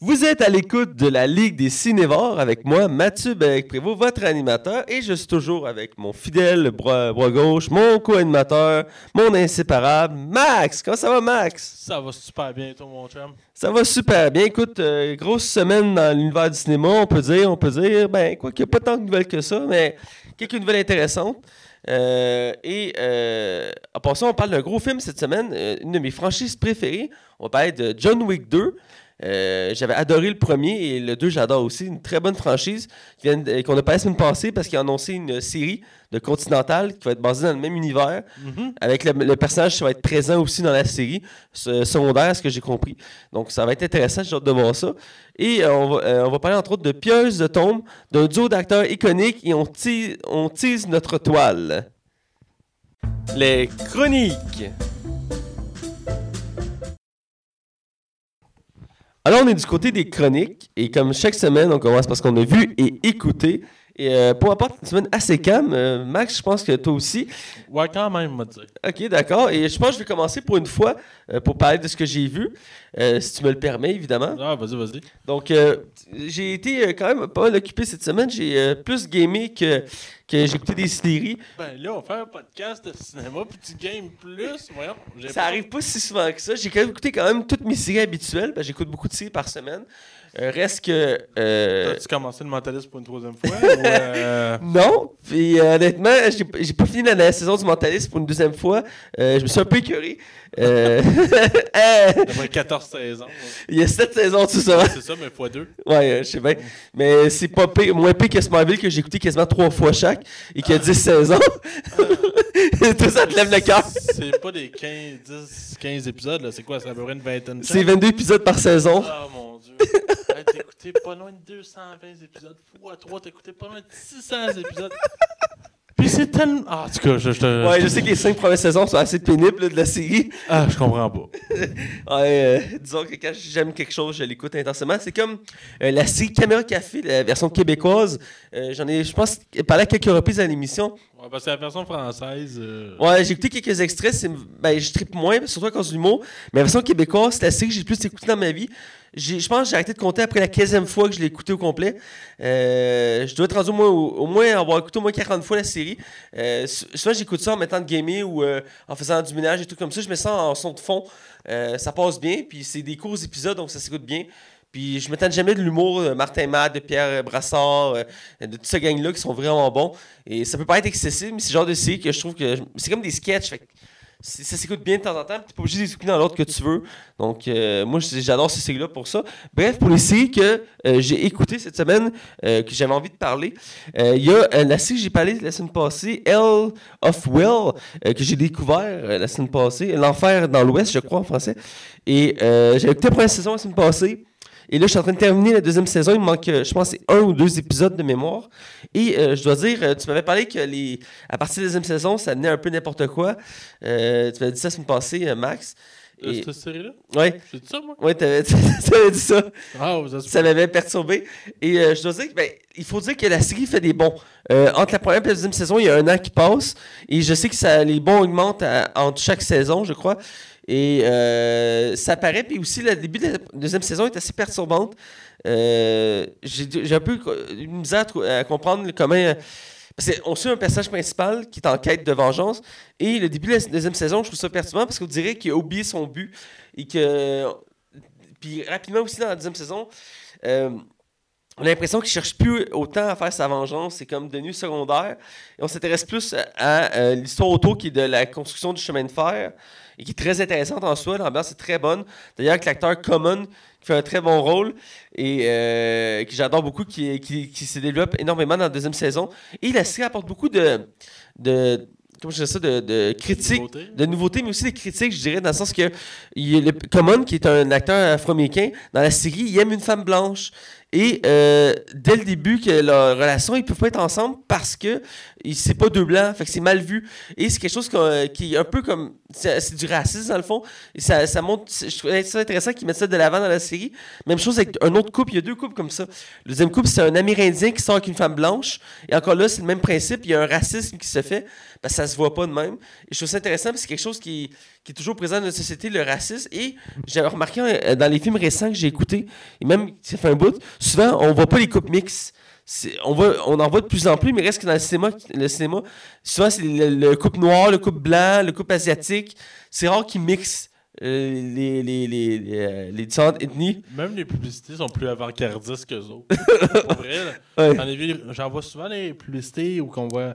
Vous êtes à l'écoute de la Ligue des Cinévores avec moi, Mathieu Bellec-Prévost, votre animateur, et je suis toujours avec mon fidèle bras, bras gauche, mon co-animateur, mon inséparable, Max. Comment ça va, Max? Ça va super bien, toi, mon chum. Ça va super bien. Écoute, euh, grosse semaine dans l'univers du cinéma, on peut dire, on peut dire, ben, quoi qu'il n'y a pas tant de nouvelles que ça, mais quelques nouvelles intéressantes. Euh, et euh, en passant, on parle d'un gros film cette semaine, une de mes franchises préférées. On va parler de John Wick 2. Euh, J'avais adoré le premier et le 2, j'adore aussi. Une très bonne franchise de- qu'on a pas la semaine passée parce qu'ils ont annoncé une série de Continental qui va être basée dans le même univers. Avec le, le personnage qui va être présent aussi dans la série, ce- secondaire, à ce que j'ai compris. Donc, ça va être intéressant, j'ai hâte de voir ça. Et euh, on, va, euh, on va parler entre autres de Pieuse de Tombe, d'un duo d'acteurs iconiques et on tease, on tease notre toile. Les chroniques. Alors, on est du côté des chroniques et comme chaque semaine, on commence parce qu'on a vu et écouté. Et euh, pour ma part, une semaine assez calme. Euh, Max, je pense que toi aussi. Ouais, quand même, dit. Ok, d'accord. Et je pense que je vais commencer pour une fois euh, pour parler de ce que j'ai vu, euh, si tu me le permets, évidemment. Ah, vas-y, vas-y. Donc, j'ai été quand même pas mal occupé cette semaine. J'ai plus gamé que, que j'ai écouté des séries. Ben là, on fait un podcast de cinéma, puis tu games plus. Voyons. Ça pas- arrive pas si souvent que ça. J'ai quand même écouté quand même toutes mes séries habituelles. Ben, J'écoute beaucoup de séries par semaine. Euh, reste que. euh, T'as-tu commencé le mentaliste pour une troisième fois? ou, euh, Non, puis euh, honnêtement, j'ai pas fini la, la saison du mentaliste pour une deuxième fois. Je me suis un peu écœuré. Euh, D'après 14 saisons. ouais. il y a sept saisons, tout ça. C'est ça, mais fois deux. Ouais, je sais bien. Mais c'est pas pire, moins pire que Smallville que j'ai écouté quasiment trois fois chaque et qui a 10 saisons. Tout ça te lève le cœur. C'est pas des 15, 10, 15 épisodes, là. C'est quoi? C'est à peu près une vingtaine de C'est 22 épisodes par saison. Oh mon. Hey, t'as écouté pas loin de 220 épisodes fois 3, t'as écouté pas loin de 600 épisodes. Puis c'est tellement. Ah, en tout cas, je, je te. Ouais, je sais que les 5 premières saisons sont assez pénibles là, de la série. Ah, je comprends pas. Ouais, euh, disons que quand j'aime quelque chose, je l'écoute intensément. C'est comme euh, la série Caméra Café, la version québécoise. Euh, J'en ai, je pense, parlé à quelques reprises à l'émission. Ouais, parce que la version française. euh, Ouais, j'ai écouté quelques extraits. Ben, je tripe moins, surtout à cause de l'humour. Mais la version québécoise, c'est la série que j'ai le plus écouté dans ma vie. Je pense que j'ai arrêté de compter après la 15e fois que je l'ai écouté au complet. Euh, je dois être rendu au moins, au, moins avoir écouté au moins 40 fois la série. Euh, sou- souvent, j'écoute ça en mettant de gamer ou euh, en faisant du ménage et tout comme ça. Je mets ça en son de fond. Ça passe bien. Puis c'est des courts épisodes, donc ça s'écoute bien. Puis je m'étonne jamais de l'humour de Martin Matt, de Pierre Brassard, euh, de toute ce gang-là qui sont vraiment bons. Et ça peut pas être excessif, mais c'est le genre de série que je trouve que. C'est comme des sketchs. ça s'écoute bien de temps en temps, puis t'es pas obligé d'écouter dans l'autre que tu veux. Donc, euh, moi, j'adore ces séries-là pour ça. Bref, pour les séries que euh, j'ai écoutées cette semaine, euh, que j'avais envie de parler, euh, il y a euh, la série que j'ai parlé la semaine passée, Hell of Will, euh, que j'ai découvert euh, la semaine passée, L'Enfer dans l'Ouest, je crois, en français. Et euh, j'avais écouté la première saison la semaine passée. Et là, je suis en train de terminer la deuxième saison. Il me manque, euh, je pense, un ou deux épisodes de mémoire. Et euh, je dois dire, euh, tu m'avais parlé que les, à partir de la deuxième saison, ça venait un peu n'importe quoi. Euh, tu m'avais dit ça la semaine passée, Max. Et, cette série-là? ouais, C'est ça, moi? ouais, t'avais, t'avais dit ça. Ah, vous Ça m'avait perturbé. Et euh, je dois dire que, ben, il faut dire que la série fait des bons. Euh, entre la première et la deuxième saison, il y a un an qui passe. Et je sais que ça, les bons augmentent à- entre chaque saison, je crois. Et euh, ça paraît. Puis aussi, le début de la deuxième saison est assez perturbante. Euh, j'ai, un peu une misère à, à comprendre comment. euh, Parce qu'on suit un personnage principal qui est en quête de vengeance. Et le début de la deuxième saison, je trouve ça perturbant parce qu'on dirait qu'il a oublié son but. Et que. Puis rapidement aussi dans la deuxième saison, on a l'impression qu'il cherche plus autant à faire sa vengeance. C'est comme devenu secondaire. Et on s'intéresse plus à, euh, l'histoire autour qui est de la construction du chemin de fer et qui est très intéressante en soi. L'ambiance est très bonne. D'ailleurs, avec l'acteur Common qui fait un très bon rôle et euh, que j'adore beaucoup, qui, qui, qui se développe énormément dans la deuxième saison. Et la série apporte beaucoup de. de comment je ça, de, de critiques, de nouveautés, mais aussi des critiques, je dirais, dans le sens que il le, Common, qui est un acteur afro-américain, dans la série, il aime une femme blanche. Et euh, dès le début que leur relation, ils peuvent pas être ensemble parce que c'est pas deux blancs, fait que c'est mal vu. Et c'est quelque chose qu'on- qui est un peu comme c'est du racisme dans le fond. Et ça, ça montre, je trouvais ça intéressant qu'ils mettent ça de l'avant dans la série. Même chose avec un autre couple, il y a deux couples comme ça. Le deuxième couple, c'est un Amérindien qui sort avec une femme blanche. Et encore là, c'est le même principe. Il y a un racisme qui se fait que ça se voit pas de même. Et je trouve ça intéressant parce que c'est quelque chose qui, qui est toujours présent dans notre société, le racisme. Et j'avais remarqué euh, dans les films récents que j'ai écoutés, et même ça fait un bout, souvent on voit pas les coupes mixtes. On, va, on en voit de plus en plus, mais reste que dans le cinéma, le cinéma souvent c'est le, le couple noir, le couple blanc, le couple asiatique. C'est rare qu'ils mixent euh, les, les, les, les, euh, les différentes ethnies. Même les publicités sont plus avant-gardistes qu'eux autres. Pour vrai. Ouais. J'en vois souvent les publicités où on voit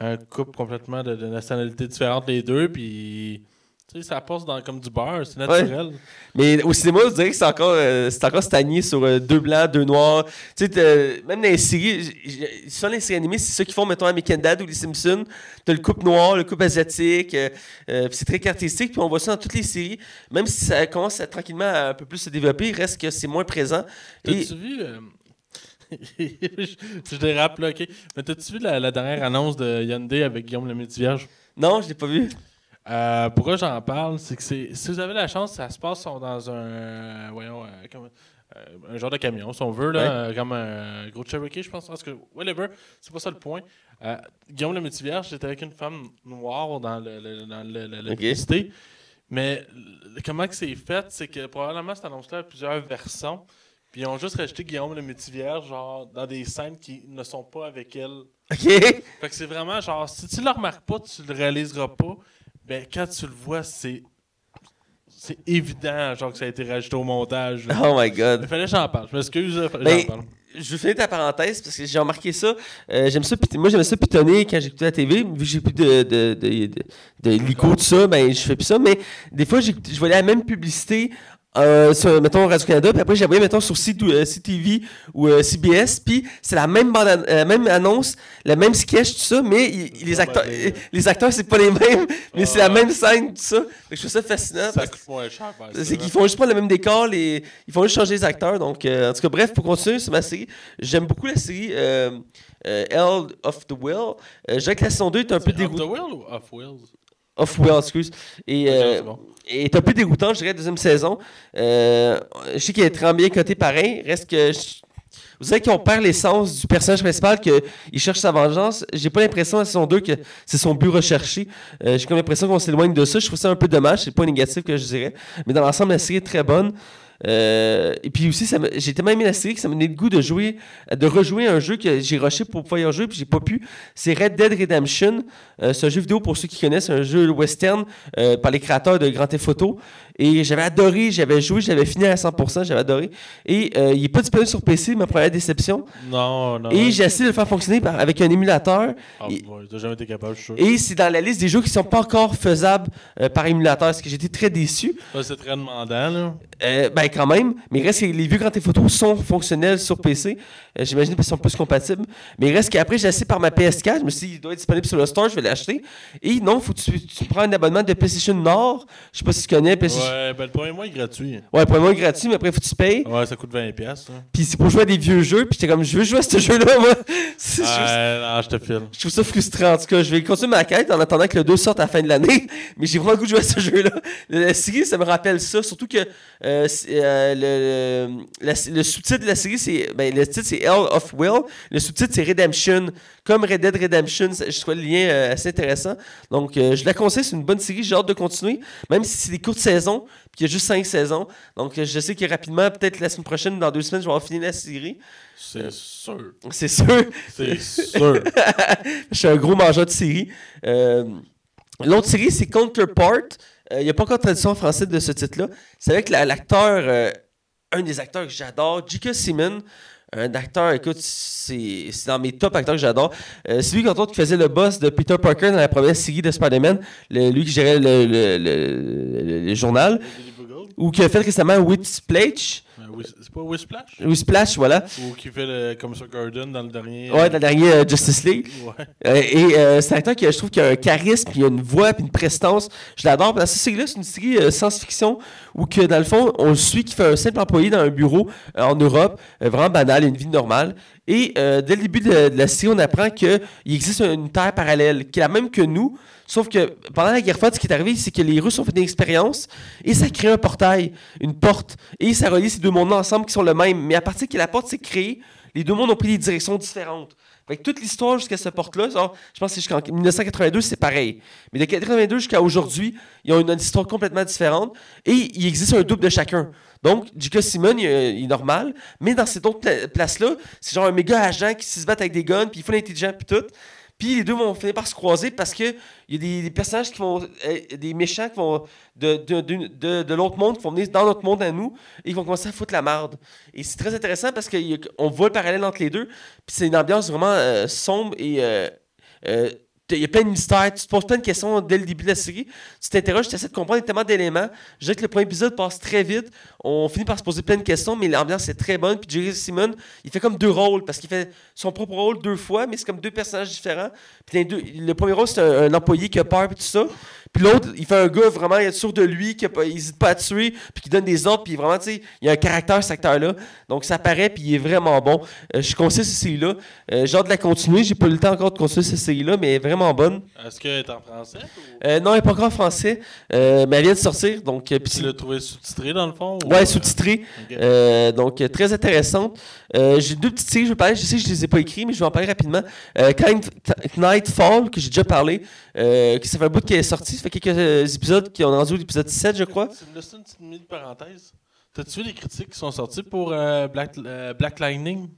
un couple complètement de, de nationalités différentes, les deux, puis tu sais, ça passe dans, comme du beurre, c'est naturel. Mais au cinéma, je dirais que c'est encore, euh, c'est encore stagné sur euh, deux blancs, deux noirs. Tu sais, même dans les séries, souvent les séries animées, c'est ça qu'ils font, mettons, American Dad ou les Simpsons. T'as le couple noir, le couple asiatique. euh, euh, c'est très caractéristique, puis on voit ça dans toutes les séries. Même si ça commence à tranquillement à un peu plus se développer, il reste que c'est moins présent. Et T'as-tu vu. Je, dérape là, ok. Mais t'as-tu vu la, la dernière annonce de Hyundai avec Guillaume le Vierge? non, je l'ai pas vu. Euh, pourquoi j'en parle, c'est que c'est, si vous avez la chance, ça se passe dans un, euh, voyons, euh, comme, un genre de camion, si on veut, là, comme un gros Cherokee, je pense. Parce que, whatever, c'est pas ça le point. Guillaume le Vierge, j'étais avec une femme noire dans le, le- dans le-. Mais comment que c'est fait, c'est que probablement cette annonce-là a plusieurs versions. Puis ils ont juste rajouté Guillaume le Vierge, genre, dans des scènes qui ne sont pas avec elle. OK? Fait que c'est vraiment genre, si tu le remarques pas, tu le réaliseras pas. Ben, quand tu le vois, c'est. C'est évident, genre, que ça a été rajouté au montage. là. Oh my God. Il fallait que j'en parle. Je m'excuse, il fallait que Ben, j'en parle. je vais finir ta parenthèse parce que j'ai remarqué ça. Euh, j'aime ça moi, j'aimais ça pitonner quand j'écoutais la TV. Vu que j'ai plus de, de, de, de, de lico, tout ça, ben, je fais plus ça. Mais des fois, je voyais la même publicité. Euh, sur, mettons, Radio-Canada, puis après, la voyais, mettons, sur C- euh, CTV ou euh, CBS, puis c'est la même, bande an- euh, la même annonce, le même sketch, tout ça, mais il- il- les acteurs, les acteurs, c'est pas les mêmes, mais c'est la même scène, tout ça. Je trouve ça fascinant. Ça coûte moins cher. c'est qu'ils font juste pas le même décor, les... ils font juste changer les acteurs. Donc, euh, en tout cas, bref, pour continuer sur ma série, j'aime beaucoup la série Hell of the Will. Je dirais que la saison 2 est un peu C'est Off the. Wheel ou Off Wheels Off Will, excuse. Et, Ok, euh, bon. un peu dégoûtant, je dirais, deuxième saison. Euh, je sais qu'il est très bien coté pareil. Reste que. je- Vous savez qu'on perd l'essence du personnage principal, qu'il cherche sa vengeance. J'ai pas l'impression à la saison 2 que c'est son but recherché. Euh, J'ai comme l'impression qu'on s'éloigne de ça. Je trouve ça un peu dommage. C'est pas négatif que je dirais. Mais dans l'ensemble, la série est très bonne. Euh, et puis aussi, j'ai tellement aimé la série que ça m'a donné le goût de jouer, de rejouer un jeu que j'ai rushé pour pouvoir y rejouer, puis j'ai pas pu. C'est Red Dead Redemption. Euh, c'est un jeu vidéo pour ceux qui connaissent, un jeu western euh, par les créateurs de Grand Theft Auto. Et j'avais adoré, j'avais joué, j'avais fini à 100%, j'avais adoré. Et euh, il est pas disponible sur PC, ma première déception. Non, non. Et j'ai essayé de le faire fonctionner par- avec un émulateur. Ah, et- t'as jamais été capable, je suis sûr. Et c'est dans la liste des jeux qui sont pas encore faisables euh, par émulateur, ce que j'étais très déçu. Ça, c'est très demandant, là. Euh, ben quand même, mais il reste que les vieux Grand Theft Auto sont fonctionnels sur PC. Euh, J'imagine qu'ils sont plus compatibles. Mais il reste qu'après, j'ai essayé par ma PS4. Je me suis dit, il doit être disponible sur le store, je vais l'acheter. Et non, faut que tu, tu prends un abonnement de PlayStation Nord. Je sais pas si tu connais. PlayStation... Ouais, ben le premier mois est gratuit. Ouais, le moment, il est gratuit, mais après, faut que tu payes. Ouais, ça coûte 20$. piastres, là. Puis c'est pour jouer à des vieux jeux. Puis j'étais comme, je veux jouer à ce jeu-là, moi. Je, non, te file. je trouve ça frustrant. En tout cas, je vais continuer ma quête en attendant que le 2 sorte à la fin de l'année. Mais j'ai vraiment le goût de jouer à ce jeu-là. La série, ça me rappelle ça. Surtout que euh, euh, le, la- le sous-titre de la série, c'est. Ben, le titre, c'est Hell of Will. Le sous-titre, c'est Redemption. Comme Red Dead Redemption. Je trouve le lien euh, assez intéressant. Donc, euh, je la conseille. C'est une bonne série. J'ai hâte de continuer. Même si c'est des courtes saisons. Puis il y a juste cinq saisons. Donc, euh, je sais que rapidement, peut-être la semaine prochaine, dans deux semaines, je vais avoir fini la série. C'est sûr. C'est sûr. C'est sûr. Je suis un gros mangeur de séries. L'autre série, c'est Counterpart. Il n'y a pas encore de traduction en français de ce titre-là. C'est avec la- l'acteur, un des acteurs que j'adore, J.K. Simmons. Un acteur, écoute, c'est dans mes top acteurs que j'adore. Euh, c'est lui, quand qui faisait le boss de Peter Parker dans la première série de Spider-Man. Lui qui gérait le, le- le- journal. Ou qui a fait récemment Whiplash. Euh, C'est pas Whisplash? Whiplash, voilà. Ou qui fait le Commissaire Gordon dans le dernier. Ouais, dans le dernier euh, Justice League. Ouais. Euh, et c'est un acteur qui, je trouve, qui a un charisme, puis il a une voix, puis une prestance. Je l'adore. Parce que cette série-là, c'est une série science-fiction où, que, dans le fond, on le suit qui fait un simple employé dans un bureau en Europe, vraiment banal, une vie normale. Et euh, dès le début de, de la série, on apprend qu'il existe une terre parallèle, qui est la même que nous, sauf que pendant la guerre froide, ce qui est arrivé, c'est que les Russes ont fait une expérience et ça crée un portail, une porte. Et ça relie ces deux mondes ensemble qui sont le même. Mais à partir que la porte s'est créée, les deux mondes ont pris des directions différentes. Que toute l'histoire jusqu'à ce porte-là, je pense que jusqu'en 1982, c'est pareil. Mais de 82 jusqu'à aujourd'hui, ils ont une histoire complètement différente et il existe un double de chacun. Donc, J.K. Simon, il, est- normal, mais dans cette autre pla- place-là, c'est genre un méga agent qui se bat avec des guns, puis il faut l'intelligent, puis tout. Puis les deux vont finir par se croiser parce que il y a des, personnages qui vont. euh, des méchants qui vont. de l'autre monde, qui vont venir dans notre monde à nous, et qui vont commencer à foutre la marde. Et c'est très intéressant parce qu'on voit le parallèle entre les deux, puis c'est une ambiance vraiment euh, sombre et. euh, euh, il y a plein de mystères, tu te poses plein de questions dès le début de la série. Tu t'interroges, tu essaies de comprendre tellement d'éléments. Je dirais que le premier épisode passe très vite. On finit par se poser plein de questions, mais l'ambiance est très bonne. Puis Jerry Simon, il fait comme deux rôles parce qu'il fait son propre rôle deux fois, mais c'est comme deux personnages différents. Puis deux, le premier rôle, c'est un, un employé qui a peur et tout ça. Puis l'autre, il fait un gars vraiment sûr de lui, qui n'hésite pas à tuer, puis qui donne des ordres, puis vraiment, tu sais, il y a un caractère, cet acteur-là. Donc ça paraît, puis il est vraiment bon. Euh, je conseille cette série-là. Euh, j'ai hâte de la continuer. J'ai pas eu le temps encore de continuer cette série-là, mais elle est vraiment bonne. Est-ce qu'elle est en français ou? Euh, non, elle n'est pas encore en français, mais elle vient de sortir. Donc, puis tu l'as trouvé sous-titré dans le fond ou, Ouais, sous-titré. ok. Euh, donc, très intéressante. J'ai deux petites séries, je vais parler. Je sais que je ne les ai pas écrits, mais je vais en parler rapidement. Kind- Nightfall, que j'ai déjà parlé, qui ça fait un bout qui est sorti. Ça fait quelques euh, épisodes qui ont rendu l'épisode 7, je crois. Laisses une petite parenthèse. T'as-tu vu les critiques qui sont sorties pour euh, Black, euh, Black Lightning?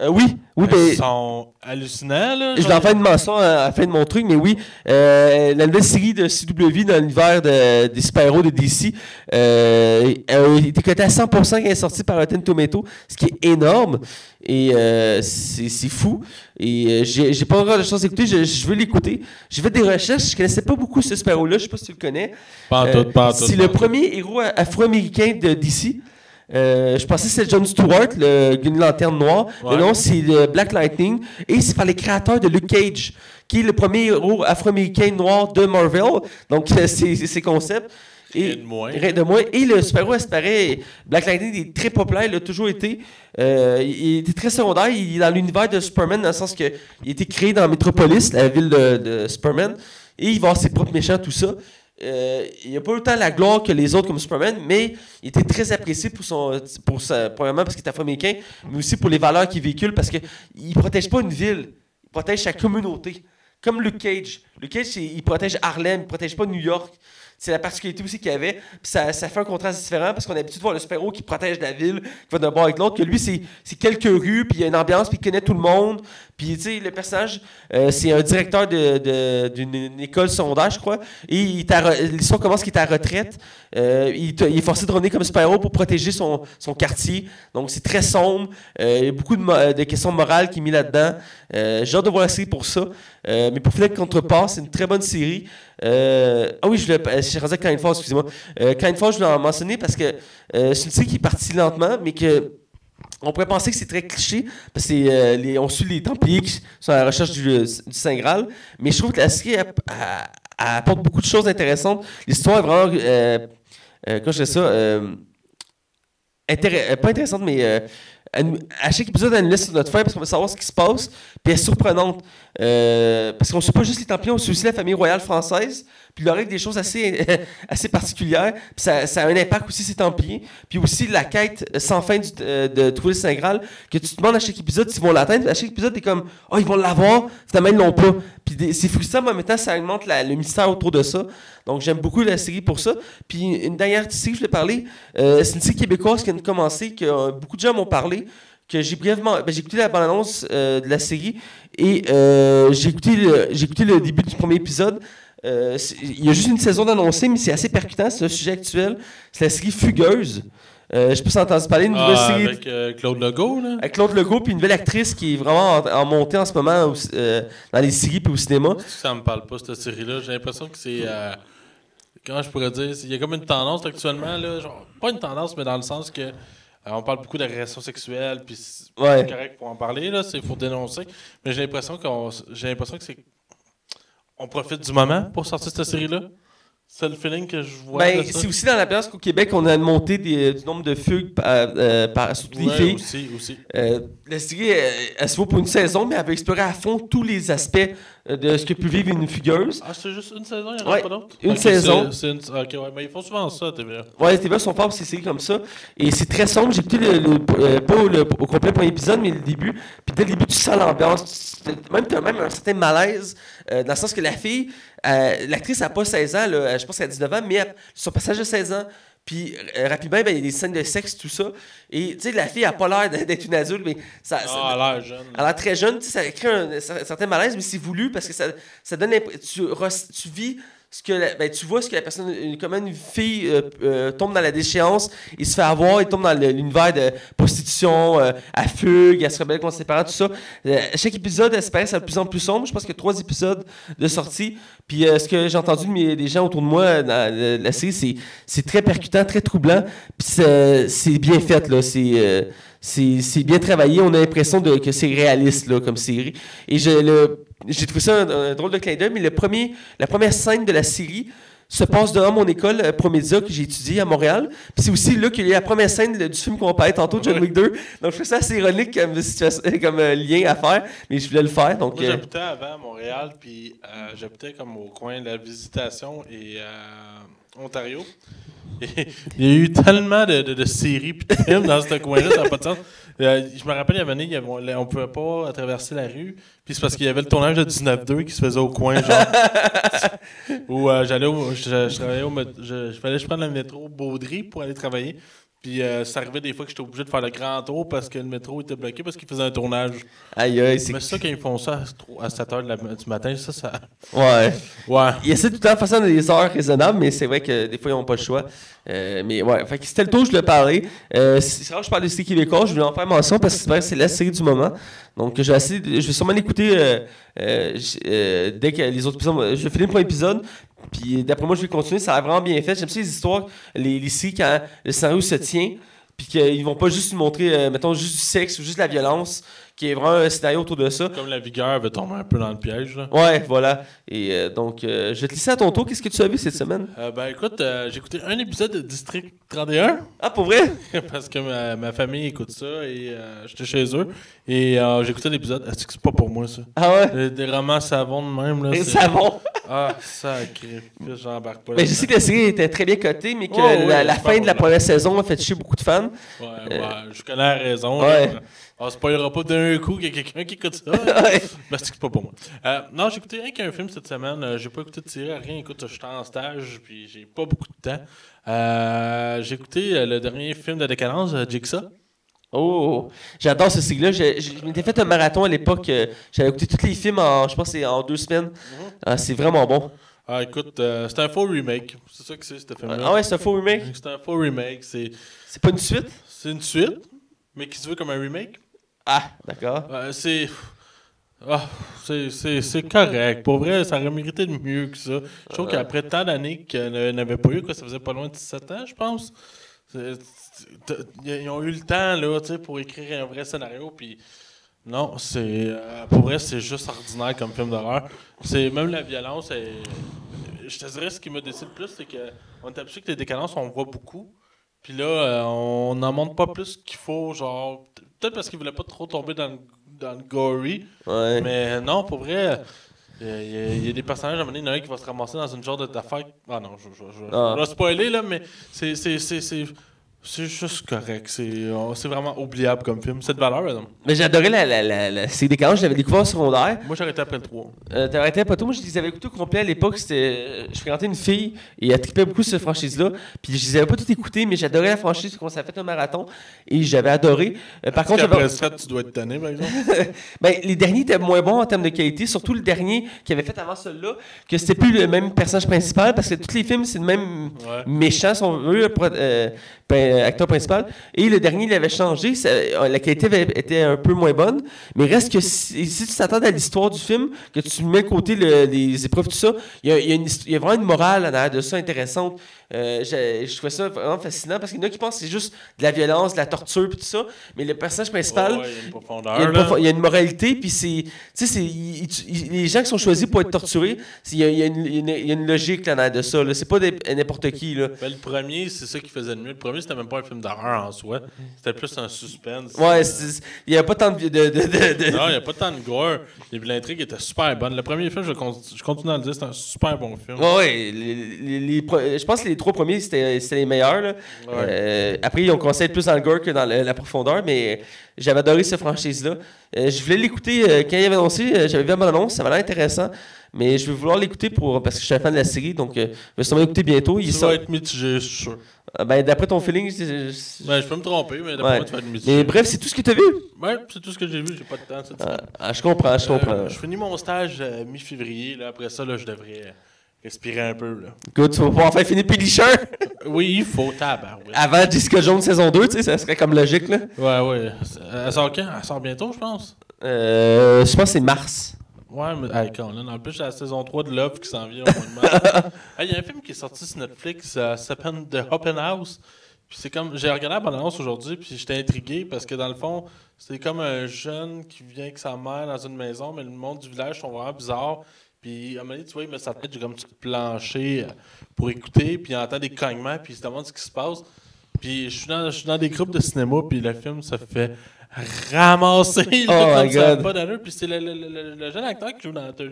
Euh, oui, oui, Ils ben, sont hallucinants, là. je genre. vais en faire une mention à la fin de mon truc, mais oui, euh, la nouvelle série de CW dans l'univers de- des super-héros de DC euh, a été cotée à 100% quand elle est sortie par Rotten Tomato, ce qui est énorme. Et euh, c'est fou. Et euh, j'ai pas encore la chance d'écouter, je, je veux l'écouter. J'ai fait des recherches, je connaissais pas beaucoup ce super-héros-là, je sais pas si tu le connais. Pas en tout, pas en tout, C'est le premier héros afro-américain de DC. Euh, je pensais que c'était John Stewart, le Green Lanterne Noir. Ouais. Mais non, c'est le Black Lightning. Et c'est par les créateurs de Luke Cage, qui est le premier héros afro-américain noir de Marvel. Donc, euh, c'est ses concepts. Rien de moins. Rien de moins. Et le super-héros, c'est pareil. Black Lightning est très populaire, il a toujours été. Euh, il il était très secondaire. Il est dans l'univers de Superman, dans le sens qu'il a été créé dans Metropolis, la ville de, de Superman. Et il va avoir ses propres méchants, tout ça. Euh, il n'a pas autant la gloire que les autres comme Superman, mais il était très apprécié pour son, pour sa, premièrement parce qu'il est afro-américain, mais aussi pour les valeurs qu'il véhicule, parce qu'il ne protège pas une ville, il protège sa communauté. Comme Luke Cage. Luke Cage, il protège Harlem, il ne protège pas New York. C'est la particularité aussi qu'il y avait. Puis ça, ça fait un contraste différent parce qu'on a l'habitude de voir le super-héros qui protège la ville, qui va d'un bord avec l'autre, que lui, c'est quelques rues, puis il y a une ambiance, puis il connaît tout le monde. Puis, tu sais, le personnage, euh, c'est un directeur de- de- d'une une école secondaire, je crois. Et est l'histoire commence qu'il est à retraite. Euh, il, est forcé de revenir comme super-héros pour protéger son, son quartier. Donc, c'est très sombre. Euh, il y a beaucoup de, de questions morales qui sont mises là-dedans. J'ai hâte de voir la série pour ça. Mais pour finir avec Contrepas, c'est une très bonne série. Euh, ah oui, je voulais. euh, J'ai rendu à Kindfall, excusez-moi. Euh, Kindfall, je voulais en mentionner parce que euh, c'est une série qui est partie lentement, mais que. On pourrait penser que c'est très cliché, parce que euh, suit les Templiers qui sont à la recherche du, Saint Graal. Mais je trouve que la série apporte beaucoup de choses intéressantes. L'histoire est vraiment. Euh, comment je fais ça Pas intéressante, mais. À chaque épisode, elle nous laisse sur notre faim parce qu'on veut savoir ce qui se passe. Puis elle est surprenante. Euh, parce qu'on ne suit pas juste les Templiers, on suit aussi la famille royale française. Puis il leur arrive des choses assez, assez particulières. Puis ça, ça a un impact aussi, ces Templiers. Puis aussi la quête sans fin euh, de trouver le Saint Graal. Que tu te demandes à chaque épisode s'ils vont l'atteindre. À chaque épisode, t'es comme, oh, ils vont l'avoir. Finalement, ils l'ont pas. Puis c'est frustrant, mais en même temps, ça augmente le mystère autour de ça. Donc j'aime beaucoup la série pour ça. Puis une dernière série que je voulais parler, euh, c'est une série québécoise qui vient de commencer, que euh, beaucoup de gens m'ont parlé que j'ai brièvement. ben, j'ai écouté la bande-annonce euh, de la série et euh, j'ai écouté, le- j'ai écouté le début du premier épisode. Euh, Il y a juste une saison d'annoncé, mais c'est assez percutant. C'est un sujet actuel. C'est la série Fugueuse. Euh, je as entendu parler d'une nouvelle Ah, série avec euh, Claude Legault, là. avec Claude Legault, puis une nouvelle actrice qui est vraiment en, en montée en ce moment au- euh, dans les séries puis au cinéma. Ça me parle pas, cette série-là. J'ai l'impression que c'est. comment je pourrais dire Il y a comme une tendance actuellement, là. Genre, pas une tendance, mais dans le sens que. Euh, on parle beaucoup d'agression sexuelle, puis c'est Ouais. correct pour en parler, là, c'est faut dénoncer. Mais j'ai l'impression qu'on, j'ai l'impression que c'est, on profite du moment pour sortir cette série-là. C'est le feeling que je vois. Ben, c'est aussi dans la place qu'au Québec, on a une montée des- du nombre de fugues par, euh, par, surtout filles. aussi, aussi. Euh, la série, elle, elle se vaut pour une saison, mais elle veut explorer à fond tous les aspects euh, de ce que peut vivre une fugueuse. Ah, c'est juste une saison, il n'y en a Ouais, pas d'autres? une saison. une- Ok, ouais, mais ils font souvent ça, TVA. Ouais, les TVA sont forts pour ces séries comme ça. Et c'est très sombre. J'ai écouté le, le- euh, pas le- au complet le premier épisode, mais le début. Puis dès le début, tu sens l'ambiance. Même, tu as même un certain malaise, euh, dans le sens que la fille, euh, l'actrice n'a pas 16 ans, là, je pense qu'elle a 19 ans, mais elle- son passage de 16 ans. Puis euh, rapidement, ben, il y a des scènes de sexe, tout ça. Et tu sais, la fille n'a pas l'air d'être une adulte, mais ça, ça- Ah, elle a l'air jeune. elle a l'air très jeune, ça crée un, un certain malaise, mais c'est voulu parce que ça, ça donne tu, tu vis ce que ben, tu vois ce que la personne, une- une fille euh, euh, tombe dans la déchéance, il se fait avoir, il tombe dans l'univers de prostitution, euh, à fugue, elle se rebelle contre ses parents, tout ça. Euh, chaque épisode, espère, c'est de plus en plus sombre. Je pense a trois épisodes de sortie. Puis euh, ce que j'ai entendu des gens autour de moi euh, dans la série, c'est, très percutant, très troublant. Puis c'est, bien fait, là. C'est, c'est, bien travaillé. On a l'impression que c'est réaliste là, comme série. Et je, j'ai trouvé ça un, un drôle de clin d'œil, mais le premier, la première scène de la série se passe devant mon école euh, Promédia que j'ai étudié à Montréal. Puis c'est aussi là qu'il y a la première scène du film qu'on parlait tantôt, John Wick 2. Donc je trouve ça assez ironique comme, euh, lien à faire, mais je voulais le faire. Donc, Moi, euh, j'habitais avant à Montréal, puis euh, j'habitais comme au coin de la Visitation et Ontario. Et il y a eu tellement de, de- de séries puis de films dans ce coin-là, ça n'a pas de sens. Euh, je me rappelle, il y avait une année, on ne pouvait pas traverser la rue, puis c'est parce qu'il y avait le tournage de 19-2 qui se faisait au coin, genre. où euh, j'allais je, je travaillais au, je fallait que je prenne le métro Baudry pour aller travailler. Puis euh, ça arrivait des fois que j'étais obligé de faire le grand tour parce que le métro était bloqué parce qu'il faisait un tournage. aïe aïe, c'est. Mais ça, quand ils font ça à 7 h du matin, ça, ça. Ouais. Ouais. Ils essaient tout le temps de faire ça dans des heures raisonnables, mais c'est vrai que des fois, ils n'ont pas le choix. Euh, mais ouais, fait que c'était le tour, je voulais parler. Euh, je parle de série québécoise, je voulais en faire mention parce que c'est vrai que c'est la série du moment. Donc, je vais, essayer de- je vais sûrement l'écouter euh, dès que les autres épisodes. Je vais finir le premier épisode, puis d'après moi, je vais continuer. Ça a vraiment bien fait. J'aime ça les histoires, les, les séries quand le scénario se tient, puis qu'ils vont pas juste nous montrer, euh, mettons, juste du sexe ou juste de la violence, qui est vraiment un scénario autour de ça. Comme la vigueur avait tombé un peu dans le piège. Là. Ouais, voilà. Et euh, donc, euh, je vais te laisser à ton tour. Qu'est-ce que tu as vu cette semaine? Euh, ben écoute, euh, j'ai écouté un épisode de District 31 Ah, pour vrai? parce que ma, ma famille écoute ça et j'étais chez eux. Et j'ai écouté l'épisode. Est-ce que c'est pas pour moi ça? Ah ouais? Des, des romans savons de même. Là, Et c'est- savon. Ah, sacré. J'embarque pas. Mais je sais que la série était très bien cotée, mais que Oh, oui, la, fin de la première saison a fait chier beaucoup de fans. Ouais, ouais, je connais la raison. Ouais. là. On spoilera pas d'un coup qu'il y a quelqu'un qui écoute ça. Ouais. Ben, c'est pas pour moi. Euh, non, j'ai écouté rien qu'un film cette semaine. Euh, j'ai pas écouté de série, rien. Écoute, j'étais en stage, puis j'ai pas beaucoup de temps. Euh, j'ai écouté euh, le dernier film de décadence, euh, Jigsaw. Oh, j'adore ce cycle-là. Je, je- je m'étais fait un marathon à l'époque. euh, J'avais écouté tous les films en, je pense, que c'est en deux semaines. Ah, c'est vraiment bon. Ah, écoute, euh, c'est un faux remake. C'est ça que c'est, ce film-là. Ah ouais, c'est un faux remake? C'est un faux remake. C'est, C'est pas une suite? c'est une suite, mais qui se veut comme un remake. Ah, d'accord. Euh, c'est. Ah, c'est, c'est, correct. Pour vrai, ça aurait mérité de mieux que ça. Je trouve qu'après tant d'années qu'il n'avait pas eu, quoi, ça faisait pas loin de 17 ans, je pense. Ils ont eu le temps là, pour écrire un vrai scénario. Puis non, c'est euh, pour vrai, c'est juste ordinaire comme film d'horreur. C'est même la violence. je te dirais ce qui me décide le plus, c'est que on est habitué que les décadences, on voit beaucoup. Puis là, euh, on n'en montre pas plus qu'il faut, genre peut-être parce qu'ils voulaient pas trop tomber dans le, dans le gory. Ouais. Mais non, pour vrai, il y, a- il y a des personnages, à un moment donné, il y en a un qui va se ramasser dans une genre de- d'affaire. Ah non, je, je, je, Ah. je vais spoiler, là, mais c'est, c'est, c'est, c'est, c'est juste correct. C'est, euh, c'est vraiment oubliable comme film. C'est de valeur, madame. Mais j'adorais la, la, la, la série des Calanches, je l'avais découvert en secondaire. Moi, j'ai arrêté après le 3. Euh, T'as arrêté pas tout. Moi, je les avais écoutés au complet à l'époque. Euh, je fréquentais une fille et elle tripait beaucoup sur cette franchise-là. Puis je les avais pas toutes écoutées, mais j'adorais la franchise. On s'est fait un marathon et j'avais adoré. Euh, par contre, après ça, tu dois être tanné, par exemple? ben, les derniers étaient moins bons en termes de qualité, surtout le dernier qui avait fait avant celui-là, que c'était plus le même personnage principal, parce que tous les films, c'est le même Ouais. méchant, si on veut, euh, ben, acteur principal. Et le dernier, il avait changé, euh, la qualité était un peu moins bonne, mais reste que si, tu t'attends à l'histoire du film, que tu mets de côté le- les épreuves, tout ça, il y a, y a vraiment une morale en arrière de ça intéressante. Euh, j'ai- je trouvais ça vraiment fascinant parce qu'il y en a qui pensent que c'est juste de la violence, de la torture, puis tout ça. Mais le personnage principal, ouais, il y a une profondeur. il, y a une là. profo- il y a une moralité, puis c'est. Tu sais, les gens qui sont choisis pour être torturés, il y a, il y a une, y une- il y a une logique là, de ça. C'est pas n'importe qui. Là. Ben, le premier, c'est ça qui faisait le mieux. Le premier, c'était même pas un film d'horreur en soi. C'était plus un suspense. Ouais, il y a pas tant de. de, de, de- de- Non, il n'y a pas tant de gore. L'intrigue était super bonne. Le premier film, je, con- je continue à le dire, c'est un super bon film. Ouais, ouais, les- les- je pense que les trois premiers, c'était les meilleurs. là. Ouais. Euh, après, ils ont être plus dans le gore que dans le- la profondeur, mais j'avais adoré cette franchise-là. Euh, je voulais l'écouter euh, quand il avait annoncé, j'avais vu la annonce, ça m'a l'air intéressant, mais je vais vouloir l'écouter pour parce que je suis un fan de la série, donc je vais sûrement l'écouter bientôt. Il Ça sort- va être mitigé, je suis sûr. Ah, ben, d'après ton feeling, je- Ben, je peux me tromper, mais d'après Ouais. moi, tu vas être mitigé. mais bref, c'est tout ce que tu as vu? Ouais, c'est tout ce que j'ai vu, j'ai pas de temps cette Ah, ah, je comprends, je comprends. Je finis mon stage mi-février. Après ça, là, je devrais respirer un peu. Là. Écoute, tu vas pouvoir faire finir Punisher Oui, il faut tabarouette. avant Jessica Jones saison 2, tu sais, ça serait comme logique, là. Ouais, ouais. Elle sort quand? Elle sort bientôt, je pense. Euh, je pense que c'est mars. Ouais, mais hey, Colin, en plus, j'ai la saison 3 de Love qui s'en vient au mois de mars. Hey, Il y a un film qui est sorti sur Netflix, euh, ça s'appelle The Open House. Puis c'est comme. J'ai regardé la bande-annonce aujourd'hui, puis j'étais intrigué parce que dans le fond, c'est comme un jeune qui vient avec sa mère dans une maison, mais le monde du village sont vraiment bizarres. Puis à un moment donné, tu vois, il met sa tête comme sur le plancher pour écouter, puis il entend des cognements, puis il se demande ce qui se passe. Puis je suis dans, je suis dans des groupes de cinéma, puis le film, ça fait ramasser. là, Oh my ça God. pas d'allure. Puis c'est le, le- le- le- jeune acteur qui joue dans 30,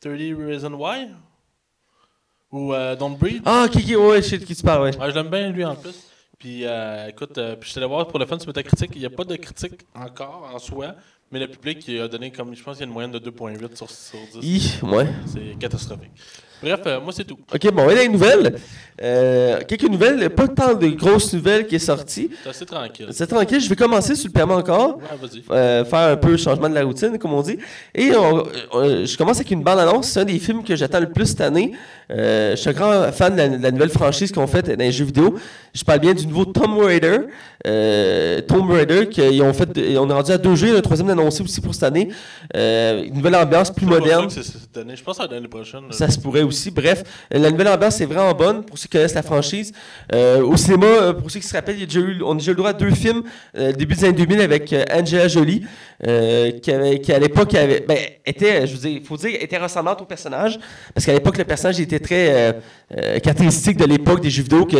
30 Reasons Why ou euh, Don't Breathe. Ah, ok, ok, ouais, je sais de qui tu parles, ouais. Ouais, je l'aime bien, lui, en plus. Puis, euh, écoute, euh, puis je suis allé voir pour le fun sur Metacritic. Il n'y a pas de critique encore en soi, mais le public il a donné comme, je pense qu'il y a une moyenne de 2,8 sur, sur 10. Hi, ouais. C'est catastrophique. Bref, euh, moi, c'est tout. Ok, bon, dans les nouvelles. Euh, quelques nouvelles, pas tant de grosses nouvelles qui est sorties. C'est assez tranquille. C'est tranquille, je vais commencer sur le permis encore. Ouais, vas-y. euh, faire un peu le changement de la routine, comme on dit. Et on- on- je commence avec une bande-annonce. C'est un des films que j'attends le plus cette année. Euh, je suis un grand fan de la, de la nouvelle franchise qu'on fait dans les jeux vidéo. Je parle bien du nouveau Tomb Raider. Tomb Raider, qu'ils ont fait, on est rendu à deux jeux, le troisième annoncé aussi pour cette année. Une nouvelle ambiance plus moderne. que c'est cette année. Je pense c'est l'année prochaine. Ça se pourrait aussi. Bref, la nouvelle ambiance est vraiment bonne pour ceux qui connaissent la franchise. Euh, au cinéma, euh, pour ceux qui se rappellent, on a déjà eu le droit à deux films euh, début des années 2000 avec Angela Jolie, qui, à l'époque ben, était, je veux dire, faut dire, était ressemblante au personnage, parce qu'à l'époque, le personnage était très euh, euh, caractéristique de l'époque des jeux vidéo, que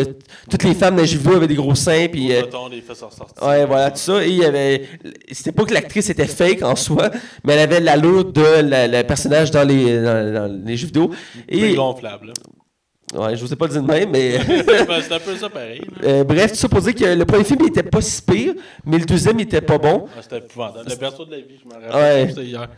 toutes les femmes dans les jeux vidéo avaient des gros seins, puis... euh, les fesses. Ouais, voilà, tout ça. Et il y avait. C'était pas que l'actrice était fake en soi, mais elle avait l'allure de la, la personnage dans les, dans, dans les jeux vidéo. Et. gonflable. Ouais, je vous ai pas dit de même, mais. Ben, c'est un peu ça pareil. Euh, bref, tout ça pour dire que le premier film il était pas si pire, mais le deuxième il était pas bon. Ah, c'était épouvantable. Le berceau de la vie, je m'en rappelle. Ouais. C'était hier.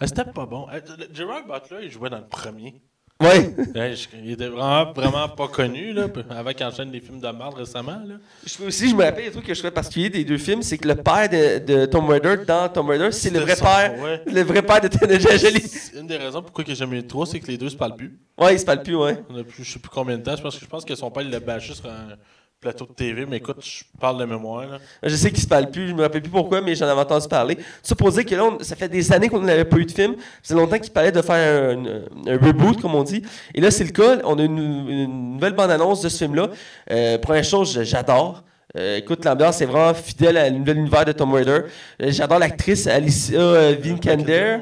Ah, c'était pas bon. Euh, le- Gerard Butler, il jouait dans le premier. Ouais. Ouais, je- il était vraiment, vraiment pas connu, là, avant qu'il enchaîne des films de merde récemment. Là. Je, aussi, je me rappelle, un truc que je trouvais particulier des deux films, c'est que le père de, de Tom Raider dans Tom Raider, c'est le vrai son- père. ouais. Le vrai père de Tanaja Jolie. Une des raisons pourquoi j'ai jamais eu de trois, c'est que les deux se parlent plus. Ouais, il se parle plus, ouais. On a plus, je sais plus combien de temps. Je pense que, je pense que son père il l'a bâché sur un plateau de TV, mais écoute, je parle de mémoire. Là. Je sais qu'il se parle plus, je me rappelle plus pourquoi, mais j'en avais entendu parler. Ça pour dire que là, on- ça fait des années qu'on n'avait pas eu de film. Fait longtemps qu'il parlait de faire un, reboot, comme on dit. Et là, c'est le cas. On a une, une nouvelle bande-annonce de ce film-là. Euh, première chose, j'adore. Euh, écoute, l'ambiance est vraiment fidèle à nouvel univers de Tomb Raider. Euh, j'adore l'actrice Alicia Vikander.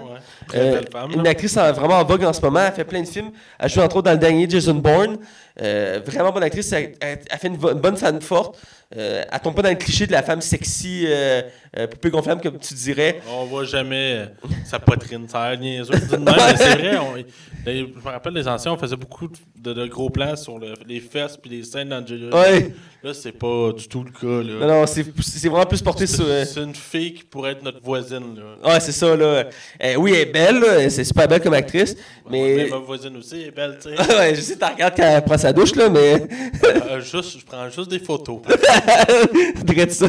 Euh, une actrice en- vraiment en vogue en ce moment. Elle fait plein de films. Elle joue entre autres dans le dernier Jason Bourne. Euh, vraiment bonne actrice. Elle, elle- fait une, bonne femme forte. Euh, elle tombe pas dans le cliché de la femme sexy, euh, euh, poupée gonflable, comme tu dirais. On voit jamais sa poitrine, ça a l'air c'est vrai. on- les- je me rappelle, les anciens, on faisait beaucoup de, de gros plans sur le- les fesses puis les scènes d'Angelina. Ouais. Là, c'est pas du tout le cas. Là. Non, non, c'est vraiment plus porté sur. C'est une fille qui pourrait être notre voisine. Là. Ouais, c'est ça, là. Oui, elle est belle. C'est super belle comme actrice. Mais Mais. ma voisine aussi elle est belle, tu sais. ouais, je sais, tu regardes quand elle prend sa douche, là, mais. Euh, juste, je prends juste des photos. Dirais ça.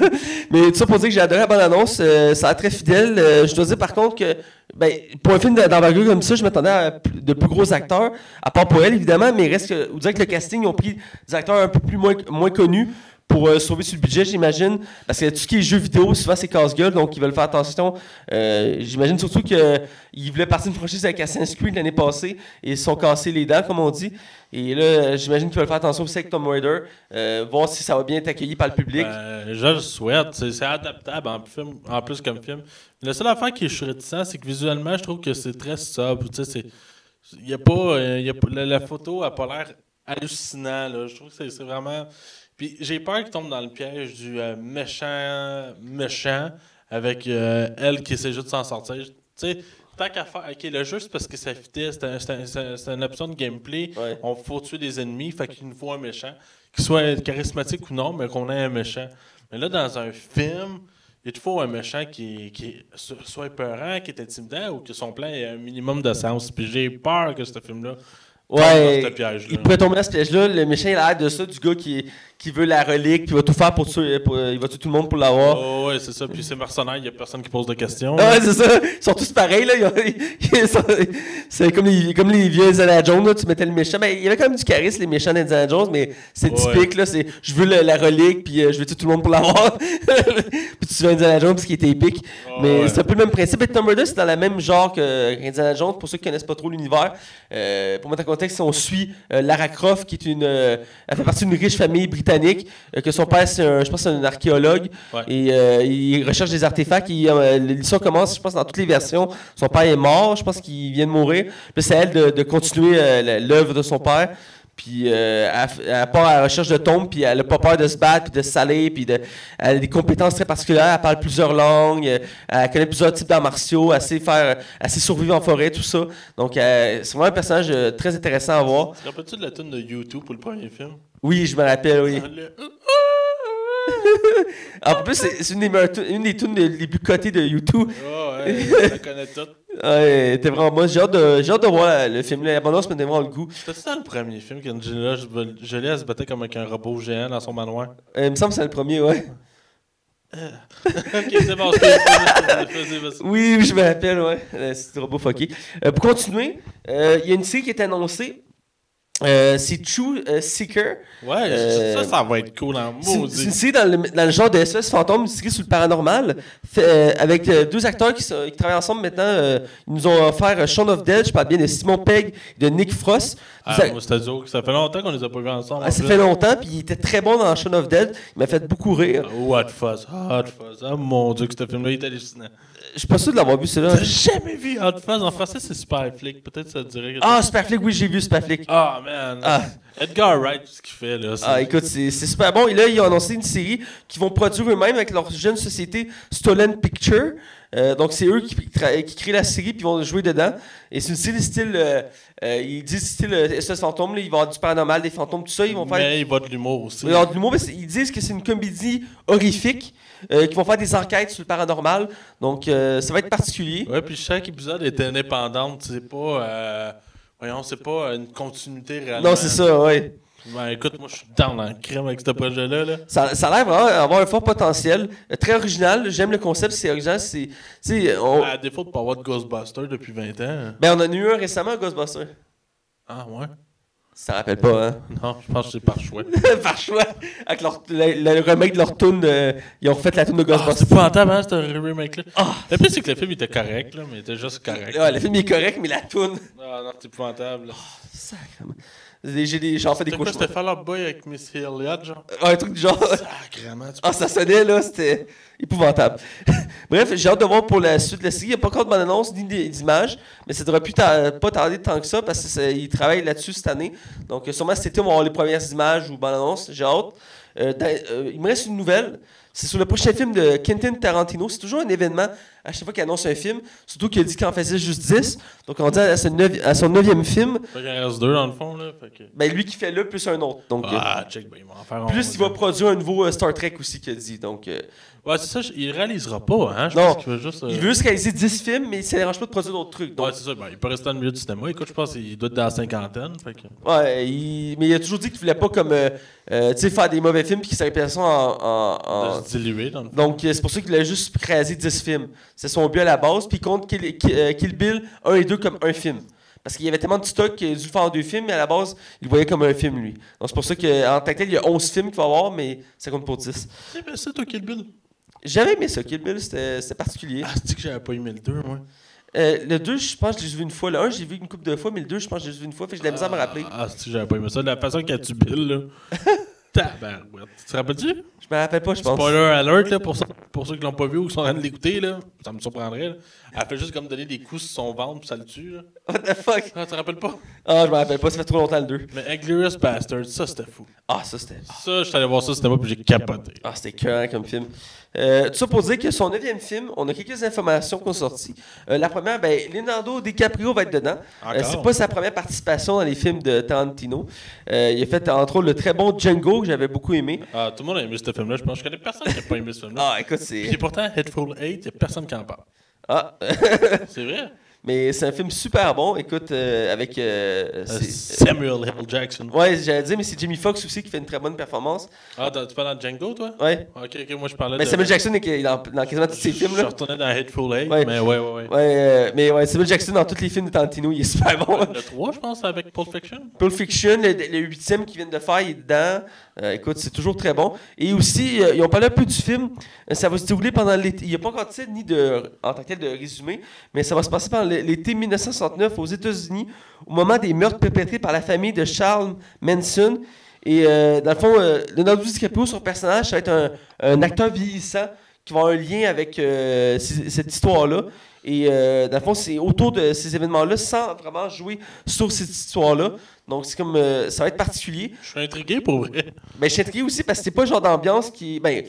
Mais tout ça pour dire que j'ai adoré la bande-annonce. euh, ça a l'air très fidèle. Euh, je dois dire par contre que ben, pour un film d'envergure comme ça, je m'attendais à de plus gros acteurs, à part pour elle évidemment, mais reste que, vous dire que le casting, ils ont pris des acteurs un peu plus moins, moins connus pour euh, sauver sur le budget, j'imagine. Parce que tout ce qui est jeux vidéo, souvent c'est casse-gueule, donc ils veulent faire attention. Euh, j'imagine surtout qu'ils voulaient partir une franchise avec Assassin's Creed l'année passée et ils se sont cassés les dents, comme on dit. Et là, j'imagine qu'ils veulent faire attention aussi avec Tomb Raider, euh, voir si ça va bien être accueilli par le public. Ben, je le souhaite. C'est adaptable en, film, en plus comme film. La seule affaire qui est réticent, c'est que visuellement, je trouve que c'est très sobre. Tu sais, c'est- il y a pas, euh, y a la, la photo a pas l'air hallucinant. Là. Je trouve que c'est vraiment. Puis j'ai peur qu'il tombe dans le piège du euh, méchant, méchant, avec euh, elle qui essaie juste de s'en sortir. Tu sais, tant qu'à faire. Ok, le jeu, c'est parce que ça fitait. C'est un- c'est un- une option de gameplay. Ouais. On faut tuer des ennemis, fait qu'il nous faut un méchant. Qu'il soit charismatique ou non, mais qu'on ait un méchant. Mais là, dans un film, il te faut un méchant qui, qui so- soit épeurant, qui est intimidant ou que son plan ait un minimum de sens. Puis j'ai peur que ce film-là tombe Ouais, dans ce piège-là. il pourrait tomber dans ce piège-là. Le méchant, il a l'air de ça, du gars qui, qui veut la relique, puis il va tout faire pour tuer, pour- il va tuer tout le monde pour l'avoir. Oh, ouais, c'est ça. Puis c'est mercenaire, il n'y a personne qui pose de questions. Ah ouais, c'est ça. Ils sont tous pareils, là. C'est comme les, comme les vieux Indiana Jones, là. Tu mettais le méchant. Mais il y avait quand même du charisme, les méchants d'Indiana Jones, mais c'est Ouais. typique, là. C'est je veux la relique, puis euh, je veux tuer tout le monde pour l'avoir. puis tu tues Indiana Jones parce qu'il était épique. Mais ouais. c'est un peu le même principe. Et Tomb Raider, c'est dans le même genre que Indiana Jones, pour ceux qui connaissent pas trop l'univers. Euh, pour mettre en contexte, on suit euh, Lara Croft, qui est une. euh, elle fait partie d'une riche famille britannique, euh, que son père, c'est un, je pense, c'est un archéologue. Ouais. Et euh, il recherche des artefacts. Euh, L'histoire commence, je pense, dans toutes les versions. Son père est mort, je pense qu'il vient de mourir. Puis c'est à elle de, de continuer euh, l'œuvre de son père. Puis euh, elle, elle part à la recherche de tombes, puis elle n'a pas peur de se battre, puis de se saler, puis de, elle a des compétences très particulières. Elle parle plusieurs langues, elle connaît plusieurs types d'arts martiaux, elle sait, faire, elle sait survivre en forêt, tout ça. Donc euh, c'est vraiment un personnage très intéressant à voir. Te rappelles-tu de la tune de YouTube pour le premier film? Oui, je me rappelle, oui. En plus, c'est une des, tunes- une des tunes les plus cotées de YouTube. Ah ouais, je la connais toute. Ouais, t'es vraiment bon. J'ai hâte, de, j'ai hâte de voir euh, le film. L'abondance me donne vraiment le goût. C'était ça le premier film qu'Angelina Jolie elle se battait comme avec un robot géant dans son manoir. Euh, il me semble que c'est le premier, ouais. ok, c'est bon, je Oui, oui, je me rappelle, ouais. Euh, C'est robot fucké. Euh, pour continuer, euh, il y a une série qui est annoncée. Euh, c'est True euh, Seeker. Ouais, Euh, ça, ça va être cool en C'est c'est une série dans le, dans le genre de SOS fantôme, une série sur le paranormal, fait, avec deux acteurs qui, sont- qui travaillent ensemble maintenant. ils nous ont offert Shaun of Dead, je parle bien de Simon Pegg et de Nick Frost. Ah, dur. Ça fait longtemps qu'on les a pas vus ensemble. Ah, en ça fait longtemps, puis il était très bon dans Shaun of Dead. Il m'a fait beaucoup rire. Ah, Hot Fuzz, Hot Fuzz. Ah mon dieu, que ce film-là il est hallucinant. Je suis pas sûr de l'avoir vu, celui-là. T'as jamais vu Hot Fuzz en français, c'est Super Flick. Peut-être ça te dirait. Ah, Superflick, oui, j'ai vu Superflick. Ah, man. Ah. Edgar Wright, ce qu'il fait là? Ah, écoute, c'est super bon. Et là, ils ont annoncé une série qu'ils vont produire eux-mêmes avec leur jeune société Stolen Picture. Euh, donc, c'est eux qui, qui créent la série puis ils vont jouer dedans. Et c'est une série style. euh, euh, ils disent style SS Fantôme. Là, il va y avoir du paranormal, des fantômes, tout ça. Ils vont faire. Mais il va de l'humour aussi. Il va y avoir de l'humour, ils disent que c'est une comédie horrifique. Euh, qui vont faire des enquêtes sur le paranormal. Donc, euh, ça va être particulier. Ouais, puis chaque épisode est indépendante. C'est pas. euh, Voyons, c'est pas une continuité réellement. Non, c'est ça, ouais. Ben, écoute, moi, je suis dans la crème avec ce projet-là. Là. Ça, ça a l'air vraiment avoir un fort potentiel. Très original. J'aime le concept, c'est original. C'est, on, À défaut de pas avoir de Ghostbusters depuis 20 ans. ben, on en a eu un récemment, Ghostbusters. Ah, ouais? Ça rappelle pas, hein? Non, je pense que c'est par choix. Par choix? Avec leur, le, le remake de leur tune, euh, ils ont refait la tune de Ah, c'est Ghostbusters. pas rentable, hein, ce remake-là. Le pire, c'est que le film était correct, là, mais il était juste correct. Ouais, le film est correct, mais la tune. Ah, non, c'est épouvantable. là. Sacrément. J'ai j'en fais des cauchemars. c'était Fall Out Boy avec Miss Elliott, genre? Un truc du genre. Sacrément, Ah, ça sonnait, là, c'était épouvantable. Bref, j'ai hâte de voir pour la suite de la série. Il n'y a pas encore de bande-annonce ni d- d'images, mais ça ne devrait plus pas tarder tant que ça parce qu'ils travaillent là-dessus cette année. Donc, euh, sûrement cet été, on va avoir les premières images ou bandes-annonces. J'ai hâte. Euh, dans- euh, il me reste une nouvelle. C'est sur le prochain film de Quentin Tarantino. C'est toujours un événement à chaque fois qu'il annonce un film. Surtout qu'il a dit qu'il en faisait juste 10. Donc, on dit à, son neuvi- à son neuvième film, Fait qu'il en reste deux, dans le fond, là. Fait que... ben, lui qui fait là plus un autre. Donc, euh, Ah, check, ben, il va en faire un. plus il va produire un nouveau euh, Star Trek aussi qu'il a dit. Donc, euh, Ouais, c'est ça, il réalisera pas, hein. Je Non. pense qu'il veut juste. euh, Il veut juste réaliser 10 films, mais ça ne dérange pas de produire d'autres trucs. Donc, Ouais, c'est ça, ben, il peut rester dans le milieu du cinéma. Écoute, je pense qu'il doit être dans la cinquantaine. Fait que... ouais, il- mais il a toujours dit qu'il voulait pas comme euh, euh, tu sais, faire des mauvais films puis qu'il ça en. en- en- De se diluer, dans le fond. Donc, c'est pour ça qu'il a juste réalisé 10 films. C'est son but à la base, puis il compte Kill, Kill- euh, Kill Bill 1 et 2 comme un film. Parce qu'il y avait tellement de stock qu'il a dû faire en deux films, mais à la base, il le voyait comme un film, lui. Donc c'est pour ça qu'en tant que tel, il y a 11 films qu'il va avoir, mais ça compte pour 10. C'est bien ça, toi, Kill Bill. J'avais aimé ça, Kill Bill, c'était particulier. Ah, c'est que j'avais pas aimé le 2, moi? Euh, le 2, je pense que je l'ai vu une fois. Le 1, j'ai vu une couple de fois, mais le 2, je pense que je l'ai vu une fois. Fait que j'ai de la misère à me rappeler. Ah, c'est que j'avais pas aimé ça? La façon qu'elle tue Bill, là. Tabarouette. Tu te rappelles-tu? Je me rappelle pas, je pense. Spoiler alert, là, pour, ça- pour ceux qui l'ont pas vu ou qui sont en train de l'écouter, là. Ça me surprendrait, là. Elle fait juste comme donner des coups sur son ventre puis ça le tue, là. What the fuck? Ah, tu te rappelles pas? Ah, je me rappelle pas, ça fait trop longtemps le 2. Mais Inglorious Bastard, ça, c'était fou. Ah, ça c'était. Ça, je suis allé voir ça au cinéma puis j'ai capoté. Ah, c'était cœur comme film. Euh, tout ça pour dire que son neuvième film, on a quelques informations qui ont sorti. Euh, la première, ben, Leonardo DiCaprio va être dedans. Euh, c'est pas sa première participation dans les films de Tarantino. Euh, il a fait entre autres le très bon Django que j'avais beaucoup aimé. Ah, tout le monde a aimé ce film-là. Je pense que je connais personne qui a pas aimé ce film-là. Ah, écoute, c'est. pourtant, Headful 8, il y a personne qui en parle. Ah, C'est vrai? Mais c'est un film super bon. Écoute, euh, avec. euh, Euh, Samuel L. Jackson. Ouais, j'allais dire, mais c'est Jimmy Foxx aussi qui fait une très bonne performance. Ah, tu parles dans Django, toi? Ouais. Ok, ok, moi je parlais Mais de. Samuel Jackson est dans, dans quasiment tous ses films. Je Là. retournais dans Headful 8, Ouais. mais ouais, ouais, ouais. Ouais, mais ouais, Samuel Jackson dans tous les films de Tarantino, il est super bon. Le 3, je pense, avec Pulp Fiction. Pulp Fiction, le, le huitième qu'ils viennent de faire, il est dedans. Euh, écoute, c'est toujours très bon. Et aussi, euh, ils ont parlé un peu du film. Euh, Ça va se dérouler pendant l'été. Il n'y a pas encore de titre ni de, en tant que tel de résumé, mais ça va se passer pendant l'été 1969 aux États-Unis, au moment des meurtres perpétrés par la famille de Charles Manson. Et dans le fond, Leonardo DiCaprio, son personnage, ça va être un, un acteur vieillissant qui va avoir un lien avec cette histoire-là. Et dans le fond, c'est autour de ces événements-là, sans vraiment jouer sur cette histoire-là. Donc, c'est comme. euh, ça va être particulier. Je suis intrigué pour vrai. Ben, je suis intrigué aussi parce que c'est pas le genre d'ambiance qui. Ben,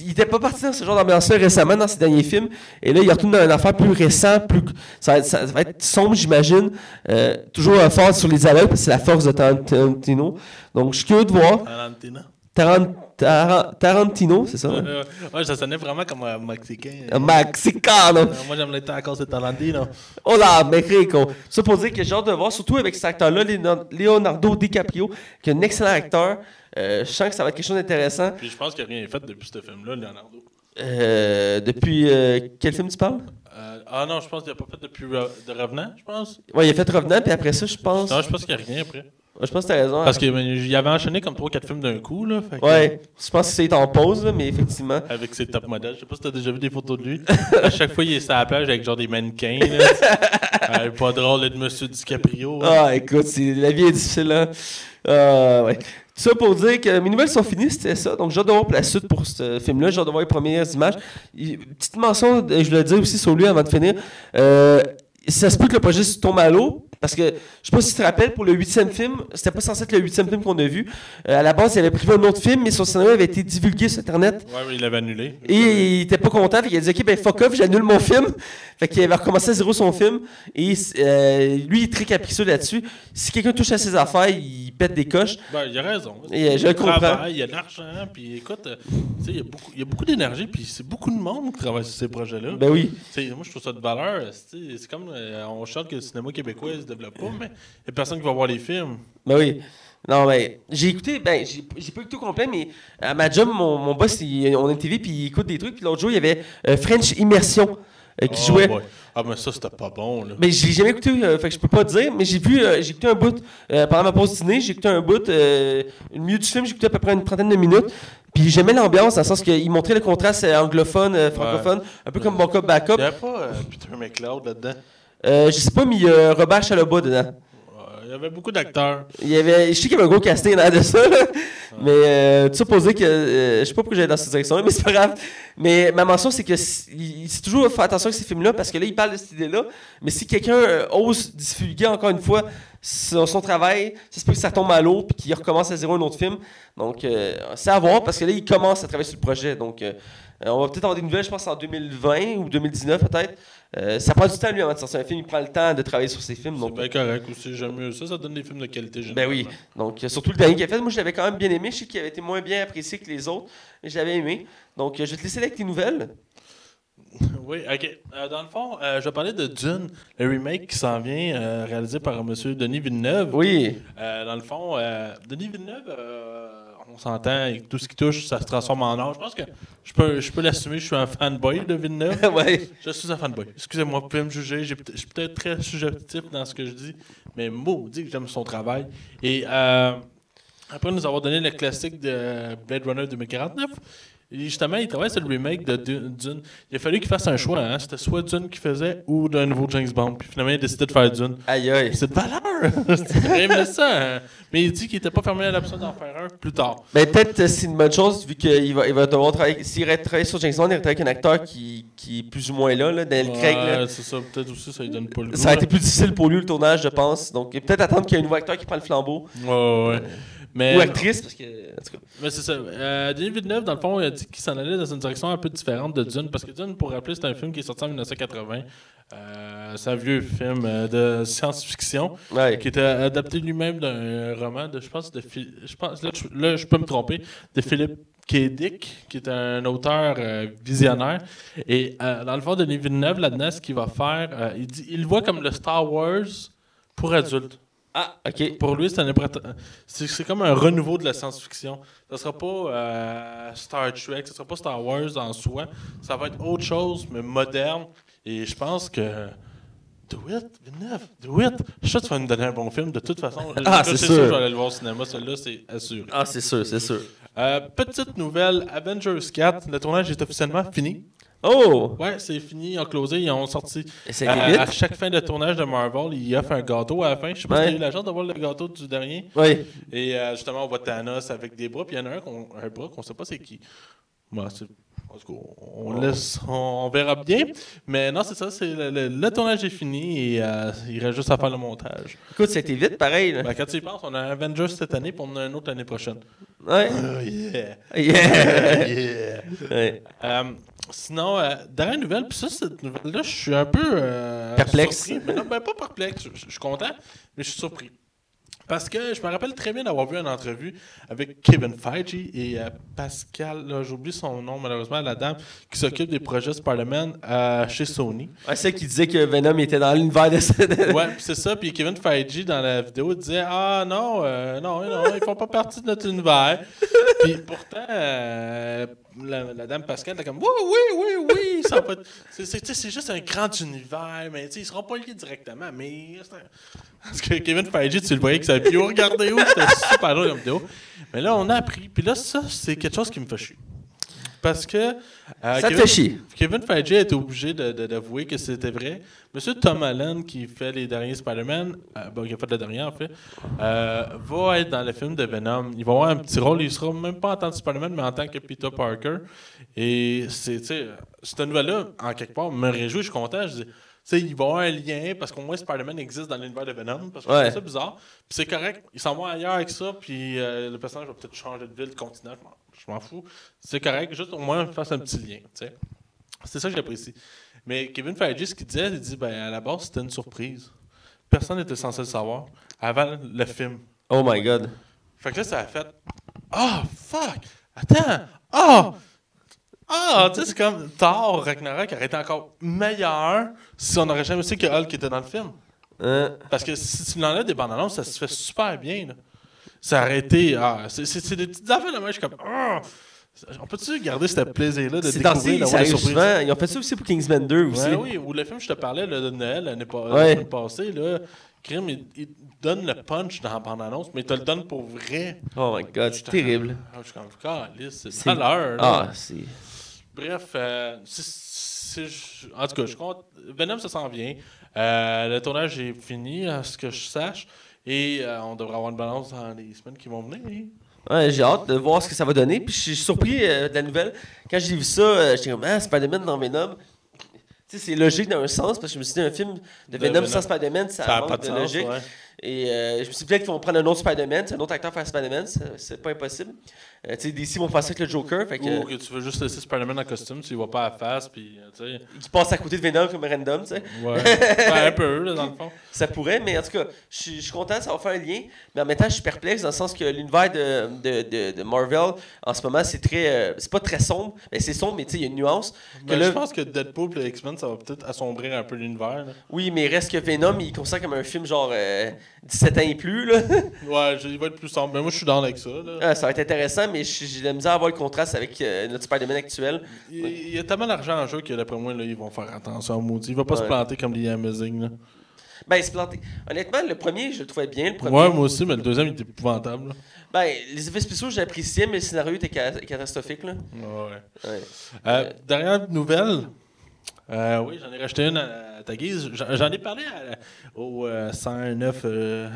il était pas parti dans ce genre d'ambiance-là récemment dans ses derniers films. Et là, il retourne dans une affaire plus récente, plus. Ça va être, ça va être sombre, j'imagine. Euh, toujours euh, fort sur les aveugles parce que c'est la force de Tarantino. Donc, je suis curieux de voir. Valentina. Taran- Taran- Tarantino, c'est ça? Euh, ouais, ça sonnait vraiment comme un Mexicain. Un Mexicano. Euh, Moi, j'aime les tacos de Tarantino. Hola, Mexico. Ça pour dire que j'ai hâte de voir, surtout avec cet acteur-là, Leonardo- DiCaprio, qui est un excellent acteur. Euh, je sens que ça va être quelque chose d'intéressant. Puis je pense qu'il n'a rien fait depuis ce film-là, Leonardo. Euh, depuis euh, quel film tu parles? Euh, ah non, je pense qu'il n'a pas fait depuis Re- de Revenant, je pense. Ouais, il a fait Revenant, puis après ça, je pense. Non, je pense qu'il n'y a rien après. Je pense que t'as raison. Parce qu'il avait enchaîné comme 3-4 films d'un coup, là. fait que- Ouais, je pense que c'est en pause, là, mais effectivement. Avec ses top modèles. Je sais pas si t'as déjà vu des photos de lui. à chaque fois, il est sur la plage avec genre des mannequins. Là. Euh, pas drôle d'être Monsieur DiCaprio. hein. Ah, écoute, c'est- la vie est difficile, hein. Ah, ouais. Tout ça pour dire que mes nouvelles sont finies, c'était ça. Donc, j'ai hâte de voir pour la suite pour ce film-là. J'ai hâte de voir les premières images. Petite mention, euh, je le dis aussi sur lui avant de finir. Euh, ça se peut que le projet se tombe à l'eau. Parce que, je sais pas si tu te rappelles, pour le huitième film, c'était pas censé être le huitième film qu'on a vu. Euh, à la base, il avait prévu un autre film, mais son scénario avait été divulgué sur Internet. Ouais, mais il l'avait annulé. Et il était pas content, fait qu'il a dit Ok, ben fuck off, j'annule mon film. Fait qu'il va recommencer à zéro son film. Et euh, lui, il est très capricieux là-dessus. Si quelqu'un touche à ses affaires, il pète des coches. Ben, il a raison. Et, euh, je il comprends. travaille, il y a de l'argent, puis écoute, il y a beaucoup, il beaucoup d'énergie, puis c'est beaucoup de monde qui travaille sur ces projets-là. Ben oui. Moi, je trouve ça de valeur. C'est comme, on chante que le cinéma québécois ne développe pas, mais il n'y a personne qui va voir les films. Ben oui. Non, mais j'ai écouté, ben, j'ai pas écouté au complet, mais à ma job, mon, mon boss, il, on est TV, puis il écoute des trucs. Puis l'autre jour, il y avait euh, French Immersion euh, qui Oh jouait. boy. Ah, mais ça, c'était pas bon, là. Mais j'ai jamais écouté, euh, fait que je peux pas dire, mais j'ai vu, euh, j'ai écouté un bout pendant ma pause dîner, j'ai écouté un bout, euh, le milieu du film, j'ai écouté à peu près une trentaine de minutes. Puis j'aimais l'ambiance dans le sens qu'il montrait le contraste anglophone, francophone, un peu comme Bon Cop Il Backup. n'y avait pas Peter McLeod là-dedans? Euh, je sais pas, mais il y a Robert Chalobah dedans. Il y avait beaucoup d'acteurs. Il y avait, je sais qu'il y avait un gros casting là de ça, là. mais euh, tout ça pour dire que euh, je sais pas pourquoi j'allais dans cette direction-là, mais c'est pas grave. Mais ma mention, c'est que c'est toujours faire attention avec ces films-là parce que là, il parle de cette idée-là. Mais si quelqu'un euh, ose divulguer encore une fois son, son travail, ça se peut que ça tombe à l'eau puis qu'il recommence à zéro un autre film. Donc, euh, c'est à voir parce que là, il commence à travailler sur le projet. Donc, on va peut-être avoir des nouvelles, je pense, en 2020 ou 2019 peut-être. Euh, ça prend du temps, lui, avant de sortir un film. Il prend le temps de travailler sur ses films. C'est bien correct aussi, j'aime mieux ça. Ça donne des films de qualité ben oui. Donc, euh, surtout le dernier qu'il a fait, moi, je l'avais quand même bien aimé. Je sais qu'il avait été moins bien apprécié que les autres, mais je l'avais aimé. Donc, euh, je vais te laisser avec tes nouvelles. Oui, ok. Euh, dans le fond, euh, je vais parler de Dune, le remake qui s'en vient, réalisé par M. Denis Villeneuve. Oui. Dans le fond, Denis Villeneuve, on s'entend, avec tout ce qui touche, ça se transforme en or. Je pense que je peux, je peux l'assumer, je suis un fanboy de Villeneuve. ouais. Je suis un fanboy. Excusez-moi, vous pouvez me juger. Je suis peut-être très subjectif dans ce que je dis, mais maudit que j'aime son travail. Et euh, après nous avoir donné le classique de Blade Runner 2049, et justement, il travaille sur le remake de Du- Dune. Il a fallu qu'il fasse un choix. Hein? C'était soit Dune qu'il faisait ou d'un nouveau James Bond. Puis finalement, il a décidé de faire Dune. Aïe, aïe. C'est de valeur! Aimait ça. hein. Mais il dit qu'il n'était pas fermé à l'option d'en faire un plus tard. Mais peut-être euh, c'est une bonne chose vu qu'il va, il va devoir travailler. S'il irait travailler sur James Bond, il travailler avec un acteur qui, qui est plus ou moins là, là Daniel Craig. là. Ouais, c'est ça. Peut-être aussi, ça lui donne pas le goût. Ça a été là. plus difficile pour lui le tournage, je pense. Donc peut-être attendre qu'il y ait un nouveau acteur qui prend le flambeau. Ouais, ouais, ouais. Mais, Ou actrice, parce que. En tout cas. Mais c'est ça. Euh, Denis Villeneuve, dans le fond, il a dit qu'il s'en allait dans une direction un peu différente de Dune. Parce que Dune, pour rappeler, c'est un film qui est sorti en 1980. Euh, c'est un vieux film euh, de science-fiction Ouais. qui était adapté lui-même d'un roman de, je pense, de je pense, là, je, là, je peux me tromper, de Philippe K. Dick, qui est un auteur euh, visionnaire. Et euh, dans le fond, Denis Villeneuve, là-dedans, ce qu'il va faire, euh, il, dit, il le voit comme le Star Wars pour adultes. Ah, ok. Pour lui, c'est un comme un renouveau de la science-fiction. Ça sera pas euh, Star Trek, ça sera pas Star Wars en soi. Ça va être autre chose, mais moderne. Et je pense que. Do it, Villeneuve, do it. Je suis sûr que tu vas nous donner un bon film de toute façon. Ah, Je- c'est sûr. Je vais aller le voir au cinéma, celui-là, c'est assuré. Ah, c'est sûr, c'est sûr. Euh, petite nouvelle Avengers 4, le tournage est officiellement fini. Oh! Ouais, c'est fini, ils ont closé, ils ont sorti. Et ça À, chaque fin de tournage de Marvel, ils offrent un gâteau à la fin. Je sais pas Ouais. si tu as eu la chance de voir le gâteau du dernier. Oui. Et euh, justement, on voit Thanos avec des bras, puis il y en a un, qu'on- un bras qu'on sait pas c'est qui. Moi, c'est- en tout cas, on, laisse, on, verra bien. Mais non, c'est ça, c'est le, le- le tournage est fini et euh, il reste juste à faire le montage. Écoute, ça a été vite, pareil. Là. Ben, quand tu y penses, on a un Avengers cette année, puis on en a un autre l'année prochaine. Ouais. Oh yeah! Yeah! yeah! ouais. Euh, sinon, euh, dernière nouvelle, puis ça, cette nouvelle-là, je suis un peu. euh, Perplexe. surpris. Mais non, ben, pas perplexe, je je suis content, mais je suis surpris. Parce que je me rappelle très bien d'avoir vu une entrevue avec Kevin Feige et euh, Pascal, là, j'oublie son nom malheureusement, la dame qui s'occupe des projets Spider-Man euh, chez Sony. Ouais, c'est qui disait que Venom était dans l'univers de. Ouais, c'est ça. Puis Kevin Feige, dans la vidéo, disait Ah non, euh, non, non, ils font pas partie de notre univers. puis pourtant, la, dame Pascal était comme Oui, oui, oui, oui. C'est, juste un grand univers, mais ils seront pas liés directement. Mais. Parce que Kevin Feige, tu le voyais que ça vidéo, regardez où, c'était super drôle comme vidéo. Mais là, on a appris. Puis là, ça, c'est quelque chose qui me fait chier. Parce que. euh, Ça Kevin- chier. Kevin Feige a été obligé d'avouer que c'était vrai. Monsieur Tom Holland, qui fait les derniers Spider-Man, euh, bon, qui a fait le dernier en fait, euh, va être dans le film de Venom. Il va avoir un petit rôle. Il sera même pas en tant que Spider-Man, mais en tant que Peter Parker. Et c'est, cette nouvelle-là, en quelque part, me réjouit. Je suis content. Je dis, il va y avoir un lien parce qu'au moins Spider-Man existe dans l'univers de Venom. Parce que Ouais. c'est ça bizarre. Puis c'est correct. Il s'en va ailleurs avec ça. Puis euh, le personnage va peut-être changer de ville, de continent. Je m'en- fous. C'est correct. Juste au moins, fasse un petit lien. C'est ça que j'apprécie. Mais Kevin Feige, ce qu'il disait, il dit ben, à la base, c'était une surprise. Personne n'était censé le savoir avant le film. Oh my god. Fait que là, ça a fait Ah, fuck! Attends! Ah! Ah! Tu sais, c'est comme Thor Ragnarok aurait été encore meilleur si on n'aurait jamais su que Hulk était dans le film. Hein? Parce que si tu l'enlèves des bandes annonces, ça se fait super bien. Là. Été. Ah, c'est, des petites affaires de moi, je suis comme. Ah! On peut-tu garder ce plaisir-là de découvrir surprises? souvent. Ils ont fait ça aussi pour Kingsman 2 aussi. Ouais, oui, ou le film, je te parlais là, de Noël l'année Ouais. la passée, là, Crime, il, il donne le punch dans la bande-annonce, mais il te le donne pour vrai. Oh my god, c'est terrible. Ah, je suis comme, Calisse, c'est là. Ah, c'est. Bref, euh, en tout cas, je compte. Venom, ça s'en vient. Euh, le tournage est fini, à ce que je sache. Et euh, on devrait avoir une balance dans les semaines qui vont venir. Ouais, j'ai hâte de voir ce que ça va donner. Puis je suis surpris euh, de la nouvelle. Quand j'ai vu ça, euh, j'étais comme, ah, Spider-Man dans Venom. Tu sais, c'est logique dans un sens, parce que je me suis dit, un film de, Venom, sans Spider-Man, ça, Ça n'a manque pas de, de sens. logique. ouais. Et euh, je me suis dit, peut-être qu'ils vont prendre un autre Spider-Man, un autre acteur faire Spider-Man, c'est pas impossible. Euh, tu sais, DC vont ça avec le Joker, fait que, Ou que tu veux juste laisser Spider-Man en costume, tu y vas pas à la face, puis euh, tu sais. passe à côté de Venom comme random, tu sais. Ouais. Ben, un peu, là, dans le fond. Ça pourrait, mais en tout cas, je suis je suis content, ça va faire un lien. Mais en même temps, je suis perplexe dans le sens que l'univers de, de, de, de Marvel, en ce moment, c'est très. euh, c'est pas très sombre. mais c'est sombre, mais tu sais, il y a une nuance. Ben, là- Je pense que Deadpool et X-Men, ça va peut-être assombrir un peu l'univers. là. Oui, mais il reste que Venom, il considère comme un film genre. euh, 17 ans et plus. Là. Ouais, je- il va être plus sombre. Mais moi, je suis dans avec ça. là. Ah, ça va être intéressant, mais j'ai de la misère à voir le contraste avec euh, notre Spider-Man actuel. Il, il y a tellement d'argent en jeu que d'après moi, là, ils vont faire attention au maudit. Il va pas Ouais. se planter comme les Amazing. Là. Ben, c'est planté. Honnêtement, le premier, je le trouvais bien. Le premier, Ouais, moi aussi, mais le deuxième, il était épouvantable. là. Ben, les effets spéciaux, j'appréciais, mais le scénario était ca- catastrophique. Là. Ouais. Ouais. Euh, dernière nouvelle. Euh, oui, j'en ai racheté une à, à ta guise. J'en ai parlé à- au euh, 109 euh,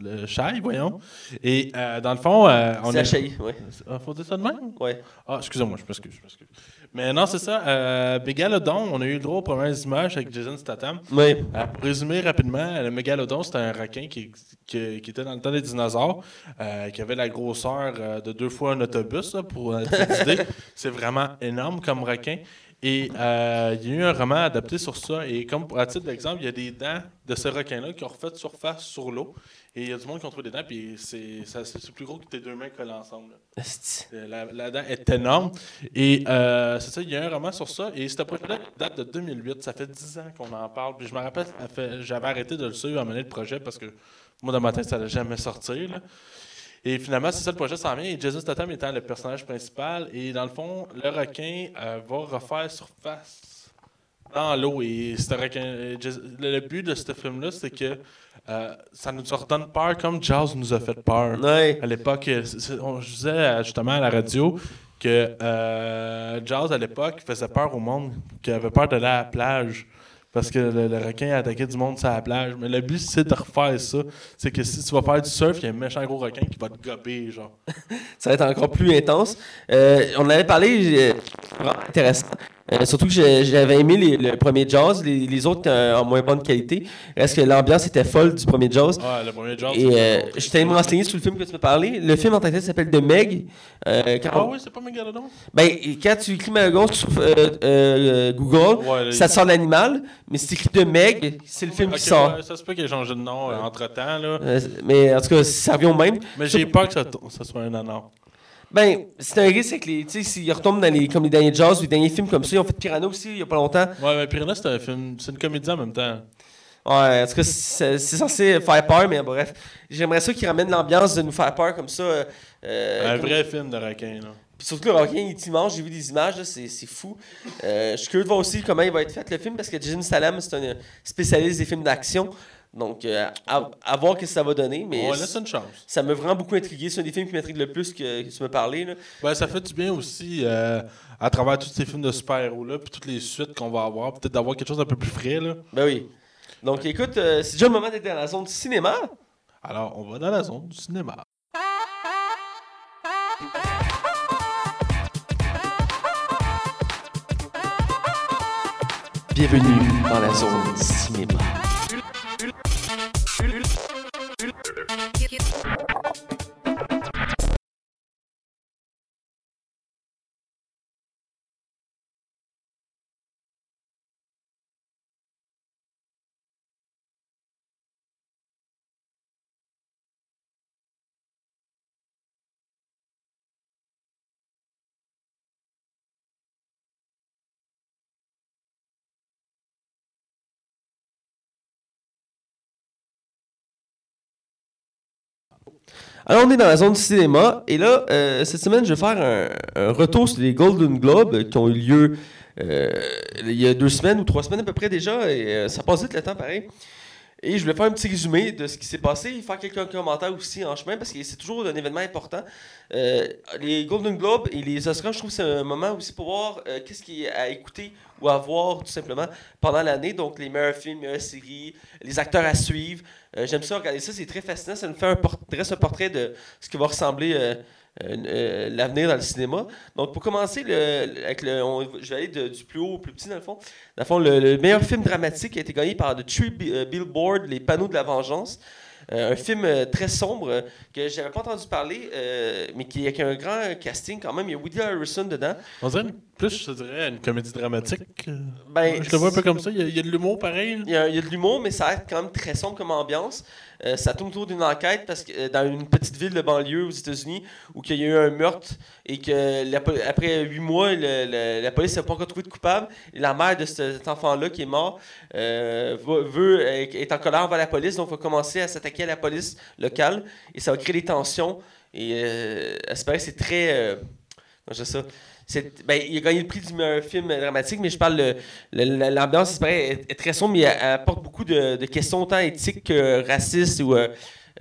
le Chai, voyons. Et euh, dans le fond, euh, on C'est a. HI, ouais. Ah, faut dire ça de même? ouais. Ah, excusez-moi, je m'excuse, je m'excuse. Mais non, c'est ça. Euh, Megalodon, on a eu le droit aux premières images avec Jason Statham. Ouais. Euh, pour résumer rapidement, le mégalodon, c'était un requin qui, qui, qui était dans le temps des dinosaures, euh, qui avait la grosseur euh, de deux fois un autobus, là, pour idée. C'est vraiment énorme comme requin. Et euh, il y a eu un roman adapté sur ça. Et comme à titre d'exemple, il y a des dents de ce requin-là qui ont refait surface sur l'eau. Et il y a du monde qui ont trouvé des dents, puis c'est ça- c'est plus gros que tes deux mains collées ensemble. Euh, La, la dent est énorme. Et euh, c'est ça, il y a un roman sur ça. Et ce projet-là date de 2008. Ça fait 10 ans qu'on en parle. Puis je me rappelle, j'avais arrêté de le suivre à mener le projet parce que moi, dans ma tête, ça n'allait jamais sortir. là. Et finalement, c'est ça, le projet s'en vient. Et Jason Statham étant le personnage principal. Et dans le fond, le requin euh, va refaire surface dans l'eau. Et requin- le but de ce film-là, c'est que euh, ça nous redonne peur comme Jaws nous a fait peur Ouais. à l'époque, euh, on- je disais euh, justement à la radio que euh, Jaws, à l'époque, faisait peur au monde, qui avait peur d'aller à la plage. Parce que le, le requin attaquait du monde sur la plage. Mais le but, c'est de refaire ça. C'est que si tu vas faire du surf, il y a un méchant gros requin qui va te gober, genre. Ça va être encore plus intense. Euh, on en avait parlé, vraiment intéressant. Euh, surtout que j'avais aimé les- le premier Jaws, les, les autres euh, en moins bonne qualité. Reste que l'ambiance était folle du premier Jaws. Ouais, le premier Jaws. Et euh, allé me renseigner sur le film que tu m'as parlé. Le film en tant que tel s'appelle The Meg. Euh, quand, Ah oui, c'est pas Megalodon? ben, quand tu écris Megalodon sur Google, Ouais, ça te sort l'animal. Mais si tu écris The Meg, c'est le film qui sort. ça se peut qu'il ait changé de nom entre temps, là. Euh, mais en tout cas, ça revient au même. Mais j'ai peur que ça, ça soit un nanan. Ben, c'est un risque avec les. Tu sais, s'ils retombent dans les, comme les derniers Jaws ou les derniers films comme ça, ils ont fait Piranha aussi il y a pas longtemps. Ouais, mais Piranha, c'est un film, c'est une comédie en même temps. Ouais, en tout cas, c'est c'est censé faire peur, mais bref. J'aimerais ça qu'ils ramènent l'ambiance de nous faire peur comme ça. euh, un comme- vrai film de requin, là. Puis surtout le requin, il est immense. J'ai vu des images, c'est c'est fou. Euh, je suis curieux de voir aussi comment il va être fait le film, parce que Jason Statham, c'est un spécialiste des films d'action. Donc, euh, à, à voir ce que ça va donner. Mais On laisse une chance. ça m'a vraiment beaucoup intrigué. C'est un des films qui m'intrigue le plus que, que tu m'as parlé. Là. Ben, ça fait du bien aussi euh, à travers tous ces films de super-héros-là, puis toutes les suites qu'on va avoir, peut-être d'avoir quelque chose d'un peu plus frais. Là. Ben oui. Donc, écoute, euh, c'est déjà le moment d'être dans la zone du cinéma. Alors, on va dans la zone du cinéma. Bienvenue dans la zone cinéma. Alors, on est dans la zone du cinéma. Et là, euh, cette semaine, je vais faire un, retour sur les Golden Globes qui ont eu lieu euh, il y a deux semaines ou trois semaines à peu près déjà. Et euh, ça passe vite le temps, pareil. Et je voulais faire un petit résumé de ce qui s'est passé faire quelques commentaires aussi en chemin parce que c'est toujours un événement important. Euh, les Golden Globes et les Oscars, je trouve que c'est un moment aussi pour voir euh, qu'est-ce qui à écouter ou à voir tout simplement pendant l'année. Donc les meilleurs films, meilleures séries, les acteurs à suivre. Euh, J'aime ça, regarder ça, c'est très fascinant. Ça nous fait un un portrait de ce qui va ressembler euh, euh, l'avenir dans le cinéma. Donc pour commencer, avec le, je vais aller du plus haut au plus petit dans le fond. Dans le fond, le, le meilleur film dramatique a été gagné par The Tree Bi- Billboard, Les Panneaux de la Vengeance. Euh, un film euh, très sombre euh, que j'avais pas entendu parler, mais qui avec un grand casting quand même. Il y a Woody Harrison dedans. On dirait une- plus, je dirais, une comédie dramatique. Ben, je le vois un peu comme ça. Il y a, il y a de l'humour pareil. Il y, a, il y a de l'humour, mais ça reste quand même très sombre comme ambiance. Euh, ça tourne autour d'une enquête parce que euh, dans une petite ville de banlieue aux États-Unis où il y a eu un meurtre et que la après huit mois, la police n'a pas encore trouvé de coupable. La mère de cet enfant-là qui est mort euh, veut, est en colère envers la police, donc va commencer à s'attaquer à la police locale et ça va créer des tensions. Et ce paraît, c'est très. Je dis ça? Ben, il a gagné le prix du meilleur film dramatique, mais je parle de l'ambiance, c'est pareil, est, est très sombre, mais elle, apporte beaucoup de, questions autant éthiques que racistes ou euh,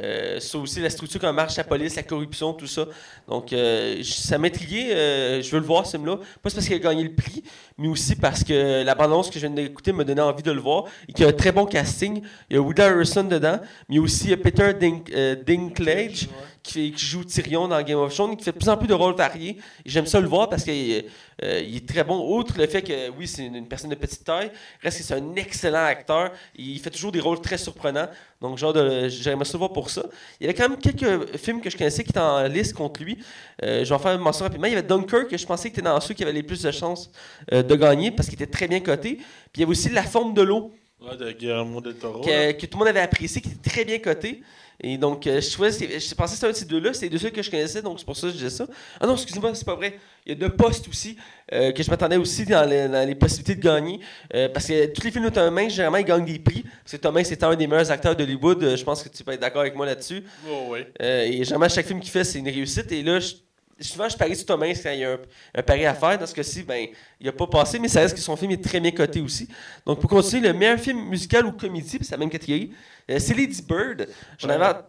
euh, aussi la structure, comment marche la police, la corruption, tout ça. Donc, euh, ça m'a intrigué. euh, je veux le voir, ce film-là. Pas parce qu'il a gagné le prix, mais aussi parce que la bande-annonce que je viens d'écouter m'a donné envie de le voir et qu'il y a un très bon casting. Il y a Woody Harrelson dedans, mais aussi Peter euh, Dinklage qui, fait- qui joue Tyrion dans Game of Thrones, qui fait de plus en plus de rôles variés. J'aime ça le voir parce qu'il euh, il est très bon. Outre le fait que, oui, c'est une, une personne de petite taille, reste que c'est un excellent acteur. Il fait toujours des rôles très surprenants. Donc, genre, j'aimerais ça le voir pour ça. Il y avait quand même quelques films que je connaissais qui étaient en liste contre lui. Euh, je vais en faire une mention rapidement. Il y avait Dunkirk, que je pensais que était dans ceux qui avaient les plus de chances euh, de gagner parce qu'il était très bien coté. Puis il y avait aussi La forme de l'eau Ouais, de Guillermo del Toro. que, que tout le monde avait apprécié, qui était très bien coté. Et donc, euh, je, trouvais, c'est- je pensais que c'était un de ces deux-là. C'est les deux seuls que je connaissais, donc c'est pour ça que je disais ça. Ah non, excusez-moi, c'est pas vrai. Il y a deux postes aussi, euh, que je m'attendais aussi dans les, dans les possibilités de gagner. Euh, parce que tous les films de Tom Hanks, généralement, ils gagnent des prix. Parce que Tom Hanks est un des meilleurs acteurs d'Hollywood. Je pense que tu peux être d'accord avec moi là-dessus. Oh, oui. Et généralement, chaque film qu'il fait, c'est une réussite. Et là, je- souvent, je parie sur Tom Hanks quand il y a un, un pari à faire. Dans ce cas-ci, ben, il n'a pas passé, mais ça reste que son film est très bien coté aussi. Donc, pour continuer, le meilleur film musical ou comédie, puis c'est la même catégorie, euh, c'est Lady Bird. J'en avais,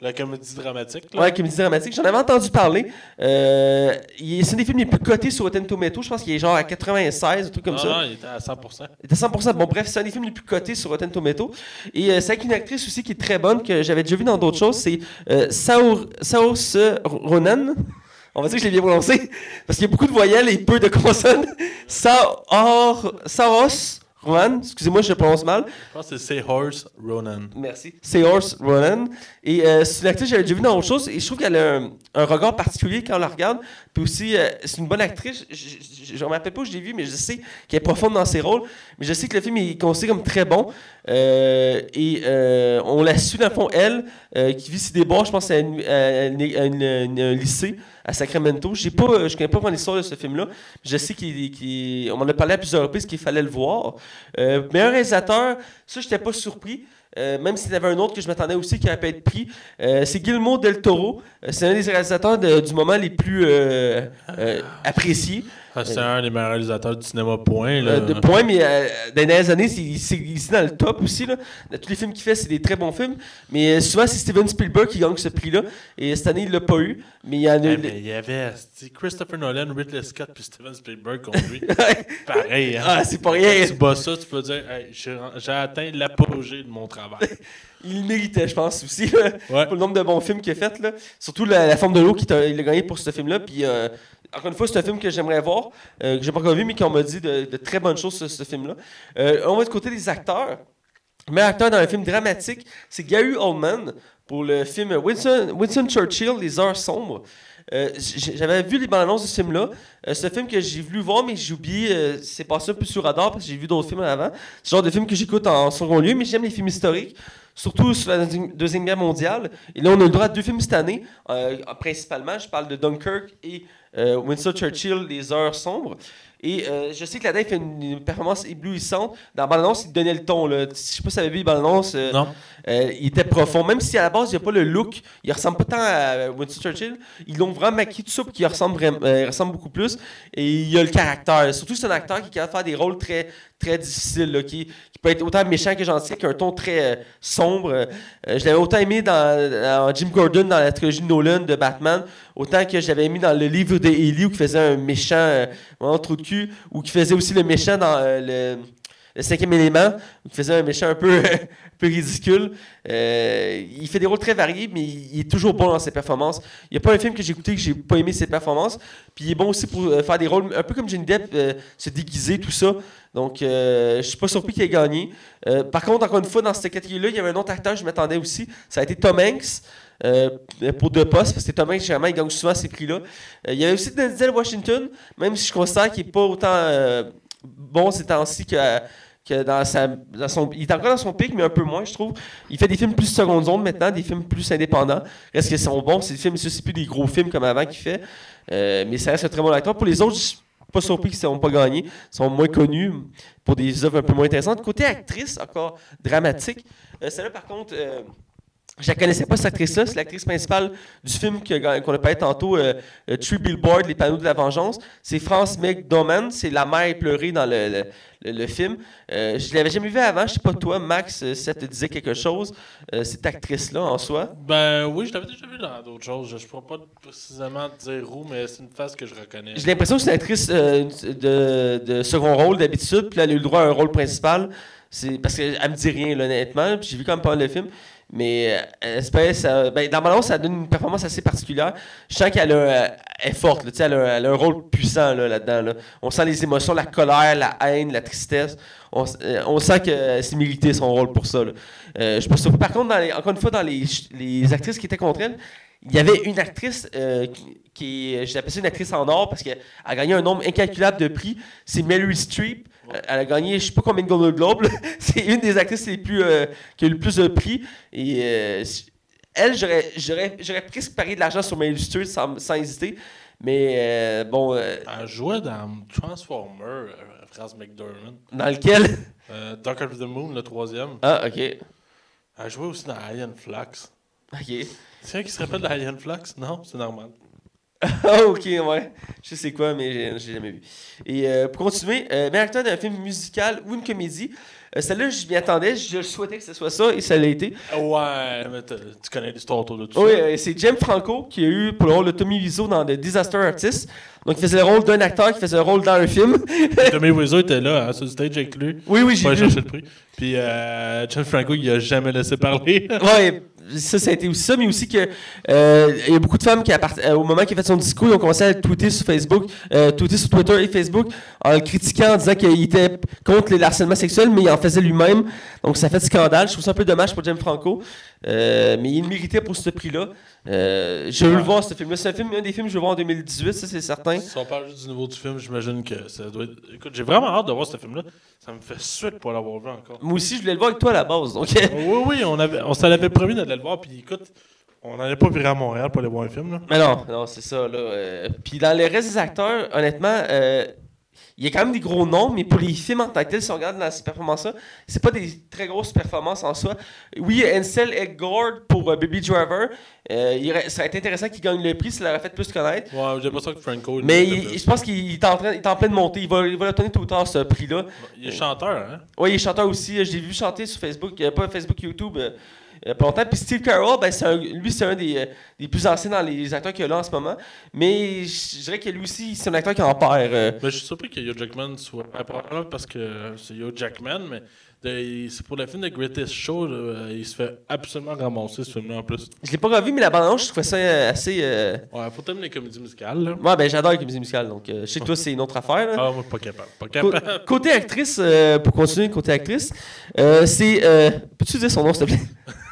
La comédie dramatique. Là. ouais, comédie dramatique. J'en avais entendu parler. Euh, c'est un des films les plus cotés sur Rotten Tomato. Je pense qu'il est genre à 96, un truc comme non, ça. non, il était à 100%. Il était 100%. Bon, bref, c'est un des films les plus cotés sur Rotten Tomato. Et euh, c'est avec une actrice aussi qui est très bonne, que j'avais déjà vu dans d'autres choses. C'est euh, Saoirse Ronan. On va dire que je l'ai bien prononcé. Parce qu'il y a beaucoup de voyelles et peu de consonnes. Saor, Saoirse Ronan. Excusez-moi, je le prononce mal. Je pense que c'est Horse Ronan. Merci. C'est Horse Ronan. Et euh, c'est une actrice que j'avais déjà vu dans autre chose. Et je trouve qu'elle a un, un regard particulier quand on la regarde. Puis aussi, euh, c'est une bonne actrice. Je ne me rappelle pas où je l'ai vue, mais je sais qu'elle est profonde dans ses rôles. Mais je sais que le film est considéré comme très bon. Euh, et euh, on l'a su, dans le fond, elle, euh, qui vit ses débords, je pense, à, un lycée à Sacramento. J'ai pas, je connais pas vraiment l'histoire de ce film-là. Je sais qu'on m'en a parlé à plusieurs reprises qu'il fallait le voir. Euh, meilleur réalisateur, ça, je n'étais pas surpris. Même s'il y avait un autre que je m'attendais aussi qui aurait pu être pris. C'est Guillermo del Toro. C'est un des réalisateurs du moment les plus appréciés. Ah, c'est un des meilleurs réalisateurs du cinéma, point. Là. Euh, de point, mais euh, dans les dernières années, c'est ici dans le top aussi. Là. Tous les films qu'il fait, c'est des très bons films. Mais euh, souvent, c'est Steven Spielberg qui gagne ce prix-là. Et cette année, il l'a pas eu. Mais il y en a eu. mais il y avait Christopher Nolan, Ridley Scott puis Steven Spielberg contre lui. Pareil, hein? ah, c'est pas rien. Tu bats ça, tu peux dire hey, j'ai atteint l'apogée de mon travail. Il méritait, je pense, aussi. là. Ouais. Pour le nombre de bons films qu'il a fait. Là. Surtout la, la forme de l'eau qu'il a, il a gagné pour ce film-là. Puis, euh, encore une fois, c'est un film que j'aimerais voir, euh, que j'ai pas encore vu, mais qu'on m'a dit de, très bonnes choses sur ce film-là. Euh, on va du côté des acteurs. Le meilleur acteur dans un film dramatique, c'est Gary Oldman pour le film Winston, Churchill, Les Heures Sombres. Euh, J'avais vu les bandes annonces de ce film-là. Euh, c'est un film que j'ai voulu voir, mais j'ai oublié. euh, c'est passé un peu sur radar parce que j'ai vu d'autres films avant. C'est le genre de film que j'écoute en second lieu, mais j'aime les films historiques, surtout sur la Deuxi- Deuxième Guerre mondiale. Et là, on a le droit à deux films cette année. Euh, principalement, je parle de Dunkirk et Winston Churchill, Les Heures Sombres. Et euh, je sais que la fait une, une performance éblouissante. Dans la bande-annonce, il donnait le ton. Là. Je sais pas si vous avez vu les bandes-annonces. euh, Non. euh, il était profond. Même si à la base, il n'y a pas le look, il ressemble pas tant à Winston Churchill. Ils l'ont vraiment maquillé tout ça pour qu'il ressemble, vraiment- il ressemble beaucoup plus. Et il a le caractère. Surtout, c'est un acteur qui est capable de faire des rôles très, très difficiles, là, qui, qui peut être autant méchant que gentil, qui a un ton très sombre. Je l'avais autant aimé dans, dans Jim Gordon dans la trilogie Nolan de Batman, autant que je l'avais aimé dans le livre de Ellie où il faisait un méchant vraiment trop de cul, ou qui faisait aussi le méchant dans euh, le cinquième élément, il faisait un méchant un peu, peu ridicule. Euh, il fait des rôles très variés, mais il, est toujours bon dans ses performances. Il n'y a pas un film que j'ai écouté que j'ai pas aimé ses performances. Puis il est bon aussi pour euh, faire des rôles un peu comme Johnny Depp, se déguiser, tout ça. Donc, euh, je suis pas surpris qu'il ait gagné. Par contre, encore une fois, dans cette catégorie-là, il y avait un autre acteur, je m'attendais aussi. Ça a été Tom Hanks. Euh, pour deux postes, parce que Tom Hanks, généralement, il gagne souvent ces prix-là. Euh, il y avait aussi Denzel Washington, même si je considère qu'il n'est pas autant euh, bon ces temps-ci que, dans, sa, son. Il est encore dans son pic, mais un peu moins, je trouve. Il fait des films plus seconde zone maintenant, des films plus indépendants. Reste qu'ils sont bons, c'est des films, c'est plus des gros films comme avant qu'il fait. Mais ça reste un très bon acteur. Pour les autres, je suis pas surpris qu'ils ne sont pas gagnés. Ils sont moins connus pour des œuvres un peu moins intéressantes. Côté actrice, encore dramatique, celle-là, par contre. Je la connaissais pas, cette actrice-là. C'est l'actrice principale du film que- qu'on a parlé tantôt, euh, euh, Tree Billboard, Les panneaux de la vengeance. C'est France McDormand. C'est la mère éplorée dans le, le- film. Euh, je l'avais jamais vue avant. Je sais pas toi, Max, euh, si ça te disait quelque chose, euh, cette actrice-là en soi. Ben oui, je l'avais déjà vu dans d'autres choses. Je ne pourrais pas précisément te dire où, mais c'est une face que je reconnais. J'ai l'impression que c'est une actrice euh, de, de second rôle d'habitude, puis elle a eu le droit à un rôle principal. Parce qu'elle me dit rien, là, honnêtement. Puis j'ai vu quand même pas le film. Mais euh, espèce, ça, ben, dans Malon, ça donne une performance assez particulière. Je sens qu'elle euh, est forte, elle, a, elle a un rôle puissant là, là-dedans. là. On sent les émotions, la colère, la haine, la tristesse. On, euh, on sent que c'est mérité son rôle pour ça. Euh, je sûr. Par contre, encore une fois, dans les, les actrices qui étaient contre elle, il y avait une actrice euh, qui, je l'appelle ça une actrice en or parce qu'elle a gagné un nombre incalculable de prix. C'est Meryl Streep. Elle a gagné, je sais pas combien de Golden Globes. là. C'est une des actrices les plus euh, qui a eu le plus de prix. Et euh, elle, j'aurais, presque parié de l'argent sur Meryl Streep sans, sans hésiter. Mais euh, bon, Elle jouait dans Transformer, France McDormand. dans lequel? Dark of the Moon, le troisième. Ah, ok, Elle jouait aussi dans Alien Flux. ok. C'est un qui se rappelle d'Alien Flux? Non, c'est normal. Ah, ok, ouais. Je sais quoi, mais j'ai, jamais vu. Et euh, pour continuer, euh, acteur d'un film musical ou une comédie. Euh, celle-là, je m'y attendais, je souhaitais que ce soit ça, et ça l'a été. Ouais, mais tu connais l'histoire autour de tout Oui, ça. euh, c'est James Franco qui a eu pour le rôle de Tommy Wiseau dans The Disaster Artist. Donc, il faisait le rôle d'un acteur qui faisait le rôle dans un film. Tommy Wiseau était là, hein, sur le stage avec lui. Oui, oui, j'ai vu. chercher le prix. Puis euh, John Franco, il a jamais laissé parler. Ouais, ça, ça a été aussi ça, mais aussi que euh, il y a beaucoup de femmes qui, euh, au moment qu'il a fait son discours, ils ont commencé à le tweeter sur Facebook, euh, tweeter sur Twitter et Facebook, en le critiquant, en disant qu'il était contre les harcèlements sexuels, mais il en faisait lui-même. Donc ça fait scandale. Je trouve ça un peu dommage pour James Franco, Euh, mais il le méritait pour ce prix-là. Euh, je veux le voir, ce film-là. C'est un, film, un des films que je veux voir en 2018, ça c'est certain. Si on parle juste du niveau du film, j'imagine que ça doit être. Écoute, j'ai vraiment hâte de voir ce film-là. Ça me fait suite pour l'avoir vu encore. Moi aussi, je voulais le voir avec toi à la base. Donc, oui, oui, on, avait, on s'en avait promis d'aller le voir. Puis écoute, on n'allait pas virer à Montréal pour aller voir un film. Là. Mais non, non, c'est ça. Là. euh. Puis dans le reste des acteurs, honnêtement, euh, il y a quand même des gros noms, mais pour les films en tant que tels, si on regarde dans ces performances-là, c'est pas des très grosses performances en soi. Oui, Ansel Elgort pour euh, Baby Driver. Euh, il aurait- ça aurait été intéressant qu'il gagne le prix, ça l'aurait fait plus connaître. Ouais, j'ai l'impression que Franco. il Mais il- je pense qu'il est en, train, il est en pleine montée. Il va, il va l'obtenir tout ou tard, ce prix-là. Il est chanteur, hein? Oui, il est chanteur aussi. Je l'ai vu chanter sur Facebook, euh, pas Facebook, YouTube, euh, euh, pas longtemps. Puis Steve Carell, ben, un- lui, c'est un des, euh, des plus anciens dans les acteurs qu'il y a là en ce moment. Mais je dirais que lui aussi, c'est un acteur qui en perd. euh. Mais je suis surpris que Hugh Jackman soit. ben, probablement parce que c'est Hugh Jackman, mais c'est pour le film de Greatest Show, là, il se fait absolument ramasser ce film-là en plus. Je l'ai pas revu, mais la bande je trouvais ça euh, assez. euh, Ouais, faut t'aimer les comédies musicales. Là. Ouais, ben j'adore les comédies musicales, donc euh, que toi, c'est une autre affaire. là. Ah, moi, pas capable. Pas capable. côté actrice, euh, pour continuer, côté actrice, euh, c'est. euh, Peux-tu dire son nom, s'il te plaît?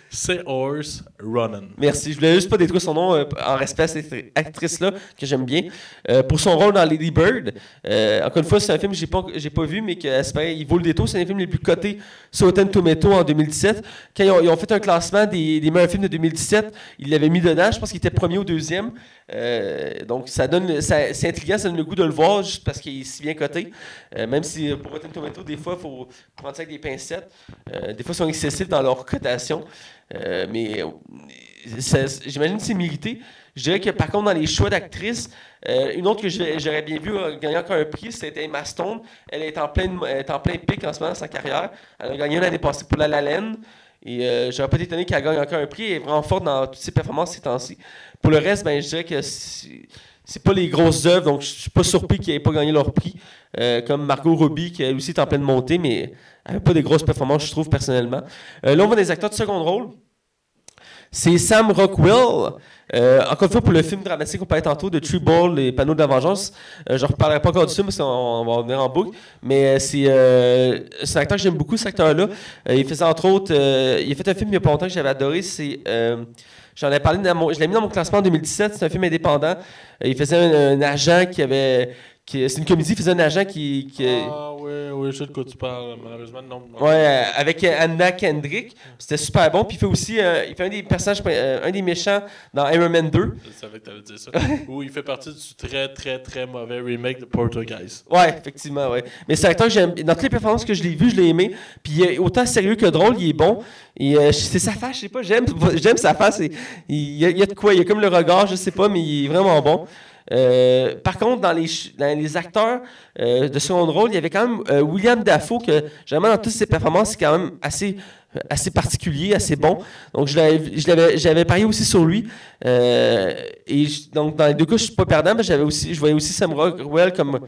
C'est Horse Running. Merci. Je voulais juste pas détruire son nom euh, en respect à cette actrice-là, que j'aime bien. Euh, pour son rôle dans Lady Bird. Euh, encore une fois, c'est un film que j'ai pas, j'ai pas vu, mais que il vaut le détour. C'est un des films les plus cotés sur Rotten Tomato en 2017. Quand ils ont, fait un classement des, des meilleurs films de 2017, ils l'avaient mis dedans. Je pense qu'il était premier ou deuxième. Donc, ça donne, ça- c'est intriguant, ça donne le goût de le voir juste parce qu'il est si bien coté. Même si pour Rotten Tomato, des fois, il faut prendre ça avec des pincettes. Des fois, ils sont excessifs dans leur cotation. Euh, mais j'imagine que c'est mérité. Je dirais que par contre, dans les choix d'actrices, euh, une autre que j'aurais bien vu euh, gagner encore un prix, c'était Emma Stone. Elle est en plein, en plein pic en ce moment dans sa carrière. Elle a gagné l'année passée pour La La Land. Et euh, j'aurais pas été étonné qu'elle gagne encore un prix. Elle est vraiment forte dans toutes ses performances ces temps-ci. Pour le reste, ben, je dirais que c'est c'est pas les grosses œuvres, donc je suis pas surpris qu'ils n'aient pas gagné leur prix. Euh, comme Margot Robbie, qui elle aussi est en pleine montée, mais elle pas des grosses performances, je trouve, personnellement. Euh, là, on voit des acteurs de second rôle. C'est Sam Rockwell. Euh, encore une fois, pour le film dramatique qu'on parlait tantôt de Tree Ball, Les panneaux de la vengeance. Je ne reparlerai pas encore du film parce qu'on on va revenir en boucle. Mais c'est un acteur que j'aime beaucoup, cet acteur-là. Il faisait entre autres. il a fait un film il y a pas longtemps que j'avais adoré. C'est. J'en ai parlé dans mon, je l'ai mis dans mon classement en 2017, c'est un film indépendant. Euh, il faisait un, un agent qui avait c'est une comédie, faisait un agent qui. qui- Ah, oui, oui, je sais de quoi tu parles. Malheureusement, non. Ouais, avec Anna Kendrick. C'était super bon. Puis il fait aussi. euh, il fait un des personnages. euh, un des méchants dans Iron Man 2. Je savais que t'allais dire ça. Ou il fait partie du très, très, très mauvais remake de Portuguese. Ouais, effectivement, ouais. Mais c'est un acteur que j'aime. Dans toutes les performances que je l'ai vu, je l'ai aimé. Puis il est autant sérieux que drôle, il est bon. Et euh, c'est sa face, je sais pas, j'aime, j'aime sa face. Il, y a, il y a de quoi, il y a comme le regard, je sais pas, mais il est vraiment bon. Euh, par contre, dans les, acteurs euh, de second rôle, il y avait quand même euh, William Dafoe, que généralement dans toutes ses performances, c'est quand même assez, assez particulier, assez bon. Donc, j'avais parié aussi sur lui. Et donc, dans les deux cas, je suis pas perdant, mais j'avais aussi, je voyais aussi Sam Rockwell comme.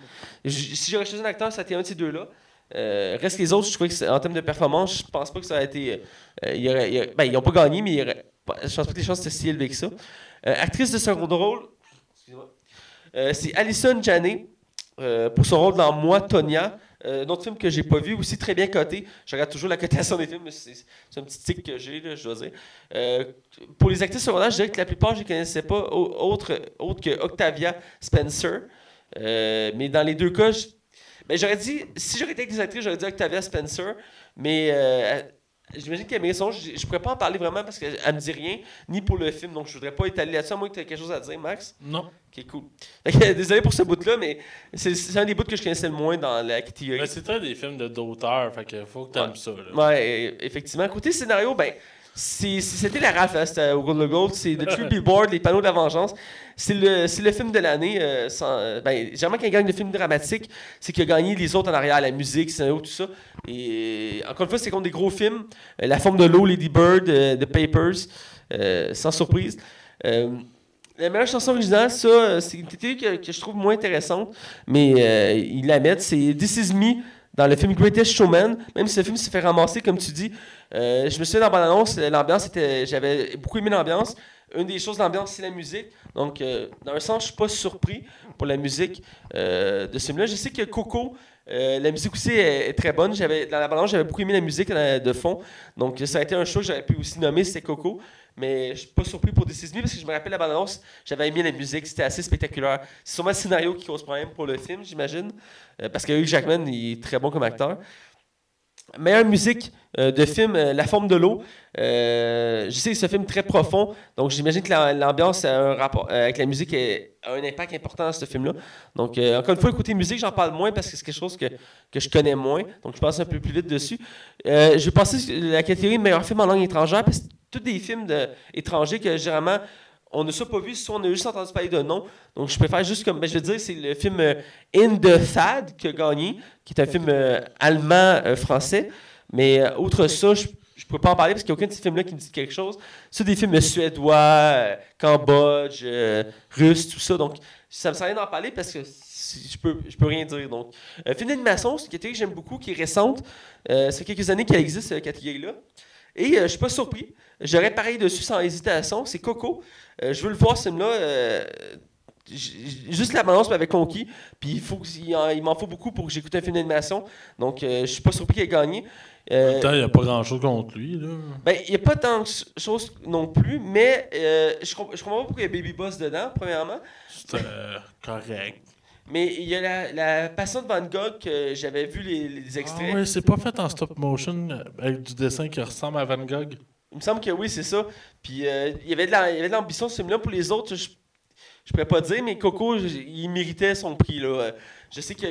si j'aurais choisi un acteur, ça aurait été un de ces deux-là. Euh, reste les autres, je trouvais que en termes de performance, je pense pas que ça aurait été. ben, ils n'ont pas gagné, mais il aurait je pense pas que les chances étaient si élevées que ça. Actrice de second rôle, c'est Alison Janney euh, pour son rôle dans Moi, Tonya. Euh, un autre film que j'ai pas vu, aussi très bien coté. Je regarde toujours la cotation des films, mais c'est un petit tic que j'ai, je dois dire. Euh, pour les actrices secondaires, je dirais que la plupart, je ne connaissais pas, au- autre, autre que Octavia Spencer. Euh, mais dans les deux cas, ben, j'aurais dit, si j'aurais été avec des actrices, j'aurais dit Octavia Spencer, mais euh, j'imagine mérite son. Je ne pourrais pas en parler vraiment parce qu'elle ne me dit rien, ni pour le film, donc je voudrais pas étaler là-dessus, à moins que tu aies quelque chose à dire, Max. Non. Ok, cool. Fait que, désolé pour ce bout-là, mais c'est un des bouts que je connaissais le moins dans la catégorie. Mais c'est très des films de d'auteur, fait que faut que t'aimes Ouais. ça. Là. Ouais, euh, effectivement. Côté scénario, ben, c'était la rafle, hein, au Golden Gold. C'est The Tree Billboard, Les Panneaux de la Vengeance. C'est le, le film de l'année. Euh, euh, ben, généralement, quand il gagne le film dramatique, c'est qu'il a gagné les autres en arrière, la musique, scénario, tout ça. Et encore une fois, c'est contre des gros films. Euh, la forme de l'eau, Lady Bird, euh, The Papers, euh, sans surprise. Euh, la meilleure chanson originale, ça, euh, c'est une théorie que, que je trouve moins intéressante, mais euh, ils la mettent. C'est This Is Me dans le film Greatest Showman. Même si le film s'est fait ramasser, comme tu dis. Euh, je me souviens dans l'annonce, l'ambiance était. J'avais beaucoup aimé l'ambiance. Une des choses de l'ambiance, c'est la musique. Donc, euh, dans un sens, je suis pas surpris pour la musique euh, de ce film-là. Je sais que Coco, la musique aussi est, très bonne. J'avais, dans la balance, j'avais beaucoup aimé la musique de fond. Donc, ça a été un show que j'aurais pu aussi nommer, c'était Coco. Mais je suis pas surpris pour This parce que je me rappelle la bande-annonce, j'avais aimé la musique, c'était assez spectaculaire. C'est sûrement le scénario qui cause problème pour le film, j'imagine. Parce que Hugh Jackman, il est très bon comme acteur. Meilleure musique euh, de film, euh, La forme de l'eau. Euh, je sais que c'est un film très profond, donc j'imagine que la- l'ambiance a un rapport avec la musique a un impact important dans ce film-là. Donc, encore une fois, côté musique, j'en parle moins parce que c'est quelque chose que, que je connais moins. Donc, je passe un peu plus vite dessus. Je vais passer la catégorie meilleur film en langue étrangère parce que tous des films de, étrangers que généralement on ne soit pas vu, soit on a juste entendu parler de nom. Donc, je préfère juste comme. Ben, je veux dire, c'est le film euh, In the Fad qui a gagné, qui est un film euh, allemand-français. Mais euh, outre ça, je ne peux pas en parler parce qu'il n'y a aucun de ces films-là qui me dit quelque chose. C'est des films suédois, euh, Cambodge, euh, russe, tout ça. Donc, ça me sert à rien d'en parler parce que je peux, je peux rien dire. Donc, euh, film d'animation, c'est une catégorie que j'aime beaucoup, qui est récente. Euh, ça fait quelques années qu'elle existe, cette catégorie-là. Et euh, je suis pas surpris. J'aurais pareil dessus sans hésitation. C'est Coco. Euh, je veux le voir, ce film-là. euh, juste la balance m'avait conquis. Puis il, faut que- il en- il m'en faut beaucoup pour que j'écoute un film d'animation. Donc, je suis pas surpris qu'il ait gagné. En Euh, même temps, il n'y a pas grand-chose contre lui. Là. ben, il n'y a pas tant de ch- choses non plus, mais euh, je, comp- je comprends pas pourquoi il y a Baby Boss dedans, premièrement. C'était euh, correct. Mais il y a la, la Passion de Van Gogh que j'avais vu les, les extraits. Ah ouais, c'est pas fait en stop motion euh, avec du dessin qui ressemble à Van Gogh. Il me semble que oui, c'est ça. Puis euh, il y avait de l'ambition ce film-là. Pour les autres, je je pourrais pas dire, mais Coco, il méritait son prix. Là. Euh, Je sais que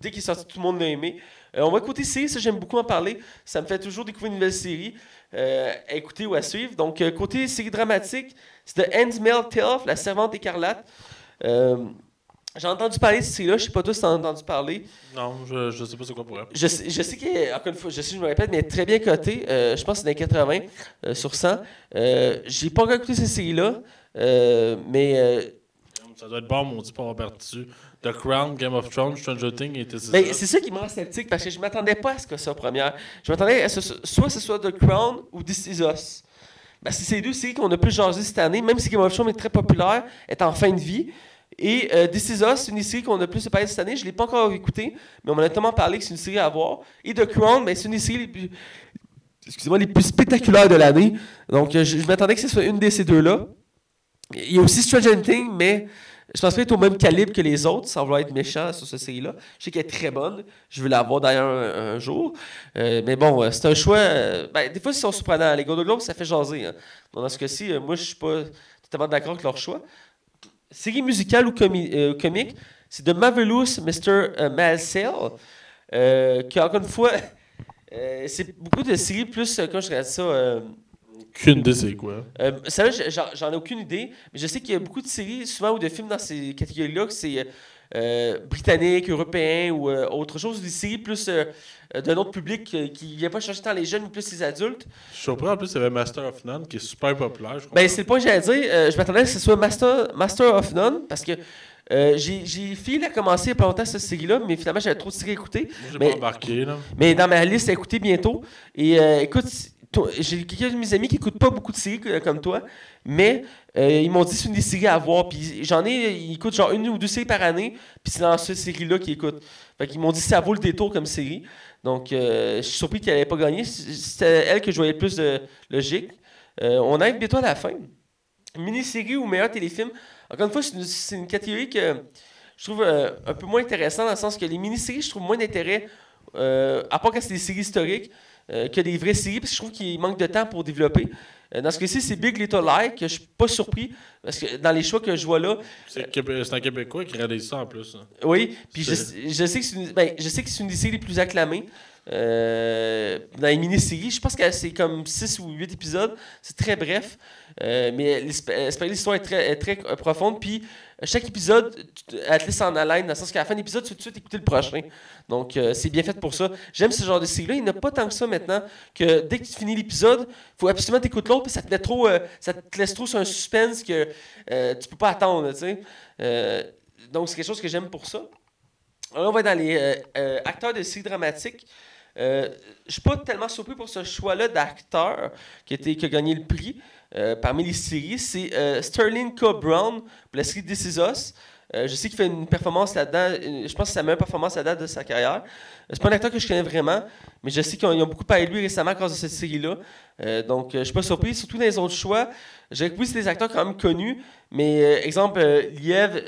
dès qu'il est sorti, tout le monde l'a aimé. Euh, on va écouter série, ça j'aime beaucoup en parler. Ça me fait toujours découvrir une nouvelle série euh, à écouter ou à suivre. Donc, côté série dramatique, c'est The Handmaid's Tale, La Servante écarlate. J'ai entendu parler de cette série-là, je sais pas tous si en entendu parler. Non, je, je sais pas c'est quoi pour elle. Je sais, je sais qu'elle est, encore une fois, je sais, je me répète, mais très bien cotée. Euh, je pense que c'est dans les 80 euh, sur 100. Euh, J'ai pas encore écouté cette série-là, euh, mais Ça doit être bon, mon dit, pour avoir perdu The Crown, Game of Thrones, Stranger Things et TCC. ben, c'est ça qui me rend sceptique parce que je m'attendais pas à ce que ça première. Je m'attendais à ce soit ce soit The Crown ou This Is Us. Ben, c'est ces deux séries qu'on a plus jasé cette année, même si Game of Thrones est très populaire, est en fin de vie. Et euh, This Is Us, c'est une des séries qu'on a plus parlé cette année. Je ne l'ai pas encore écoutée, mais on m'en a tellement parlé que c'est une série à voir. Et The Crown, ben, c'est une des les plus, spectaculaires de l'année. Donc, euh, je, m'attendais que ce soit une de ces deux-là. Il y a aussi Stranger Things, mais Je pense qu'elle est au même calibre que les autres, sans vouloir être méchant sur cette série-là. Je sais qu'elle est très bonne. Je veux la voir d'ailleurs un, jour. Euh, mais bon, euh, c'est un choix. ben, des fois, ils sont surprenants. Les Golden Globes, ça fait jaser. hein. Dans ce cas-ci, moi, je suis pas totalement d'accord avec leur choix. Série musicale ou comi- euh, comique, c'est The Marvelous Mr. euh, Maisel, euh, qui, encore une fois, c'est beaucoup de séries plus, comment je regarde ça, Qu'une idée, c'est quoi? euh, ça, j'en ai aucune idée, mais je sais qu'il y a beaucoup de séries, souvent, ou de films dans ces catégories-là, que c'est euh, britannique, européen ou euh, autre chose, des séries plus euh, euh, d'un autre public qui ne vient pas chercher tant les jeunes, mais plus les adultes. Je suis surpris, en plus, il y avait Master of None qui est super populaire. Je. Ben, c'est le point que j'allais dire. Je m'attendais à ce que ce soit Master, Master of None, parce que euh, j'ai fini à commencer il y a pas longtemps cette série-là, mais finalement, j'avais trop de séries à écouter. Moi, mais- pas embarqué, là. Mais dans ma liste à écouter bientôt. Et euh, écoute, j'ai quelques de mes amis qui écoutent pas beaucoup de séries comme toi, mais euh, ils m'ont dit c'est une des séries à voir. Puis j'en ai, ils écoutent genre une ou deux séries par année, puis c'est dans cette série-là qu'ils écoutent. Fait qu'ils m'ont dit ça vaut le détour comme série. Donc euh, je suis surpris qu'elle n'ait pas gagné. C'était elle que je voyais le plus de logique. Euh, on arrive bientôt à la fin. Mini-série ou meilleur téléfilm. Encore une fois, c'est une, une catégorie que je trouve un peu moins intéressante dans le sens que les mini-séries, je trouve moins d'intérêt, à part quand c'est des séries historiques, euh, que des vraies séries, parce que je trouve qu'il manque de temps pour développer. Euh, dans ce cas-ci, c'est Big Little Lie, que je suis pas surpris, parce que dans les choix que je vois là, C'est Québé- un Québécois qui réalise ça en plus. hein. oui, puis je, je sais que c'est une, ben, une des séries les plus acclamées. euh, dans les mini-séries, je pense que c'est comme 6 ou 8 épisodes. C'est très bref. Euh, mais l'hisp- euh, l'histoire est très, est très euh, profonde. Puis chaque épisode, elle te laisse en haleine, dans le sens qu'à la fin de l'épisode, tu veux tout de suite écouter le prochain. Donc, c'est bien fait pour ça. J'aime ce genre de série-là. Il n'y a pas tant que ça maintenant. Que dès que tu finis l'épisode, il faut absolument t'écouter l'autre, puis ça te, trop, ça te laisse trop sur un suspense que euh, tu peux pas attendre. donc, c'est quelque chose que j'aime pour ça. Alors, on va dans les acteurs de séries dramatiques. Je suis pas tellement surpris pour ce choix-là d'acteur qui, qui a gagné le prix euh, parmi les séries. C'est euh, Sterling K. Brown pour la série This Is Us. Euh, je sais qu'il fait une performance là-dedans. Je pense que c'est la meilleure performance à date de sa carrière. C'est pas un acteur que je connais vraiment, mais je sais qu'ils ont, beaucoup parlé de lui récemment à cause de cette série-là. Donc, je suis pas surpris. Surtout dans les autres choix. J'ai oui, c'est des acteurs quand même connus, mais euh, exemple, Liev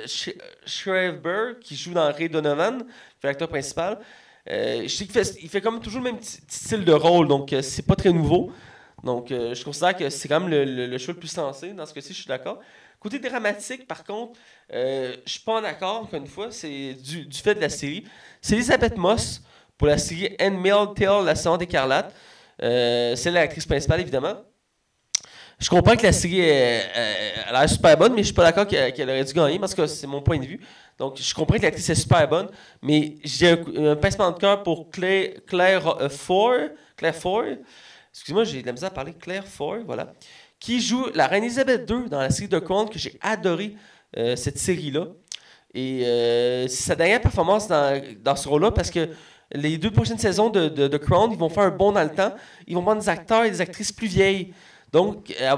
Schreiber, qui joue dans Ray Donovan, fait l'acteur principal. Je sais qu'il fait, il fait comme toujours le même style de rôle, donc c'est pas très nouveau. Donc, euh, je considère que c'est quand même le, le- choix le plus sensé. Dans ce cas-ci, je suis d'accord. Côté dramatique, par contre, euh, je suis pas en accord, encore une fois, c'est du, du fait de la série. C'est Elisabeth Moss pour la série Handmaid's Tale, la saison d'écarlate. Euh, c'est l'actrice principale, évidemment. Je comprends que la série est, euh, elle a l'air super bonne, mais je suis pas d'accord qu'elle aurait dû gagner, parce que c'est mon point de vue. Donc, je comprends que l'actrice est super bonne, mais j'ai un, pincement de cœur pour Claire, Claire. Claire. Excusez-moi, j'ai de la misère à parler. Claire Foy, voilà. Qui joue la reine Elisabeth II dans la série de Crown, que j'ai adoré euh, cette série-là. Et euh, c'est sa dernière performance dans, dans ce rôle-là, parce que les deux prochaines saisons de, de, de Crown, ils vont faire un bond dans le temps. Ils vont prendre des acteurs et des actrices plus vieilles. Donc, elle,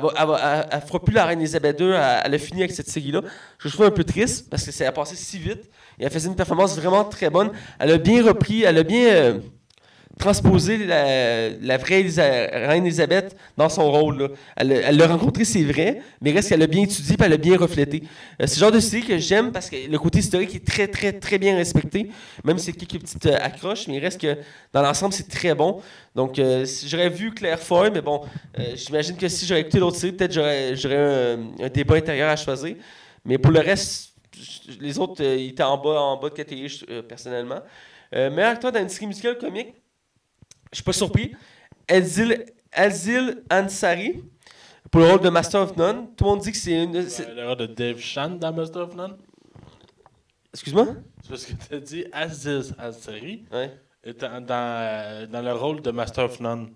elle fera plus la reine Elisabeth II, elle, elle a fini avec cette série-là. Je trouve un peu triste parce que ça a passé si vite. Et elle faisait une performance vraiment très bonne. Elle a bien repris, elle a bien euh, transposé la, vraie reine Elisabeth dans son rôle. là. Elle l'a rencontré, c'est vrai, mais reste qu'elle l'a bien étudié et elle l'a bien reflété. Euh, c'est le genre de série que j'aime parce que le côté historique est très, très, très bien respecté. Même si c'est quelques petites euh, accroches, mais reste que dans l'ensemble, c'est très bon. Donc, euh, j'aurais vu Claire Foy, mais bon, euh, j'imagine que si j'aurais écouté l'autre série, peut-être j'aurais, un, un débat intérieur à choisir. Mais pour le reste, les autres, ils étaient en bas, en bas de catégorie, personnellement. Meilleur acteur dans une série musicale comique, suis pas surpris. Elzil, Elzil Ansari pour le rôle de Master of None. Tout le monde dit que c'est une. c'est- Ouais, L'erreur de Dave Chan dans Master of None. Excuse-moi? C'est parce que tu as dit Aziz Ansari Ouais. étant dans, euh, dans le rôle de Master of None.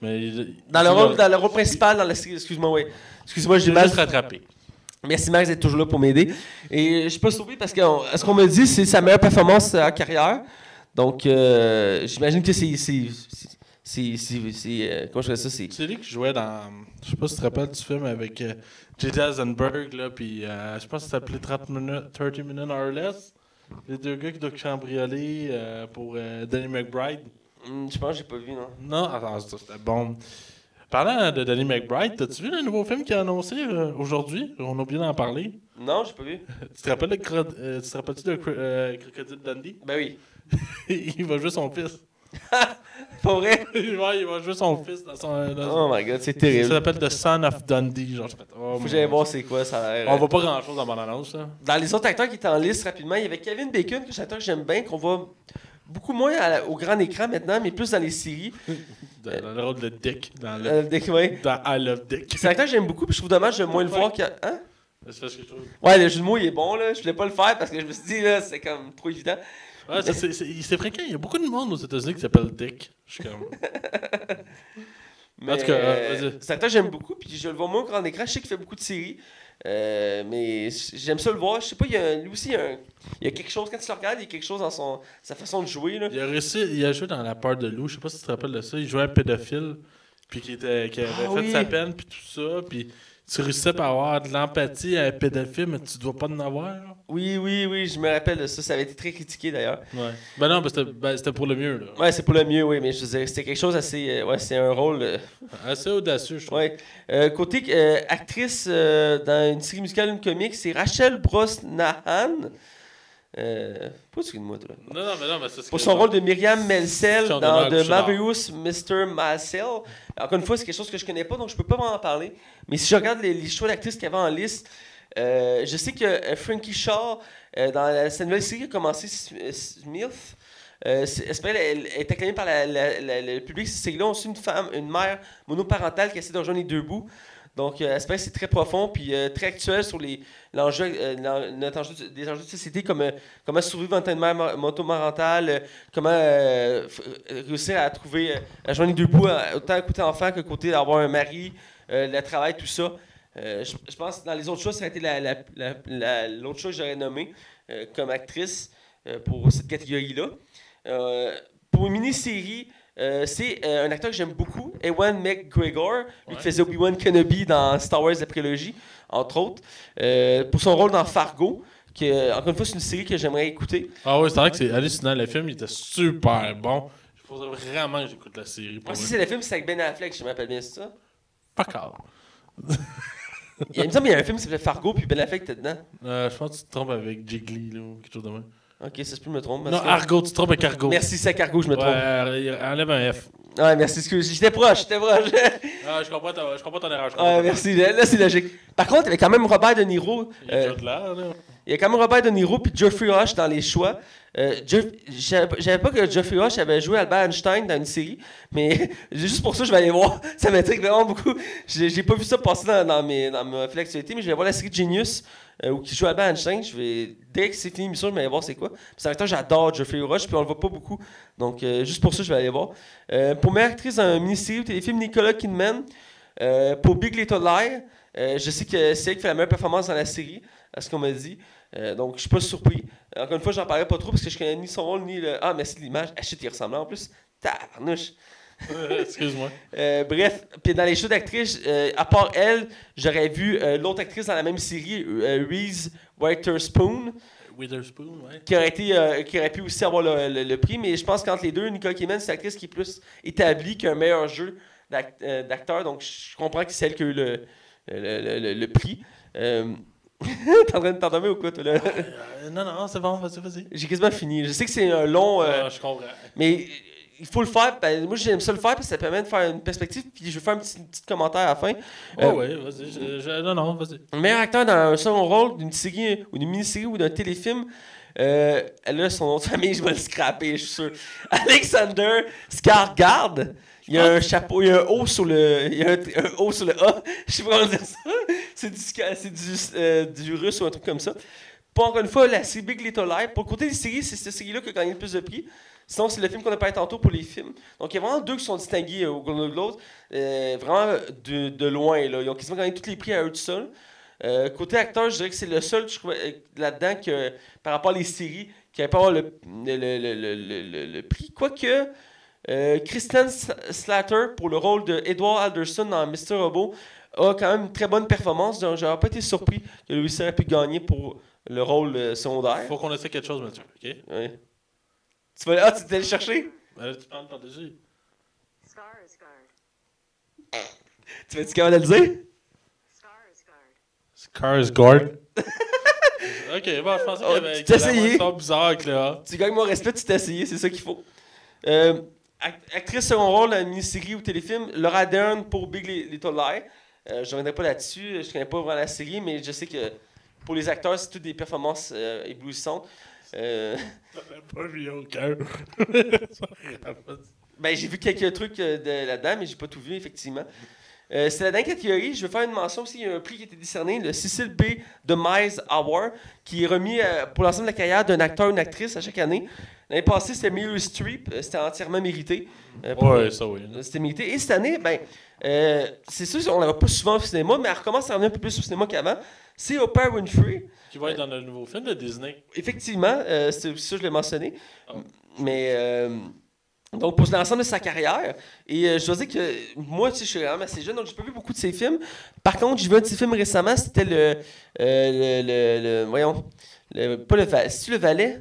Mais Dans le, rôle, dans le rôle principal dans la série. Excuse-moi, oui. Excuse-moi, j'ai mal. juste rattrapé. Merci Max d'être toujours là pour m'aider. Et je suis pas surpris parce que on- ce qu'on me dit, c'est sa meilleure performance euh, en carrière. Donc, euh, j'imagine que c'est. c'est- euh, Comment je dirais ça? C'est. Lui qui jouait dans. Je sais pas si tu te rappelles du film avec euh, J.D. Eisenberg, là, puis euh, je pense que ça s'appelait 30 minutes, 30 minutes or less. Les deux gars qui doivent cambrioler pour Danny McBride. Hmm, je pense que j'ai pas vu, non. Non, attends, ça, c'était bon. Parlant de Danny McBride, as-tu vu le nouveau film qu'il a annoncé aujourd'hui? On a oublié d'en parler. Non, j'ai pas vu. tu te rappelles de euh, tu te rappelles-tu de Cro- euh, Crocodile Dundee? Ben oui. il va jouer son fils. Pas vrai? ouais, il va jouer son fils dans son. Dans Oh my god, c'est Ça terrible. s'appelle The Son of Dundee. Genre, oh Faut que j'aille voir c'est quoi, ça a. On voit pas grand chose dans mon annonce. Là. Dans les autres acteurs qui étaient en liste rapidement, il y avait Kevin Bacon, que acteur que j'aime bien, qu'on voit beaucoup moins la- au grand écran maintenant, mais plus dans les séries. Dans, dans le rôle de Dick. Dans, le, Euh, dès que- ouais. dans I Love Dick. C'est un acteur que j'aime beaucoup, puis je trouve dommage de moins le voir qu'il y a- Hein? C'est parce que je trouve. Ouais, le jeu de mots, il est bon, là. Je voulais pas le faire parce que je me suis dit, là, c'est comme trop évident. Ouais, c'est- fréquent. Il y a beaucoup de monde aux États-Unis qui s'appelle Dick. Je suis comme. Mais, En tout cas, euh, que j'aime beaucoup, puis je le vois moins au grand écran. Je sais qu'il fait beaucoup de séries, euh, mais j'aime ça le voir. Je sais pas, il y a, lui aussi, il y, a un- il y a quelque chose, quand tu le regardes, il y a quelque chose dans son, sa façon de jouer, là. Il a réussi, il a joué dans La peur de loup. Je sais pas si tu te rappelles de ça. Il jouait un pédophile. Puis qui, était, qui avait Ah fait oui. sa peine, puis tout ça. Puis tu réussissais par avoir de l'empathie à un pédophile, mais tu dois pas en avoir. Oui, oui, oui, je me rappelle de ça. Ça avait été très critiqué, d'ailleurs. Ouais. Ben non, ben c'était ben, pour le mieux. Là. Ouais, c'est pour le mieux, oui, mais je veux dire, c'était quelque chose assez. euh, ouais, c'est un rôle. euh, Assez audacieux, je trouve. ouais. Euh, côté euh, actrice dans une série musicale, une comique, c'est Rachel Brosnahan. Pas excuse-moi, toi. Non, non, mais non, mais ça, c'est Pour son rôle de Myriam Melcel Son dans de The. Marvelous Mr. Marcel. Encore une fois, c'est quelque chose que je connais pas, donc je peux pas m'en parler. Mais si je regarde les, les choix d'actrices qu'il y avait en liste, euh, je sais que euh, Frankie Shaw, euh, dans la, cette nouvelle série qui a commencé, Smith, euh, c'est- elle, est acclamée par la- la- la- le public. Série-là, on suit une femme, une mère monoparentale qui essaie de rejoindre les deux bouts. Donc, euh, c'est très profond puis euh, très actuel sur les, l'enjeu, euh, notre enjeu de- des enjeux de société comme euh, comment survivre en tant que mère mo- monoparentale, euh, comment réussir à trouver, à joindre les deux bouts, autant côté enfant que côté d'avoir un mari, le travail, tout ça. Je, pense que dans les autres choses, ça a été la, la- la- la- l'autre chose que j'aurais nommé euh, comme actrice pour cette catégorie-là. Pour une mini-série, euh, c'est euh, un acteur que j'aime beaucoup, Ewan McGregor, lui Ouais. qui faisait Obi-Wan Kenobi dans Star Wars la prélogie, entre autres, euh, pour son rôle dans Fargo, qui, encore une fois, c'est une série que j'aimerais écouter. Ah oui, c'est vrai que c'est hallucinant. Le film, il était super bon. Je faudrait vraiment que j'écoute la série. Moi, si vrai. c'est le film, c'est avec Ben Affleck, je me rappelle bien ça? Fuck all. Il, me semble qu'il y a un film qui s'appelait Fargo, puis Ben Affleck était dedans. Je pense que tu te trompes avec Jiggly là, ou quelque chose de même. Ok, ça se peut me tromper. Non, Argo, tu te trompes avec Argo. Merci, c'est Cargo, je me trompe. Ouais, enlève un F. Ouais, merci, excuse. J'étais proche, j'étais proche. Ah, je comprends, ta- je comprends ton erreur. je comprends ouais, ton merci. Là, là, c'est logique. Par contre, il y avait quand même Robert De Niro. Il euh, est de là, là. Il y a quand même Robert De Niro puis Geoffrey Rush dans les choix. Euh, J'avais j'avais pas que Geoffrey Rush avait joué Albert Einstein dans une série, mais juste pour ça, je vais aller voir. Ça m'intrigue vraiment beaucoup. J'ai pas vu ça passer dans, mes, dans ma mais je vais voir la série Genius euh, où qui joue Albert Einstein. Je vais, dès que c'est fini l'émission, je vais aller voir c'est quoi. Un acteur que j'adore, Geoffrey Rush, puis on le voit pas beaucoup. Donc, euh, juste pour ça, je vais aller voir. Pour meilleure actrice dans une mini-série ou téléfilm, Nicolas Kidman. Pour Big Little Lies, je sais que c'est elle qui fait la meilleure performance dans la série, à ce qu'on m'a dit. Donc, je suis pas surpris. Euh, Encore une fois, j'en parlerai pas trop parce que je connais ni son rôle ni le. Ah, merci de l'image. Ah, shit, il ressemble en plus. Tabarnouche. Excuse-moi. Euh, bref, puis dans les shows d'actrices, euh, à part elle, j'aurais vu euh, l'autre actrice dans la même série, euh, Reese Witherspoon, Witherspoon, ouais. qui aurait, été, euh, qui aurait pu aussi avoir le, le- le prix. Mais je pense qu'entre les deux, Nicole Kidman, c'est l'actrice qui est plus établie qu'un meilleur jeu d'ac- euh, d'acteur. Donc, je comprends que c'est elle qui a eu le- le prix. Euh, T'es en train de t'endormir ou quoi, toi, là? Euh, non, non, c'est bon, vas-y, vas-y. J'ai quasiment fini. Je sais que c'est un long. euh, Ah, je comprends. mais il faut le faire. Ben, moi, j'aime ça le faire parce que ça permet de faire une perspective. Puis je vais faire un petit, petit commentaire à la fin. Oh, Euh, ouais, vas-y. je- je- non, non, vas-y. Le meilleur acteur dans un second rôle d'une série ou d'une mini-série ou d'un téléfilm. Euh, là, son nom de famille, je vais le scraper, je suis sûr. Alexander Skarsgård. Il y a un chapeau, il y a un O sur le, il y a un, un O sur le A. Je sais pas comment dire ça. C'est du, c'est du, euh, du russe ou un truc comme ça. Pas encore une fois, la série Big Little Lies. Pour le côté des séries, c'est cette série-là qui a gagné le plus de prix. Sinon, c'est le film qu'on a parlé tantôt pour les films. Donc, il y a vraiment deux qui sont distingués euh, au Golden Globes. Euh, vraiment de, de loin. Là. Ils ont quasiment gagné tous les prix à eux tout seuls. Euh, côté acteur, je dirais que c'est le seul là-dedans que, par rapport à les séries, qui n'avait pas avoir le, le, le, le, le, le- le prix. Quoique, euh, Kristen Slater, pour le rôle de Edward Alderson dans Mr. Robot, a quand même une très bonne performance. Donc, j'aurais pas été surpris que lui aussi ait pu gagner pour le rôle euh, secondaire. Faut qu'on essaie quelque chose, Mathieu, ok? Ouais. Tu vas ah, tu t'es allé chercher? Ben là, tu parles par-dessus. Skarsgård. Tu vas-tu de le dire? Skarsgård. ok, bon, je pensais Oh, qu'il y avait un bizarre. Tu gagnes mon respect, tu t'es essayé, c'est ça qu'il faut. Euh, actrice second rôle dans une mini-série ou téléfilm, Laura Dern pour Big Li- Little Lie. Euh, je ne reviendrai pas là-dessus, je connais pas vraiment la série, mais je sais que pour les acteurs, c'est toutes des performances euh, éblouissantes. Euh, pas vu aucun. ben, j'ai vu quelques trucs euh, de là-dedans, mais j'ai pas tout vu, effectivement. Euh, c'est la dernière catégorie. Je vais faire une mention aussi. Il y a un prix qui a été décerné, le Cecil B. de Mize Award, qui est remis euh, pour l'ensemble de la carrière d'un acteur ou une actrice à chaque année. L'année passée, c'était Meryl Streep. Euh, C'était entièrement mérité. Euh, Ouais, ça oui. C'était mérité. Et cette année, ben, c'est sûr qu'on ne va pas souvent au cinéma, mais elle recommence à revenir un peu plus au cinéma qu'avant. C'est Oprah Winfrey. Qui va être dans le nouveau film de Disney. Effectivement, c'est ça, je l'ai mentionné. Ah. Mais, donc, pour l'ensemble de sa carrière. Et euh, je dois dire que moi, tu sais, je suis vraiment assez jeune, donc j'ai pas vu beaucoup de ses films. Par contre, j'ai vu un de ses films récemment, c'était le, euh, le, le, le- Voyons. Le, pas le Valet. C'est le Valet?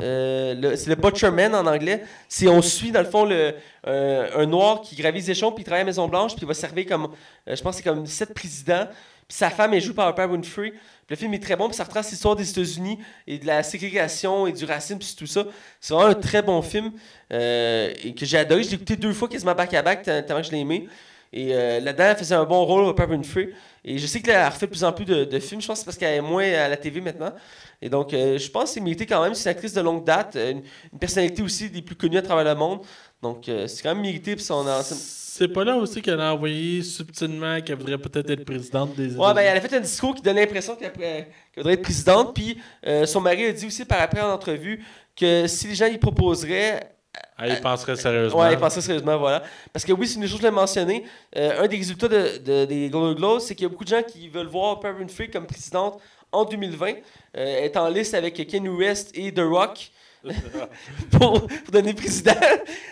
Euh, c'est le Butcherman en anglais. C'est on suit dans le fond le, un noir qui gravit les échelons puis il travaille à Maison Blanche puis il va servir comme je pense c'est comme sept présidents puis sa femme est jouée par Oprah Winfrey. Le film est très bon puis ça retrace l'histoire des États-Unis et de la ségrégation et du racisme puis tout ça. C'est vraiment un très bon film euh, et que j'ai adoré. Je l'ai écouté deux fois quasiment back à back tellement que je l'ai aimé. Et euh, là-dedans, elle faisait un bon rôle, Oprah Winfrey. Et je sais qu'elle a refait de plus en plus de, films. Je pense parce qu'elle est moins à la TV maintenant. Et donc, euh, je pense que c'est quand même. C'est une actrice de longue date, une personnalité aussi des plus connues à travers le monde. Donc, euh, c'est quand même mérité. Puis son C'est pas là aussi qu'elle a envoyé subtilement qu'elle voudrait peut-être être présidente des Ouais, ben, elle a fait un discours qui donnait l'impression qu'elle voudrait être présidente. Puis, euh, son mari a dit aussi par après en entrevue que si les gens y proposeraient, Elle y penserait sérieusement. Ouais, il pensait sérieusement, voilà. Parce que oui, c'est une des choses que je l'ai mentionné. Euh, un des résultats de, de- des Golden Globes, c'est qu'il y a beaucoup de gens qui veulent voir Oprah Winfrey comme présidente en 2020. Euh, elle est en liste avec Kanye West et The Rock pour, donner président.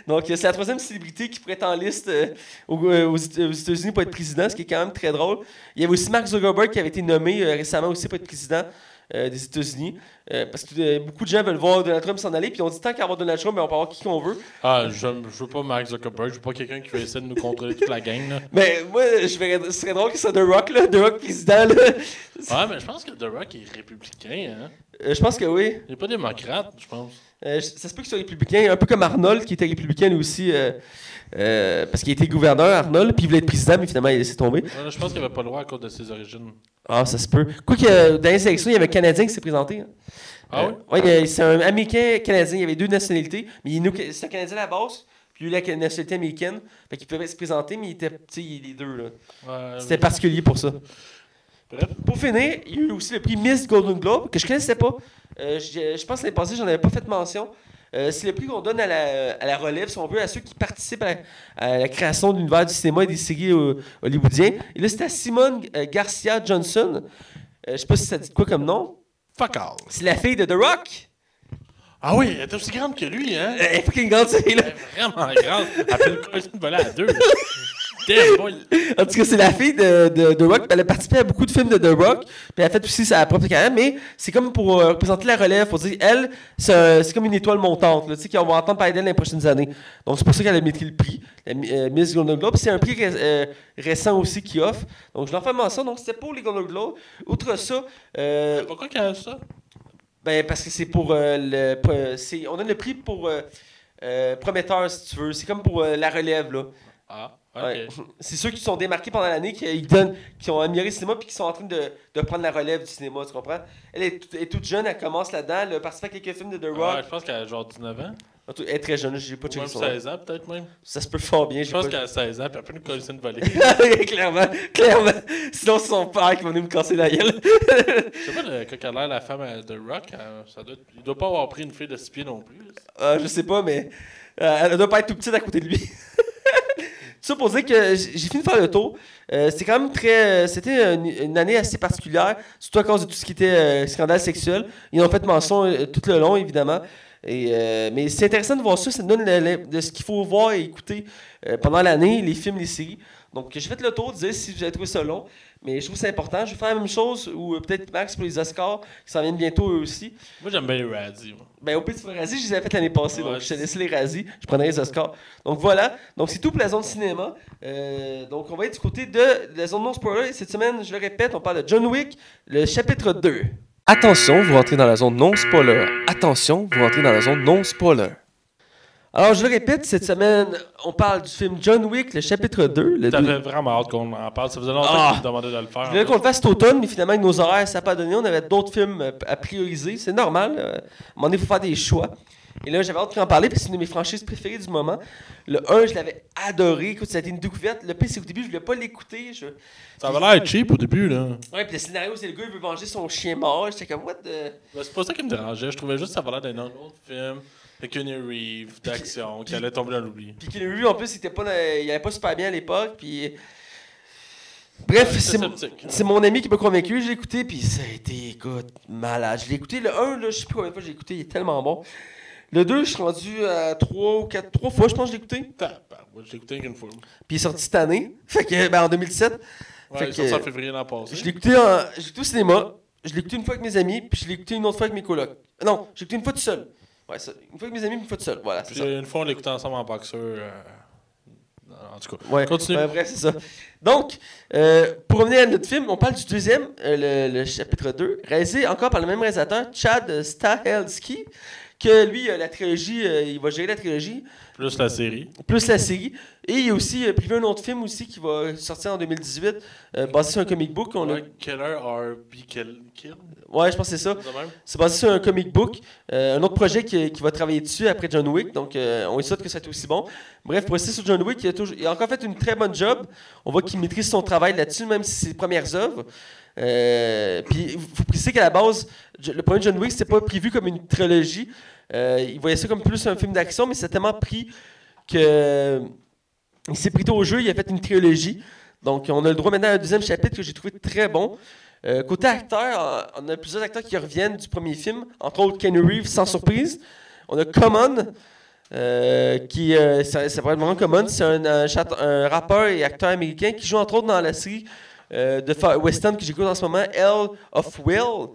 Donc, c'est la troisième célébrité qui pourrait être en liste euh, aux, euh, aux États-Unis pour être président, ce qui est quand même très drôle. Il y avait aussi Mark Zuckerberg qui avait été nommé euh, récemment aussi pour être président. Euh, des États-Unis Euh, parce que euh, beaucoup de gens veulent voir Donald Trump s'en aller puis on dit tant qu'à avoir Donald Trump mais on peut avoir qui qu'on veut Ah, je, je veux pas Mark Zuckerberg, je veux pas quelqu'un qui va essayer de nous contrôler toute la gang. Là. Mais moi, je verrais, ce serait drôle que ce soit The Rock, là, The Rock président. Là. Ouais, mais je pense que The Rock est républicain. Hein? Je pense que oui. Il est pas démocrate, je pense. Euh, ça se peut qu'il soit républicain, un peu comme Arnold, qui était républicain aussi, euh, euh, parce qu'il était gouverneur, Arnold, puis il voulait être président, mais finalement il a laissé tomber. Ouais, je pense qu'il avait pas le droit à cause de ses origines. Ah, ça se peut. Quoique, euh, dans les élections, il y avait un Canadien qui s'est présenté. hein. Ah oui? ouais, a- c'est un Américain-Canadien, il y avait deux nationalités, mais il est né- c'est un Canadien à la base, puis il a eu la nationalité américaine, fait qu'il pouvait se présenter, mais il était, tu sais, il est les deux, là. Ouais, C'était particulier pour ça. Bref. Pour finir, il y a eu aussi le prix Miss Golden Globe, que je connaissais pas. Euh, je, je pense que l'année passée, j'en avais pas fait mention. Euh, c'est le prix qu'on donne à la, à la relève, si on veut, à ceux qui participent à la, à la création de l'univers du cinéma et des séries euh, hollywoodiens. Et là, c'était à Simone euh, Garcia Johnson. Je sais pas si ça dit quoi comme nom. Fuck all. C'est la fille de The Rock. Ah oui, elle est aussi grande que lui, hein? Elle est fucking grande, c'est là. Elle est vraiment grande. Elle fait une colline de voler à deux. En tout cas, c'est la fille de, de, de Rock. Elle a participé à beaucoup de films de The Rock. Puis elle a fait aussi sa propre carrière. Mais c'est comme pour euh, représenter la relève. Pour dire, elle, c'est comme une étoile montante. Là, tu sais, qu'on va entendre parler d'elle dans les prochaines années. Donc c'est pour ça qu'elle a mérité le prix. La euh, Miss Golden Globe. C'est un prix ré- euh, récent aussi qui offre. Donc je leur fais mention. Donc c'était pour les Golden Globes. Outre ça, euh, Pourquoi qu'elle a ça? ben, parce que c'est pour euh, le. pour, c'est- on donne le prix pour euh, euh, prometteur, si tu veux. C'est comme pour euh, la relève. là. Ah, Ouais. C'est ceux qui sont démarqués pendant l'année, qui, donnent, qui ont amélioré le cinéma puis qui sont en train de, de prendre la relève du cinéma, tu comprends? Elle est, toute- elle est toute jeune, elle commence là-dedans, elle a participé à quelques films de The Ouais, Rock. je pense qu'elle a genre 19 ans. Elle est très jeune, j'ai pas checké son âge. 16 ans, peut-être même. Ça se peut fort bien, Je pense pas... qu'elle a 16 ans, puis elle peut nous coller une volée. clairement, clairement. Sinon, c'est son père qui va venir me casser la gueule. Je sais pas, le, quand elle a l'air la femme à- de Rock, elle- ça doit, il doit pas avoir pris une fille de 6 pieds non plus. Euh, je sais pas, mais euh, elle doit pas être tout petite à côté de lui. Ça pour dire que j'ai fini de faire le tour. Euh, c'était quand même très. C'était une, année assez particulière, surtout à cause de tout ce qui était euh, scandale sexuel. Ils ont fait mention euh, tout le long, évidemment. Et, euh, mais c'est intéressant de voir ça. Ça donne de ce qu'il faut voir et écouter euh, pendant l'année, les films, les séries. Donc, j'ai fait le tour, dire si vous avez trouvé ça long. Mais je trouve que c'est important. Je vais faire la même chose, ou euh, peut-être Max pour les Oscars, qui s'en viennent bientôt eux aussi. Moi, j'aime bien les Razzies. moi. Ben, au Petit Razzie, je les avais fait l'année passée, Ouais, donc je te laisse les Razzie, je prendrai les Oscars. Donc voilà, donc c'est tout pour la zone cinéma. Euh, donc on va être du côté de la zone non spoiler. Et cette semaine, je le répète, on parle de John Wick, le chapitre 2. Attention, vous rentrez dans la zone non spoiler. Attention, vous rentrez dans la zone non spoiler. Alors je le répète, cette semaine, on parle du film John Wick, le chapitre 2. Le deux- J'avais vraiment hâte qu'on en parle. Ça faisait longtemps Ah. que me demandais de le faire. Je voulais qu'on le fasse cet automne, mais finalement, avec nos horaires, ça n'a pas donné. On avait d'autres films à prioriser. C'est normal. euh, À un moment donné, il faut faire des choix. Et là, j'avais hâte d'en parler parce que c'est une de mes franchises préférées du moment. Le 1, je l'avais adoré. Écoute, ça a été une découverte. Le pire, c'est qu'au début, je voulais pas l'écouter. Je... Ça avait l'air cheap au début. là. Ouais, puis le scénario, c'est le gars, il veut venger son chien mort. J'étais comme, what the... Ben, c'est pas ça qui me dérangeait. Je trouvais juste que ça avait l'air d'un autre film de Kenny Reeves, d'action, qui allait tomber dans l'oubli. Puis a eu, en plus, il était pas, super bien à l'époque. Puis. Bref, c'est mon- ami qui m'a convaincu. Je l'ai écouté, puis ça a été, écoute, malade. Je l'ai écouté, le 1, là, je sais plus combien de fois j'ai écouté, il est tellement bon. Le 2, je suis rendu à 3 ou 4, 3 fois, je pense que je l'ai écouté. Je l'ai écouté qu'une fois. Puis il est sorti cette année. Fait que, ben, en 2007. Ouais, Fait il est que, sorti en février l'an passé. Je l'ai écouté, en- je l'ai écouté au cinéma. Je l'ai écouté une fois avec mes amis, puis je l'ai écouté une autre fois avec mes colocs. Non, j'ai écouté une fois tout seul. Ouais, ça. Une fois avec mes amis, une fois tout seul. Voilà, Puis ça. une fois, on l'écoutait ensemble en boxeur. euh, En tout cas, Ouais, continue. bref, c'est ça. Donc, euh, pour revenir à notre film, on parle du deuxième, euh, le, le chapitre 2, réalisé encore par le même réalisateur, Chad Stahelski, que lui, euh, la trilogie, euh, il va gérer la trilogie, Plus la série. plus la série. Et il a aussi euh, un autre film aussi qui va sortir en 2018, euh, basé sur un comic book. On a- Killer R.B. Kill. Ouais, je pense que c'est ça. C'est basé sur un comic book. Un autre projet qui, va travailler dessus après John Wick. Donc, on souhaite que ça soit aussi bon. Bref, pour rester sur John Wick, il a, toujours- il a encore fait une très bonne job. On voit qu'il maîtrise son travail là-dessus, même si c'est ses premières œuvres. Euh, puis, il faut préciser qu'à la base, le premier John Wick, c'était pas prévu comme une trilogie. Euh, il voyait ça comme plus un film d'action, mais c'est tellement pris que. Il s'est pris au jeu, il a fait une trilogie. Donc, on a le droit maintenant à un deuxième chapitre que j'ai trouvé très bon. Euh, côté acteur, on a plusieurs acteurs qui reviennent du premier film, entre autres Kenny Reeves, sans surprise. On a Common, euh, qui euh, être vraiment Common, c'est un, un rappeur et acteur américain qui joue entre autres dans la série euh, de Western que j'écoute en ce moment, Hell of Will,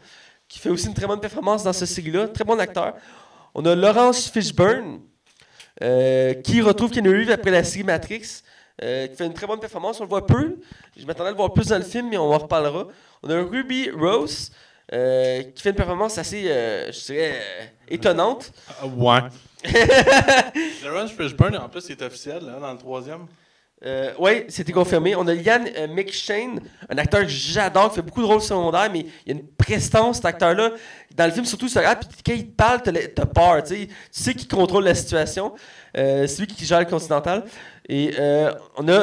qui fait aussi une très bonne performance dans cette série-là, très bon acteur. On a Laurence Fishburne, euh, qui retrouve Kenny Reeves après la série Matrix, euh, qui fait une très bonne performance. On le voit peu. Je m'attendais à le voir plus dans le film, mais on en reparlera. On a Ruby Rose, euh, qui fait une performance assez, euh, je dirais, euh, étonnante. Ouais. Lawrence Fishburne, en plus, il est officiel là, dans le troisième. Euh, oui, c'était confirmé. On a Liam euh, McShane, un acteur que j'adore, qui fait beaucoup de rôles secondaires, mais il y a une prestance, cet acteur-là. Dans le film, surtout, ça regarde, puis quand il te parle, t'as peur. Tu sais, tu sais qu'il contrôle la situation. Euh, c'est lui qui gère le Continental. Et euh, on a.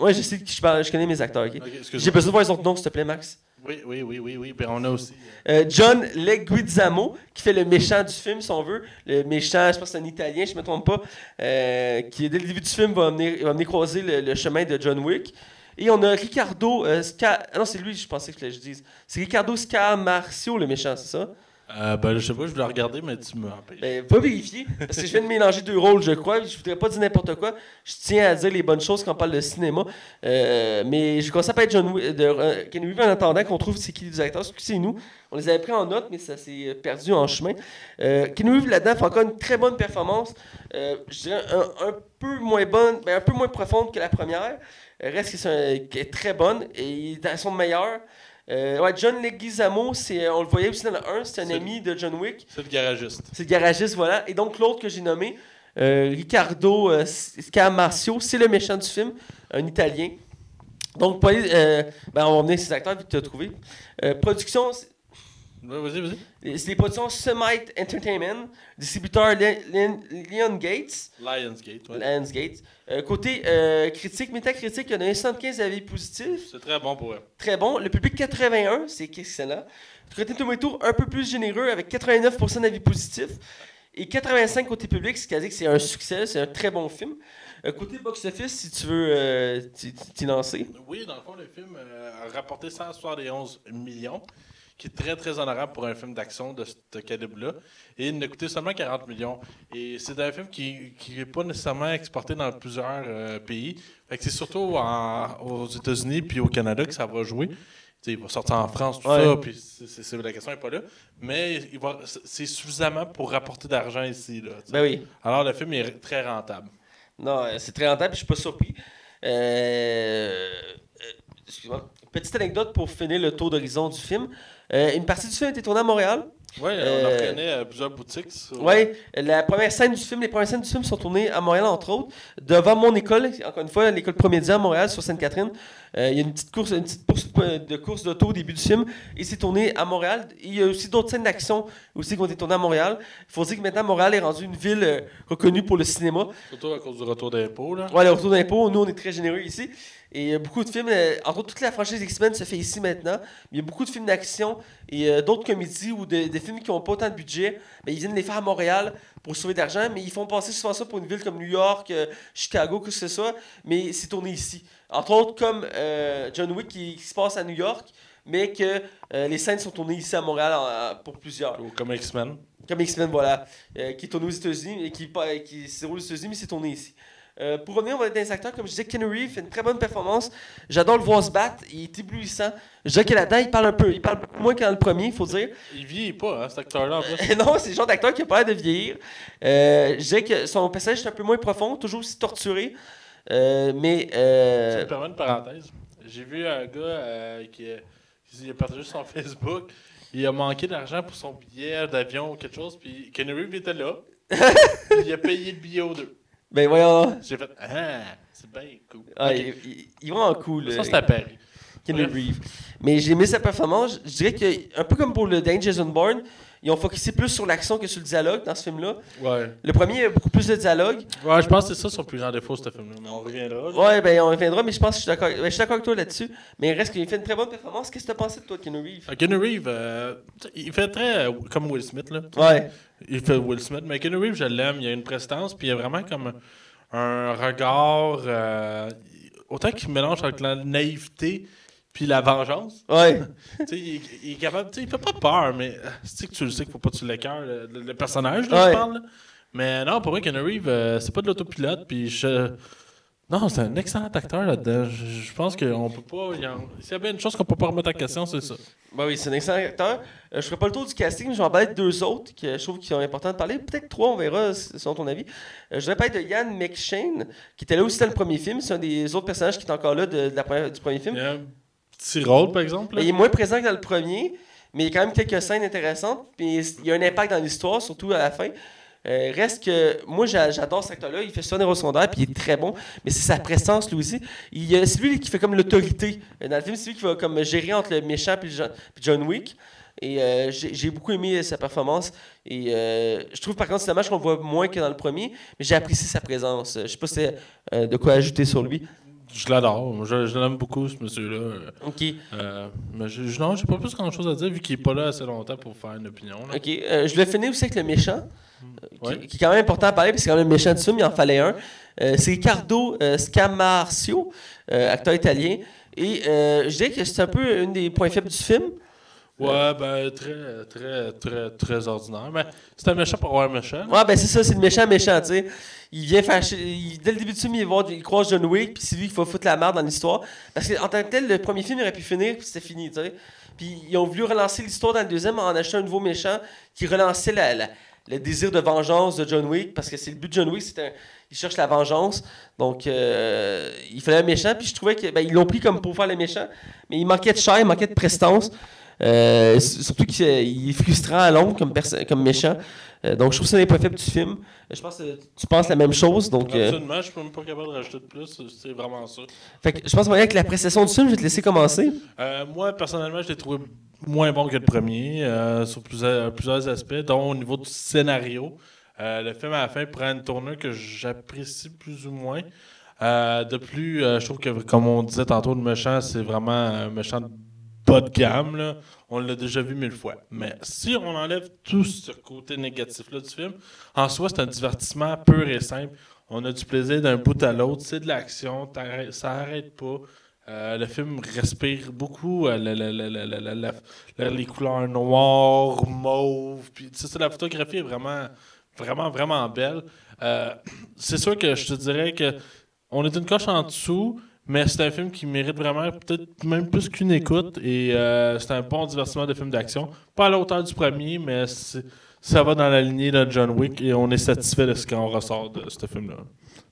Ouais, je sais je, parle, je connais mes acteurs. J'ai besoin de voir les autres noms, s'il te plaît, Max. Oui, oui, oui, oui, oui. Puis on a aussi. Euh, John Leguizamo, qui fait le méchant du film, si on veut. Le méchant, je pense que c'est un Italien, je ne me trompe pas, euh, qui, dès le début du film, va venir, va croiser le, le chemin de John Wick. Et on a Ricardo euh, Sca... ah non, c'est lui, je pensais que je dise. C'est Ricardo Scamarcio, le méchant, c'est ça? Euh, ben, je sais pas, je voulais regarder, mais tu m'empêches. Ben, va vérifier, parce que je viens de mélanger deux rôles, je crois. Je voudrais pas dire n'importe quoi. Je tiens à dire les bonnes choses quand on parle de cinéma. Euh, mais je à pas être John de, euh, Kenny Reeves en attendant qu'on trouve c'est qui les acteurs. C'est nous. On les avait pris en note, mais ça s'est perdu en chemin. Kenny Reeves là-dedans fait encore une très bonne performance. Je dirais un, peu moins bonne, ben, un peu moins profonde que la première. Reste que est très bonne et il est dans son meilleur. Euh, ouais, John Leguizamo, c'est, on le voyait aussi dans le 1, c'est un C'est- ami de John Wick. C'est le garagiste. C'est le garagiste, voilà. Et donc, l'autre que j'ai nommé, euh, Ricardo euh, Scamarcio, c'est le méchant du film, un Italien. Donc, euh, ben, on va venir ces acteurs, vu que tu as trouvé. Euh, production, Ouais, vas-y, vas-y. c'est les productions Semite Entertainment, distributeur Leon Gates, Lionsgate, ouais. Lionsgate. Euh, côté euh, critique, métacritique, il y en a 75 avis positifs. C'est très bon pour eux. Très bon. Le public 81, c'est excellent. Côté Tomato, un peu plus généreux avec 89% d'avis positifs. Et 85 côté public, ce qui veut dire que c'est un succès, c'est un très bon film. Euh, côté box-office, si tu veux euh, t'y- t'y lancer. Oui, dans le fond, le film euh, a rapporté 171 millions, qui est très, très honorable pour un film d'action de ce calibre-là. Et il n'a coûté seulement 40 millions. Et c'est un film qui n'est pas nécessairement exporté dans plusieurs euh, pays. Fait que c'est surtout en- aux États-Unis puis au Canada que ça va jouer. Il va sortir en France, tout Ouais. ça, puis c'est- la question n'est pas là. Mais il va- c'est suffisamment pour rapporter d'argent ici. Là. Ben oui. Alors, le film est très rentable. Non, euh, c'est très rentable, je suis pas surpris. Euh, Excuse-moi. Petite anecdote pour finir le tour d'horizon du film. Euh, une partie du film a été tournée à Montréal. Oui, Euh, on en reconnaît euh, plusieurs boutiques. Oui, la première scène du film, les premières scènes du film sont tournées à Montréal, entre autres, devant mon école, encore une fois, l'école Promédia à Montréal, sur Sainte-Catherine. Euh, il y a une petite course, une petite course de course d'auto au début du film, et c'est tourné à Montréal. Il y a aussi d'autres scènes d'action aussi qui ont été tournées à Montréal. Il faut dire que maintenant, Montréal est rendu une ville euh, reconnue pour le cinéma. Surtout à cause du retour d'impôts. là. Ouais, le retour d'impôt, nous, on est très généreux ici. Et euh, beaucoup de films, euh, entre autres, toute la franchise X-Men se fait ici maintenant. Il y a beaucoup de films d'action et euh, d'autres comédies ou de- des films qui n'ont pas autant de budget. Ben, ils viennent les faire à Montréal pour sauver de l'argent, mais ils font passer souvent ça pour une ville comme New York, euh, Chicago, que ce soit. Mais c'est tourné ici. Entre autres, comme euh, John Wick qui, qui se passe à New York, mais que les scènes sont tournées ici à Montréal en- pour plusieurs. Ou Comme X-Men. Comme X-Men, voilà. qui est tourné aux États-Unis et qui, qui se déroule aux États-Unis, mais c'est tourné ici. Euh, pour revenir, on va être dans les acteurs. Comme je disais, Ken fait une très bonne performance. J'adore le voir se battre. Il est éblouissant. Que là-dedans, il parle un peu. Il parle moins que dans le premier, il faut dire. Il vieillit pas, hein, cet acteur-là. en plus. non, c'est le genre d'acteur qui a pas l'air de vieillir. Euh, je dirais que son personnage est un peu moins profond, toujours aussi torturé. Euh, mais. Ça euh, me permet une parenthèse. J'ai vu un gars euh, qui, a- qui a partagé sur son Facebook. Il a manqué d'argent pour son billet d'avion ou quelque chose. Puis Reeves était là. Il a payé le billet aux deux. Ben voyons. J'ai fait Ah, c'est bien cool. Ah, Ok. il, il- il vraiment cool. Ça, euh, c'est à Paris. Reeves. Mais j'ai aimé sa performance. Je dirais que, un peu comme pour le dernier Jason Bourne, ils ont focusé plus sur l'action que sur le dialogue dans ce film-là. Ouais. Le premier, il y a beaucoup plus de dialogue. Ouais, je pense que c'est ça son plus grand défaut, ce film-là. On reviendra. Ouais, ben on reviendra, mais je pense que je suis d'accord. ben, je suis d'accord avec toi là-dessus. Mais il reste qu'il fait une très bonne performance. Qu'est-ce que tu as pensé de toi, Ken Reeves? Euh, Kenny Reeves, euh, il fait très euh, comme Will Smith. Là. Ouais. Il fait Will Smith, mais Kenny Reeves, je l'aime. Il a une prestance, puis il a vraiment comme un regard. euh, autant qu'il mélange avec la naïveté puis la vengeance. Ouais. Tu sais, il, il est capable. tu sais, Il fait pas peur, mais c'est que tu le sais qu'il faut pas que tu l'écœures, le, le- le personnage, là, Ouais. je parle. là? Mais non, pour moi, Kenny Reeves, euh, c'est pas de l'autopilote, puis je. Non, c'est un excellent acteur là-dedans. Je, je pense qu'on peut pas. il y a- S'il y a bien une chose qu'on peut pas remettre en question, c'est ça. Ben oui, c'est un excellent acteur. Euh, je ferai pas le tour du casting, mais je vais en parler de deux autres que je trouve qui sont importants de parler. Peut-être trois, on verra selon ton avis. Euh, je voudrais parler de Ian McShane, qui était là aussi dans le premier film. C'est un des autres personnages qui est encore là de, de la première- du premier film. Il y a un petit rôle, par exemple. là. Il est moins présent que dans le premier, mais il y a quand même quelques scènes intéressantes. Puis il y a un impact dans l'histoire, surtout à la fin. Euh, reste que moi j'a- j'adore cet acteur-là, il fait ça des rôles secondaires, puis il est très bon, mais c'est sa prestance lui aussi. Il, euh, c'est lui qui fait comme l'autorité. Euh, Dans le film, c'est lui qui va comme gérer entre le méchant puis, John, Wick. Et euh, j'ai beaucoup aimé sa performance. Et je trouve par contre c'est dommage qu'on le voit moins que dans le premier, mais j'ai apprécié sa présence. Je sais pas si de quoi ajouter sur lui. Je l'adore. Je, je l'aime beaucoup, ce monsieur-là. Ok. Euh, mais je, je- non, j'ai pas plus grand chose à dire vu qu'il est pas là assez longtemps pour faire une opinion. là. Ok, euh, je vais finir aussi avec le méchant, euh, qui, est quand même important à parler, parce que c'est quand même le méchant du film, il en fallait un. Euh, c'est Riccardo Scamarcio, acteur italien. Et je dirais que c'est un peu un des points faibles du film. Ouais, ben, très, très, très, très ordinaire. Mais c'est un méchant pour avoir un méchant. Ouais, ben c'est ça, c'est le méchant méchant, tu sais. Il vient chi- il- dès le début du film, il, va voir- il croise John Wick, puis c'est lui qui va foutre la merde dans l'histoire. Parce qu'en tant que tel, le premier film il aurait pu finir, puis c'était fini, tu sais. Puis ils ont voulu relancer l'histoire dans le deuxième en achetant un nouveau méchant qui relançait la- la- le désir de vengeance de John Wick, parce que c'est le but de John Wick, c'est. Il cherche la vengeance. Donc, euh, il fallait un méchant, puis je trouvais que. Ben, l'ont pris comme pour faire le méchant, mais il manquait de chair, il manquait de prestance. Euh, surtout qu'il est frustrant à long comme, comme méchant. Euh, donc, je trouve que c'est faibles du film. Euh, Je pense que tu penses la même chose. Donc, Absolument, je suis même pas capable de rajouter de plus. C'est vraiment ça. fait que je pense aller avec l'appréciation du film. Je vais te laisser commencer. Moi, personnellement, je l'ai trouvé moins bon que le premier, sur plusieurs, plusieurs aspects, dont au niveau du scénario. Le film, à la fin, prend une tournure que j'apprécie plus ou moins. Euh, de plus, euh, je trouve que, comme on disait tantôt, le méchant, c'est vraiment un méchant de gamme, là. on l'a déjà vu mille fois. Mais si on enlève tout ce côté négatif-là du film, en soi, c'est un divertissement pur et simple. On a du plaisir d'un bout à l'autre, c'est de l'action, ça arrête pas. Euh, le film respire beaucoup euh, les couleurs noires, mauves. Puis, la photographie est vraiment, vraiment, vraiment belle. Euh, c'est sûr que je te dirais que on est une coche en dessous, mais c'est un film qui mérite vraiment peut-être même plus qu'une écoute. Et euh, c'est un bon divertissement de film d'action. Pas à la hauteur du premier, mais ça va dans la lignée de John Wick et on est satisfait de ce qu'on ressort de ce film-là.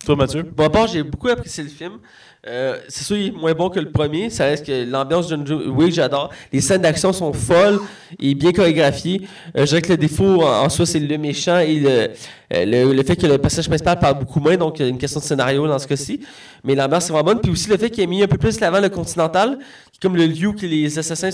Toi, Mathieu? Bon, j'ai beaucoup apprécié le film. Euh, c'est sûr, il est moins bon que le premier. Ça reste que l'ambiance de John Wick, j'adore. Les scènes d'action sont folles et bien chorégraphiées. Euh, je dirais que le défaut en, soi, c'est le méchant et le, euh, le, le fait que le personnage principal parle beaucoup moins. Donc, il y a une question de scénario dans ce cas-ci. Mais l'ambiance est vraiment bonne. Puis aussi le fait qu'il ait mis un peu plus l'avant le continental, comme le lieu que les assassins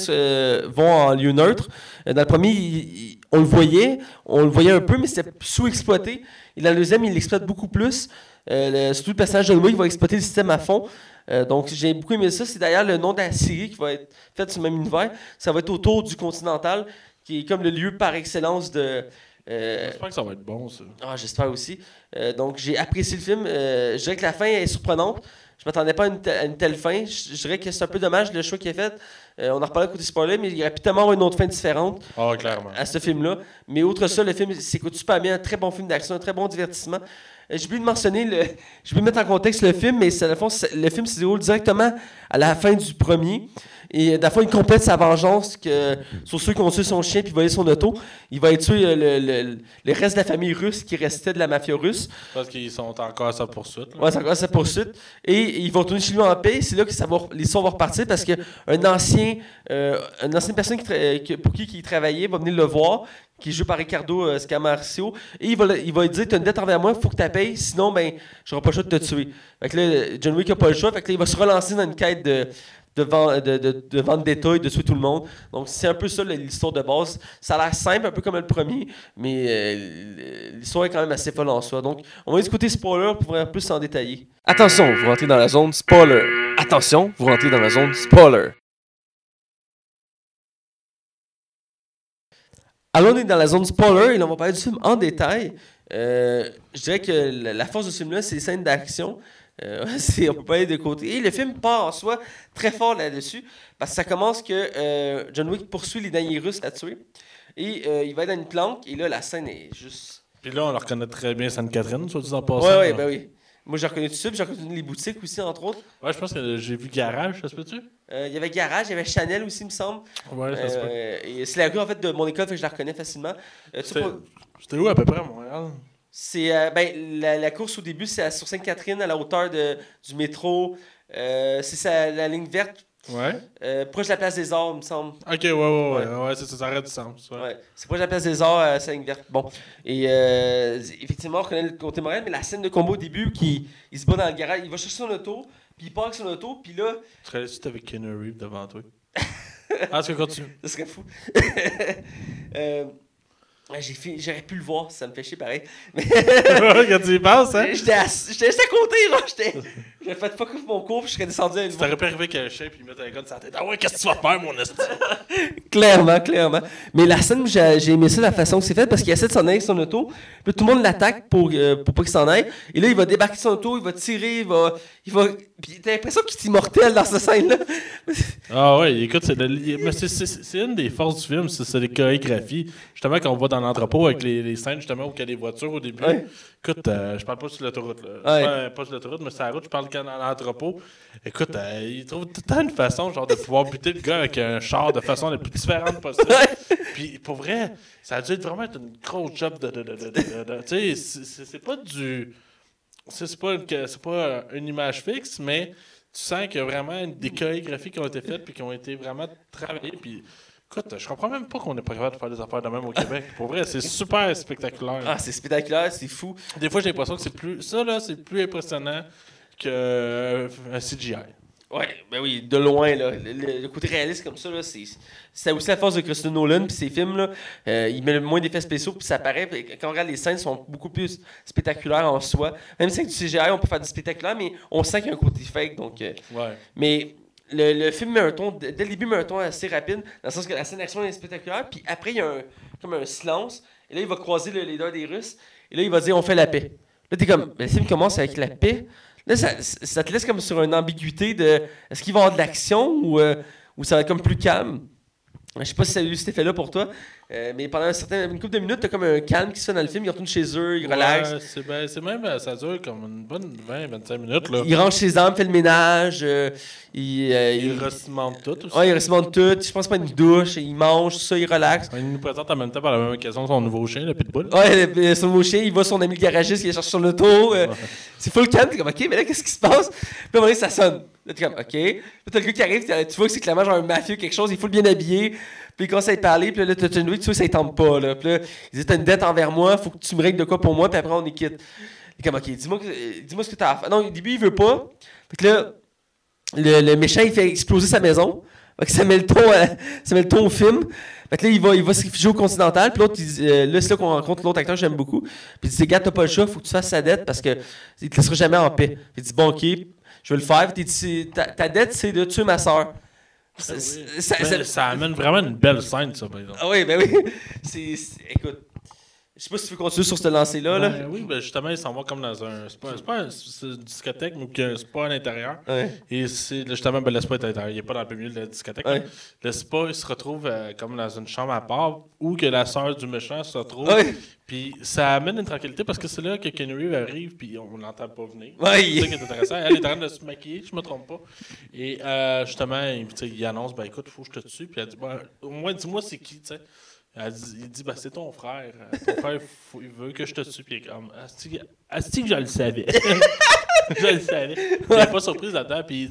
vont en lieu neutre. Dans le premier, on le voyait, on le voyait un peu, mais c'était sous-exploité. Et dans le deuxième, il l'exploite beaucoup plus. Euh, le- surtout le personnage de Wick va exploiter le système à fond. Euh, donc j'ai beaucoup aimé ça. C'est d'ailleurs le nom de la série qui va être faite sur le même univers. Ça va être autour du Continental, qui est comme le lieu par excellence de. euh, J'espère que ça va être bon, ça. ah, j'espère aussi. Donc, j'ai apprécié le film. Je dirais que la fin est surprenante. Je m'attendais pas à une, te- à une telle fin. Je, je dirais que c'est un peu dommage le choix qu'il a fait. Euh, on en reparlera côté spoiler, mais il aurait pu tellement avoir une autre fin différente Ah, clairement. à ce film-là. Mais outre ça, le film s'écoute super bien. Un très bon film d'action, un très bon divertissement. Euh, J'ai oublié de mentionner, le, j'ai oublié de mettre en contexte le film, mais fond, le film se déroule directement à la fin du premier. Et euh, dans le fond, il complète sa vengeance que, sur ceux qui ont tué son chien puis volé son auto. Il va tuer euh, le, le- le reste de la famille russe qui restait de la mafia russe. Parce qu'ils sont encore à sa poursuite. là. Ouais, c'est encore sa poursuite. Et ils vont retourner chez lui en paix. C'est là que ça va, l'histoire va repartir parce qu'un ancien, euh, une ancienne personne qui pour qui il travaillait va venir le voir, qui est joué par Ricardo euh, Scamarcio. Et il va, il va lui dire Tu as une dette envers moi, il faut que tu la payes, sinon, ben, j'aurai pas le choix de te tuer. Fait que là, John Wick n'a pas le choix. Fait que là, il va se relancer dans une quête de. De, ven- de, de, de vente d'État et de tout le monde. Donc, c'est un peu ça l'histoire de base. Ça a l'air simple, un peu comme le premier, mais euh, l'histoire est quand même assez folle en soi. Donc, on va discuter spoiler pour voir plus s'en détailler. Attention, vous rentrez dans la zone spoiler. Attention, vous rentrez dans la zone spoiler. Alors, on est dans la zone spoiler et là, on va parler du film en détail. Euh, je dirais que la force de ce film-là, c'est les scènes d'action. Euh, c'est- on peut pas aller de côté. Et le film part en soi très fort là-dessus parce que ça commence que euh, John Wick poursuit les derniers Russes à tuer. Et euh, il va être dans une planque et là, la scène est juste. Puis là, on le reconnaît très bien Sainte-Catherine, soit dit en passant. Ouais, ouais, là. ben oui. Moi, j'ai reconnu tout ça, puis j'ai reconnu les boutiques aussi, entre autres. Ouais, je pense que j'ai vu Garage, ça se peut-tu? Euh, Il y avait Garage, il y avait Chanel aussi, il me semble. Ouais, ça se peut. Euh, c'est la rue en fait de mon école, fait que je la reconnais facilement. Euh, c'était où à peu près à Montréal? C'est euh, ben, la, la course au début, c'est à- sur Sainte-Catherine, à la hauteur de, du métro. Euh, c'est ça, la ligne verte, Ouais. euh, proche de la place des Arts, il me semble. Ok, ouais, ouais, ouais. Ouais, c'est ça, ça aurait du sens. Ouais. Ouais, c'est proche de la place des Arts, euh, c'est la ligne verte. Bon. Et euh, effectivement, on reconnaît le côté moral, mais la scène de combo au début, qui, il se bat dans le garage, il va chercher son auto, puis il part avec son auto, puis là, Tu serais si t'avais Keanu Reeves devant toi. ah, tu continue. Ce serait fou. Euh, J'aurais pu le voir, ça me fait chier pareil. Quand tu y penses, hein? J'étais juste à côté, genre, j'étais. J'ai fait fuck off mon cours, puis je serais descendu à Tu une t'aurais pas arrivé qu'un chien puis il mettre un gun sur la tête. Ah ouais, qu'est-ce que tu vas faire, mon esti? Clairement, clairement. Mais la scène, j'ai j'ai aimé ça, la façon que c'est fait, parce qu'il essaie de s'en aller avec son auto. Puis tout le monde l'attaque pour, euh, pour pas qu'il s'en aille. Et là, il va débarquer de son auto, il va tirer, il va. Il va... Puis t'as l'impression qu'il est immortel dans cette scène-là. Ah ouais, écoute, c'est le- mais c'est- c'est c'est une des forces du film, c'est c'est les chorégraphies. Justement, quand on va dans l'entrepôt avec les, les scènes, justement, où il y a des voitures au début. Écoute, euh, je parle pas sur l'autoroute, là. Ouais. Pas, pas sur l'autoroute, mais sur la route, je parle dans l'entrepôt. Écoute, euh, il trouve tout le temps une façon, genre, de pouvoir buter le gars avec un char de façon la plus différente possible. Puis, pour vrai, ça a dû être vraiment être une grosse job de... de, de, de, de- de- tu sais, c'est- pas du... C'est pas, une- c'est pas une image fixe, mais tu sens qu'il y a vraiment des chorégraphies qui ont été faites puis qui ont été vraiment travaillées. Puis, écoute, je comprends même pas qu'on n'est pas capable de faire des affaires de même au Québec. Pour vrai, c'est super spectaculaire. Ah, c'est spectaculaire, c'est fou. Des fois, j'ai l'impression que c'est plus. Ça, là, c'est plus impressionnant qu'un CGI. Ouais, ben oui, de loin, là. Le, le- le côté réaliste comme ça, là, c'est. C'est aussi la force de Christopher Nolan, puis ses films, là. euh, il met le moins d'effets spéciaux, puis ça paraît. Quand on regarde les scènes, sont beaucoup plus spectaculaires en soi. Même si avec du CGI, on peut faire du spectaculaire, mais on sent qu'il y a un côté fake, donc. euh, Ouais. mais le, le film met un ton, dès le début, met un ton assez rapide, dans le sens que la scène d'action est spectaculaire, puis après, il y a un, comme un silence, et là, il va croiser le leader des Russes, et là, il va dire on fait la paix. Là, t'es comme, le film commence avec la paix. Là, ça, ça te laisse comme sur une ambiguïté de est-ce qu'il va y avoir de l'action ou, euh, ou ça va être comme plus calme? Je sais pas si ça a eu cet effet-là pour toi, euh, mais pendant un certain, une couple de minutes, t'as comme un calme qui se fait dans le film. Ils retournent chez eux, ils relaxent. Ouais, c'est ben, c'est même, euh, ça dure comme une bonne 20-25 minutes. Là. Ils rangent ses armes, fait le ménage. euh, ils, euh, Ils ils- tout aussi. ouais, ils reçoivent tout. Je pense pas une douche. Ils mangent, ça, ils relaxent. Il nous présente en même temps par la même occasion son nouveau chien, le Pitbull. Ouais, son nouveau chien, il voit son ami le garagiste qui est cherché sur l'auto. euh, C'est full calme. T'es comme, OK, mais là, qu'est-ce qui se passe? Puis à un moment donné, ça sonne. Là, t'es comme, OK. Puis t'as le gars qui arrive, tu vois que c'est clairement genre un mafieux, quelque chose. Il faut le bien habillé. Puis il à y parler. Puis là, t'as John Wick, tu que ça ne tente pas. Là. Puis là, il dit, t'as une dette envers moi, faut que tu me règles de quoi pour moi, puis après, on est quitte. Il est OK, dis-moi euh, ce que t'as à faire. Non, au début, il veut pas. Fait que là, le, méchant, il fait exploser sa maison. Fait que ça met le ton, à- ça met le ton au film. Fait que là, il va, il va se réfugier au Continental. Puis l'autre, euh, là, c'est là qu'on rencontre l'autre acteur que j'aime beaucoup. Puis il dit, gars, t'as pas le choix, faut que tu fasses sa dette parce que il te laissera jamais en paix. Puis il dit, bon, ok, je vais le faire. Puis ta, ta dette, c'est de tuer ma soeur. Ça- Oui. ça- Mais ça- ça amène vraiment une belle scène, ça, par exemple. ah oui, ben oui. C'est, c'est- écoute, je sais pas si tu veux continuer sur ce lancer-là. Là. Ben oui, ben justement, il s'en va comme dans un. C'est pas, c'est pas un- une discothèque, mais c'est pas à l'intérieur. Ouais. Et c'est justement, ben, le spa est à l'intérieur. Il est pas dans le milieu de la discothèque. Ouais. Le spa, il se retrouve euh, comme dans une chambre à part où que la sœur du méchant se retrouve. Ouais. Puis ça amène une tranquillité parce que c'est là que Ken Reeves arrive, puis on l'entend pas venir. C'est ça qui est intéressant. Elle est en train de se maquiller, je me trompe pas. Et euh, justement, il, il annonce ben écoute, faut que je te tue. Puis elle dit ben, au moins, dis-moi c'est qui, tu sais. Il dit ben, c'est ton frère. Euh, Ton frère, il veut que je te tue. Puis est comme que je le savais. je le savais. Puis Elle n'est pas surprise là-dedans. Puis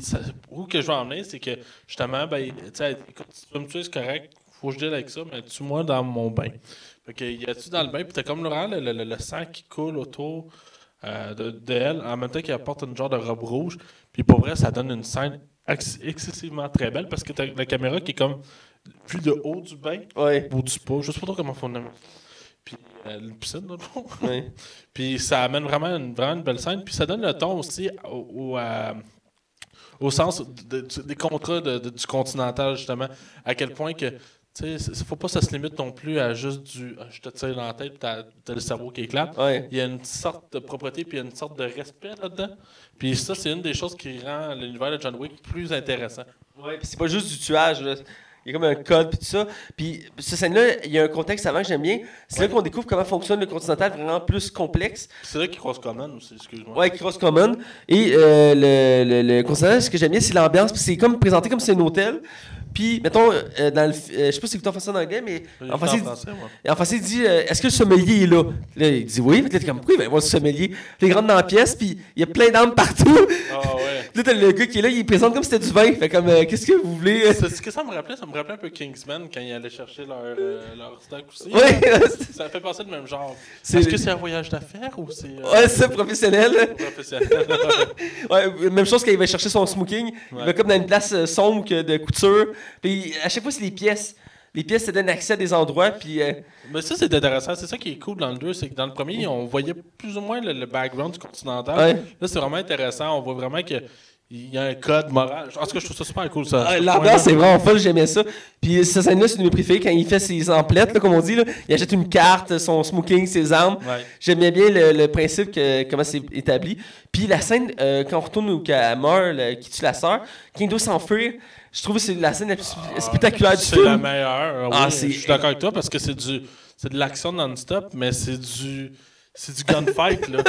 où que je veux en venir, c'est que justement, ben, tu sais, écoute, si tu veux me tuer, c'est correct. Faut que je deal avec ça, mais tue-moi dans mon bain. Fait que, il a tu dans le bain, puis t'as comme Laurent, le, le- le- le sang qui coule autour euh, de, de elle, en même temps qu'elle porte une genre de robe rouge. Puis pour vrai, ça donne une scène ex- excessivement très belle parce que t'as la caméra qui est comme plus de haut du bain Ouais. ou du spa. Je sais pas trop comment on nomme. Puis euh, le piscine, dans le fond. Ouais. Puis ça amène vraiment une, vraiment une belle scène. Puis ça donne le ton aussi au, au, euh, au sens de- de- des contrats de- du continental, justement. À quel point que. Tu sais, il faut pas que ça se limite non plus à juste du ah, je te tire dans la tête, puis t'as t'as le cerveau qui éclate. Ouais. Il y a une sorte de propreté, puis il y a une sorte de respect là-dedans. Puis ça, c'est une des choses qui rend l'univers de John Wick plus intéressant. Ouais, puis c'est pas juste du tuage. Il y a comme un code puis tout ça. Puis cette scène-là, il y a un contexte avant que j'aime bien. C'est là qu'on découvre comment fonctionne le continental vraiment plus complexe. Puis c'est là qu'il croise Common aussi, excuse-moi. Ouais, Cross Common. Et euh, le, le, le continental, ce que j'aime bien, c'est l'ambiance. Puis c'est comme présenté comme si c'est un hôtel. Puis, mettons, euh, dans le, euh, je sais pas si vous en français en anglais, mais en français, en français, en il dit euh, Est-ce que le sommelier est là? Là, il dit oui. Que là, comme Pourquoi il va y avoir le sommelier? Puis il rentre dans la pièce, puis il y a plein d'armes partout. Ah ouais. Là, t'as le gars qui est là, il présente comme si c'était du vin. Fait comme euh, Qu'est-ce que vous voulez? C'est ce que ça me rappelait, ça me rappelait un peu Kingsman quand ils allaient chercher leur, euh, leur stock aussi. Ouais, Ça fait penser le même genre. Est-ce que c'est un voyage d'affaires ou c'est. euh, ouais, c'est professionnel. professionnel? Ouais, même chose quand il va chercher son smoking. Il va comme dans une place sombre que de couture. Puis à chaque fois, c'est les pièces. Les pièces, ça donne accès à des endroits. Puis. euh, Mais ça, c'est intéressant. C'est ça qui est cool dans le 2, c'est que dans le premier, on voyait plus ou moins le, le background du continental. Ouais. Là, c'est vraiment intéressant. On voit vraiment que. Il y a un code moral. En tout cas, je trouve ça super cool. Ça, Ah, ce L'ambiance, c'est vraiment fun, j'aimais ça. Puis cette scène-là, c'est une de mes préférées quand il fait ses emplettes, là, comme on dit. Là. Il achète une carte, son smoking, ses armes. Ouais. J'aimais bien le, le principe, que, comment c'est établi. Puis la scène, euh, quand on retourne où elle meurt, là, qui tue la sœur, doit s'enfuir, je trouve que c'est la scène la plus spectaculaire du C'est la film. meilleure. Ah, oui, je suis d'accord avec toi parce que c'est du c'est de l'action non-stop, mais c'est du c'est du gunfight là.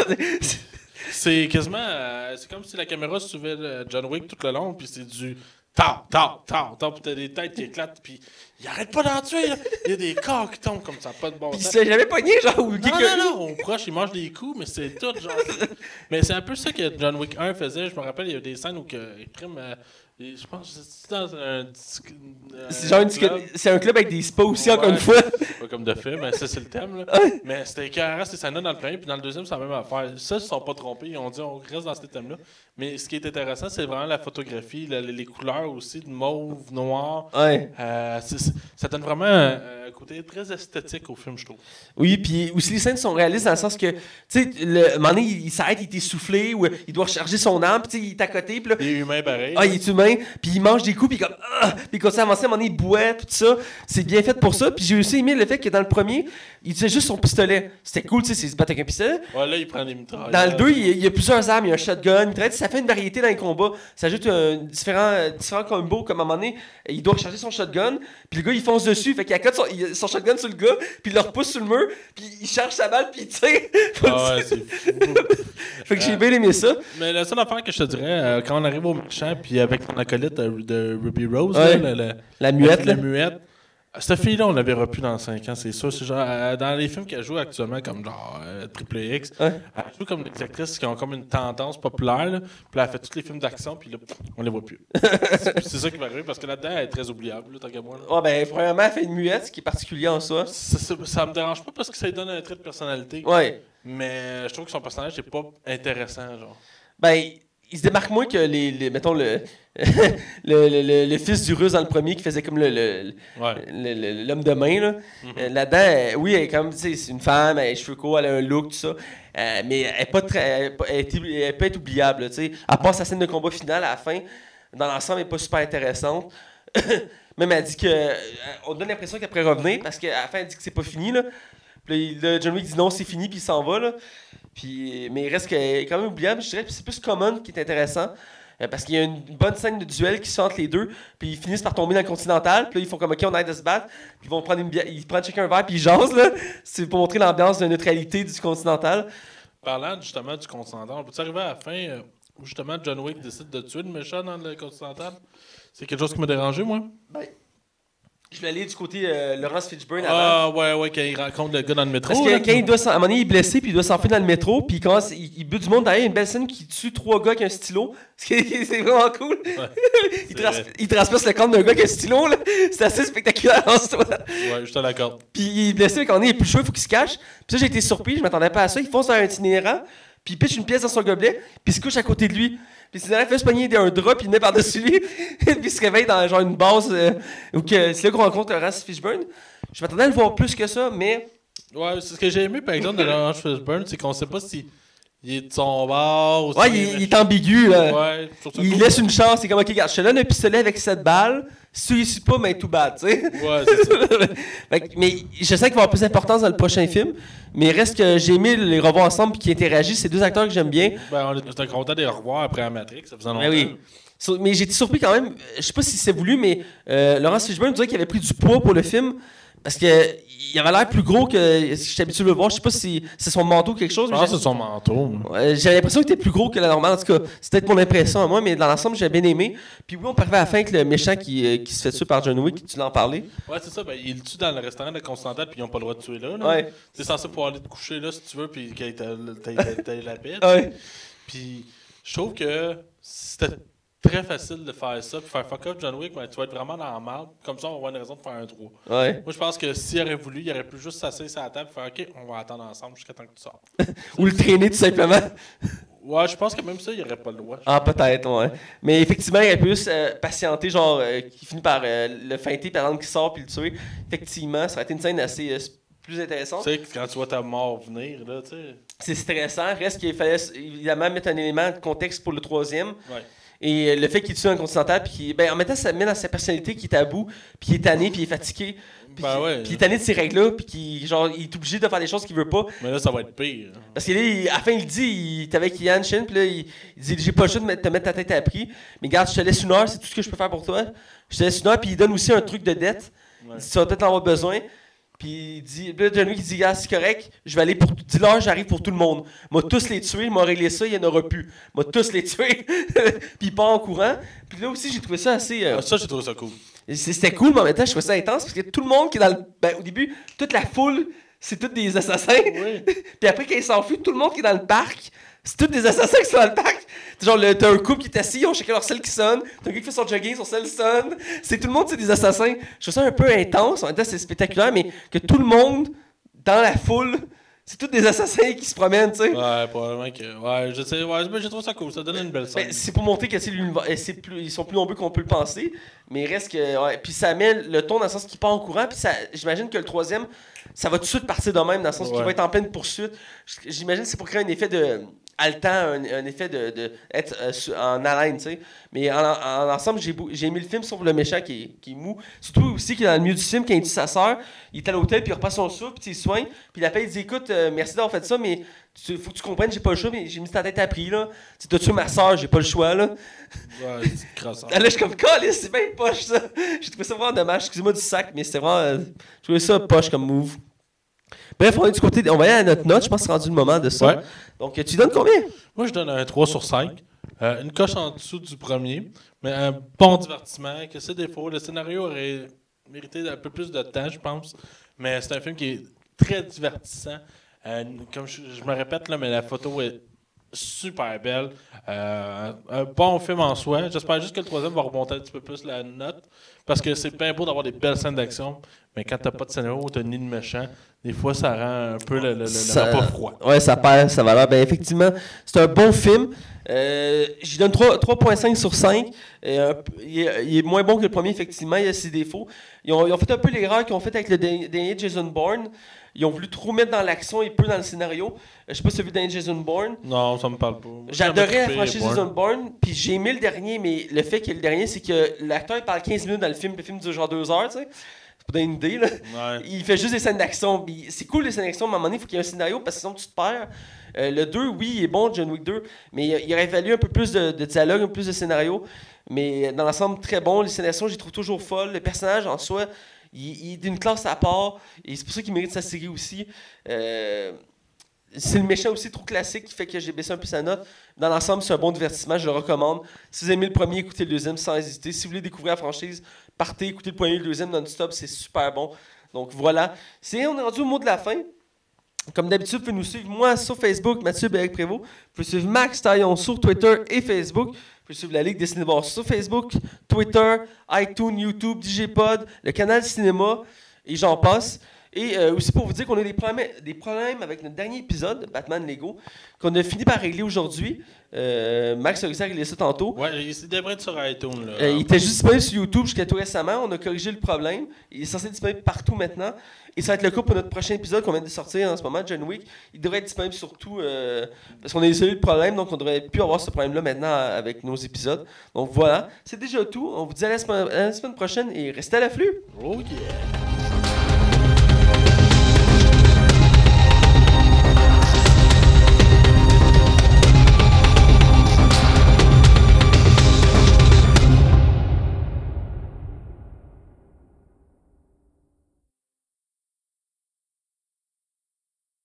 c'est quasiment euh, c'est comme si la caméra suivait euh, John Wick tout le long puis c'est du tard, tard, tard, tard, puis t'as des têtes qui éclatent, puis il arrête pas d'en tuer, là. Il y a des corps qui tombent comme ça, pas de bon Puis il sens. se fait jamais pogné, genre, ou Non, non, non, on proche, il mange des coups, mais c'est tout, genre. mais c'est un peu ça que John Wick 1 faisait. Je me rappelle, il y a des scènes où que, euh, je pense que c'est dans un. euh, C'est genre c'est un club avec des spas aussi, Ouais. encore une fois. Pas comme de film, mais ça, c'est le thème. Là. mais c'était écœurant, ces scènes-là dans le premier, puis dans le deuxième, c'est la même affaire. Ça, ils se sont pas trompés. Ils ont dit, on reste dans ce thème-là. Mais ce qui est intéressant, c'est vraiment la photographie, la- les couleurs aussi, de mauve, noir. Ouais. Euh, ça donne vraiment un, un côté très esthétique au film, je trouve. Oui, puis aussi les scènes sont réalistes dans le sens que, tu sais, le moment donné, il, il s'arrête, il est essoufflé, ou il doit recharger son arme, puis il est à côté, puis là, Il est humain pareil. ah, il est humain, puis il mange des coups, puis comme, ah! puis il continue à avancer, à un moment donné, il boit, tout ça. C'est bien fait pour ça. Puis j'ai aussi aimé le fait que dans le premier, il utilisait juste son pistolet. C'était cool, tu sais, c'est se battre avec un pistolet. Ouais, là, il prend des mitraillettes. Dans le 2, il y a- il y a plusieurs armes, il y a un shotgun, il ça fait une variété dans les combats. Ça ajoute un différent, euh, différents combos, comme à un moment donné, il doit recharger son shotgun, puis le gars il fonce dessus, fait qu'il accote son, il- son shotgun sur le gars, puis il le repousse sur le mur, puis il charge sa balle, puis il tire. Ah ouais, c'est fou. fait que j'ai bien aimé ça. Mais la seule affaire que je te dirais, euh, quand on arrive au méchant, puis avec ton acolyte de, de Ruby Rose, Ouais. là, le- le- La muette, la, là. muette, cette fille-là, on la verra plus dans 5 ans, c'est sûr. C'est genre, euh, dans les films qu'elle joue actuellement, comme genre euh, Triple X, Ouais. elle joue comme des actrices qui ont comme une tendance populaire, là, puis là, elle fait tous les films d'action, puis là, on les voit plus. c'est c'est ça qui va arriver, parce que là-dedans, elle est très oubliable, là, tant qu'à moi. là. Ouais, ben, premièrement, elle fait une muette, ce qui est particulier en soi. Ça, ça, ça me dérange pas parce que ça lui donne un trait de personnalité. Ouais. Mais je trouve que son personnage n'est pas intéressant, genre. Ben, il se démarque moins que les, les- mettons, le, le, le, le- fils du russe dans le premier qui faisait comme Ouais. l'homme de main. Là. Euh, Là-dedans, euh, oui, elle est comme, tu sais, c'est une femme, elle a les cheveux courts, elle a un look, tout ça. Euh, mais elle est pas très. Elle, est pas- elle est- elle peut être oubliable, là, tu sais. À part sa scène de combat finale à la fin, dans l'ensemble, elle n'est pas super intéressante. Même elle dit que. On donne l'impression qu'elle pourrait revenir parce qu'à la fin, elle dit que c'est pas fini. Là. Puis là, John Wick dit non, c'est fini, puis il s'en va. Là. Puis, mais il reste est quand même oubliable, je dirais. C'est plus Common qui est intéressant. Euh, Parce qu'il y a une bonne scène de duel qui se fait entre les deux, puis ils finissent par tomber dans le continental, puis là ils font comme ok, on arrête de se battre, puis ils vont prendre une bière, ils prennent chacun un verre, puis ils jasent là. C'est pour montrer l'ambiance de neutralité du continental. Parlant justement du Continental, on peut arriver à la fin euh, où justement John Wick décide de tuer le méchant dans le Continental? C'est quelque chose qui m'a dérangé, moi. Je vais aller du côté euh, Laurence Fitchburn avant. Ah, ouais, ouais, quand il rencontre le gars dans le métro. Parce que là. quand il doit à un moment donné, il est blessé, puis il doit s'enfuir dans le métro, puis il commence, il, il bute du monde derrière, une belle scène qui tue trois gars avec un stylo. C'est vraiment cool. il, c'est trans- vrai. il transperce le corps d'un gars avec un stylo, là. C'est assez spectaculaire en soi. Ouais, je te l'accorde. Puis il est blessé, quand on est, il est plus chaud, il faut qu'il se cache. Puis ça, j'ai été surpris, je m'attendais pas à ça. Il fonce dans un itinérant, puis il pitch une pièce dans son gobelet, puis il se couche à côté de lui. Puis l'itinérant fait se pogner un drap, puis il met par-dessus lui. puis il se réveille dans genre une base euh, où que- c'est là qu'on rencontre Horace Fishburne. Je m'attendais à le voir plus que ça, mais Ouais, c'est ce que j'ai aimé par exemple de Laurence Fishburne, c'est qu'on sait pas si il est de son bord ou ouais, il, il est ambigu. Là. Ouais, Il laisse une chance, c'est comme, ok, regarde, je te donne un pistolet avec cette balle, si tu réussis pas, mais tout bad, tu sais. Ouais, c'est ça. Fait mais je sais qu'il va avoir plus d'importance dans le prochain film, mais reste que j'ai aimé les revoir ensemble puis qui interagissent, c'est deux acteurs que j'aime bien. Ben, on était content de les revoir après la Matrix, ça faisait longtemps. Ben oui. Sur- Mais j'ai été surpris quand même, je sais pas si c'est voulu, mais euh, Laurence Fishburne me disait qu'il avait pris du poids pour le film. Parce que il avait l'air plus gros que ce que j'étais habitué de le voir. Je sais pas si c'est son manteau ou quelque chose. Je pense que c'est son manteau. J'ai l'impression qu'il était plus gros que la normale. En tout cas, c'est peut-être mon impression à moi, mais dans l'ensemble, j'ai bien aimé. Puis oui, on arriver à la fin avec le méchant qui, euh, qui se fait tuer par John Wick, tu l'en parlais. Ouais, c'est ça. Ben, il le tue dans le restaurant de Continental, puis ils n'ont pas le droit de tuer là. là. Ouais. T'es censé pouvoir aller te coucher là si tu veux, puis qu'il t'ait la paix. Ouais. Puis je trouve que c'était très facile de faire ça, puis faire fuck up John Wick, mais tu vas être vraiment dans la merde. Comme ça, on va avoir une raison de faire un 3. Ouais. Moi, je pense que s'il aurait voulu, il aurait pu juste s'asseoir sur la table et faire OK, on va attendre ensemble jusqu'à temps que tu sors. Ou le traîner tout simplement. Ouais, je pense que même ça, il aurait pas le droit. Ah, peut-être, ouais. Mais effectivement, il aurait pu juste euh, patienter, genre, euh, qui finit par euh, le feinter, par exemple, qui sort puis le tuer. Effectivement, ça aurait été une scène assez euh, plus Tu intéressante. sais, quand tu vois ta mort venir, là, tu sais. C'est stressant. Reste qu'il fallait évidemment mettre un élément de contexte pour le troisième. Ouais. Et euh, le fait qu'il tue un continental, puis ben, en même temps, ça met dans sa personnalité qu'il est à bout, puis il est tanné, puis il est fatigué. Puis Ben ouais. puis il est tanné de ces règles-là, puis qu'il genre, il est obligé de faire des choses qu'il veut pas. Mais là, ça va être pire. Parce que là, il- à la fin, il dit, il est avec Yann Shin, puis là, il, il dit J'ai pas le choix de te mettre ta tête à prix, mais garde, je te laisse une heure, c'est tout ce que je peux faire pour toi. Je te laisse une heure, puis il donne aussi un truc de dette. Ouais. Il dit, Tu vas peut-être en avoir besoin. Puis il dit, là, John Wick, il dit, gars, c'est correct, je vais aller pour. Dis-leur, j'arrive pour tout le monde. Moi, tous les tuer, m'a réglé ça, il y en aura plus. Moi, tous les tuer. puis il part en courant. Puis là aussi, j'ai trouvé ça assez. euh, Ah, Ça, j'ai trouvé ça cool. C'était cool, mais en même temps, je trouvais ça intense parce que tout le monde qui est dans le. Ben, au début, toute la foule, c'est tous des assassins. Oui. Puis après, quand ils s'enfuient, tout le monde qui est dans le parc, c'est tous des assassins qui sont dans le parc. C'est genre, le- t'as un couple qui est assis, ils ont chacun leur selle qui sonne. T'as un gars qui fait son jogging, son selle sonne. C'est tout le monde, c'est des assassins. Je trouve ça un peu intense. En même temps, c'est spectaculaire, mais que tout le monde, dans la foule, c'est tous des assassins qui se promènent, tu sais. Ouais, probablement que. Ouais, je sais. Ouais, mais j'ai trouvé ça cool. Ça donne une belle scène. Ben, c'est pour montrer que c'est l'univers- c'est plus, ils sont plus nombreux qu'on peut le penser, mais il reste que ouais, puis ça met le ton dans le sens qu'il part en courant, puis ça, j'imagine que le troisième, ça va tout de suite partir de même dans le sens qu'il va être en pleine poursuite. J'imagine que c'est pour créer un effet de haletant, un, un effet de, de être euh, en haleine, tu sais. Mais en, en ensemble, j'ai j'ai aimé le film sur le méchant qui est, qui est mou. Surtout aussi qu'il est dans le milieu du film, quand il tue sa sœur, il est à l'hôtel, puis il repasse son souffle, puis il soigne. Puis il appelle, il dit Écoute, euh, merci d'avoir fait ça, mais il faut que tu comprennes, j'ai pas le choix, mais j'ai mis ta tête à prix, là. Tu t'as tué ma sœur, j'ai pas le choix, là. Ouais, c'est. Là, je suis comme, Calice, c'est bien poche, ça. J'ai trouvé ça vraiment dommage. Excusez-moi du sac, mais c'était vraiment. euh, je trouvais ça poche comme move. Bref, on est du côté. On va aller à notre note. Je pense que c'est rendu le moment de ça. Ouais. Donc, tu donnes combien? Moi, je donne un 3 sur 5. Euh, une coche en dessous du premier, mais un bon divertissement. Que ses défauts, le scénario aurait mérité un peu plus de temps, je pense. Mais c'est un film qui est très divertissant. Euh, comme je, je me répète, là, mais la photo est super belle. Euh, un un bon film en soi. J'espère juste que le troisième va remonter un petit peu plus la note. Parce que c'est bien beau d'avoir des belles scènes d'action, mais quand t'as pas de scénario, t'as ni de méchant, des fois ça rend un peu le, le, le- Ça- repas froid. Ouais, ça perd sa valeur. Ben, effectivement, c'est un bon film. Euh, J'y donne 3 3.5 sur 5. Euh, il, est, il est moins bon que le premier, effectivement. Il y a ses défauts. Ils ont, ils ont fait un peu l'erreur qu'ils ont fait avec le dernier Jason Bourne. Ils ont voulu trop mettre dans l'action et peu dans le scénario. Euh, Je sais pas si tu as vu dernier Jason Bourne. Non, ça me parle pas. J'adorais la franchise Bourne, puis j'ai aimé le dernier, mais le fait que le dernier, c'est que l'acteur il parle 15 minutes dans le film, puis le film dure genre 2 heures, tu sais. C'est pour donner une idée, là. Ouais. Il fait juste des scènes d'action. C'est cool les scènes d'action, mais à un moment donné, il faut qu'il y ait un scénario parce que sinon tu te perds. Euh, le 2, oui, il est bon, John Wick 2, mais il, il aurait fallu un peu plus de, de dialogue, un peu plus de scénario. Mais dans l'ensemble, très bon. Les d'action, je les trouve toujours folles. Le personnage en soi, il, est d'une classe à part. Et c'est pour ça qu'il mérite sa série aussi. Euh, c'est le méchant aussi trop classique qui fait que j'ai baissé un peu sa note. Dans l'ensemble, c'est un bon divertissement, je le recommande. Si vous aimez le premier, écoutez le deuxième sans hésiter. Si vous voulez découvrir la franchise, partez, écoutez le premier et le deuxième non-stop, c'est super bon. Donc voilà. C'est, on est rendu au mot de la fin. Comme d'habitude, vous pouvez nous suivre, moi, sur Facebook, Mathieu Bérec Prévost. Vous pouvez suivre Max Taillon sur Twitter et Facebook. Vous pouvez suivre la Ligue des Cinévores sur Facebook, Twitter, iTunes, YouTube, DigiPod, le canal Cinéma, et j'en passe. Et euh, aussi pour vous dire qu'on a des problèmes, des problèmes avec notre dernier épisode, de Batman Lego, qu'on a fini par régler aujourd'hui. Euh, Max a réussi à régler ça tantôt. Ouais, il devrait être sur iTunes. Là. Euh, il était juste disponible sur YouTube jusqu'à tout récemment. On a corrigé le problème. Il est censé être disponible partout maintenant. Et ça va être le cas pour notre prochain épisode qu'on vient de sortir en ce moment, John Wick. Il devrait être disponible sur tout euh, parce qu'on a résolu le problème, donc on devrait plus avoir ce problème-là maintenant avec nos épisodes. Donc voilà, c'est déjà tout. On vous dit à la semaine, à la semaine prochaine et restez à l'afflux. Oh yeah!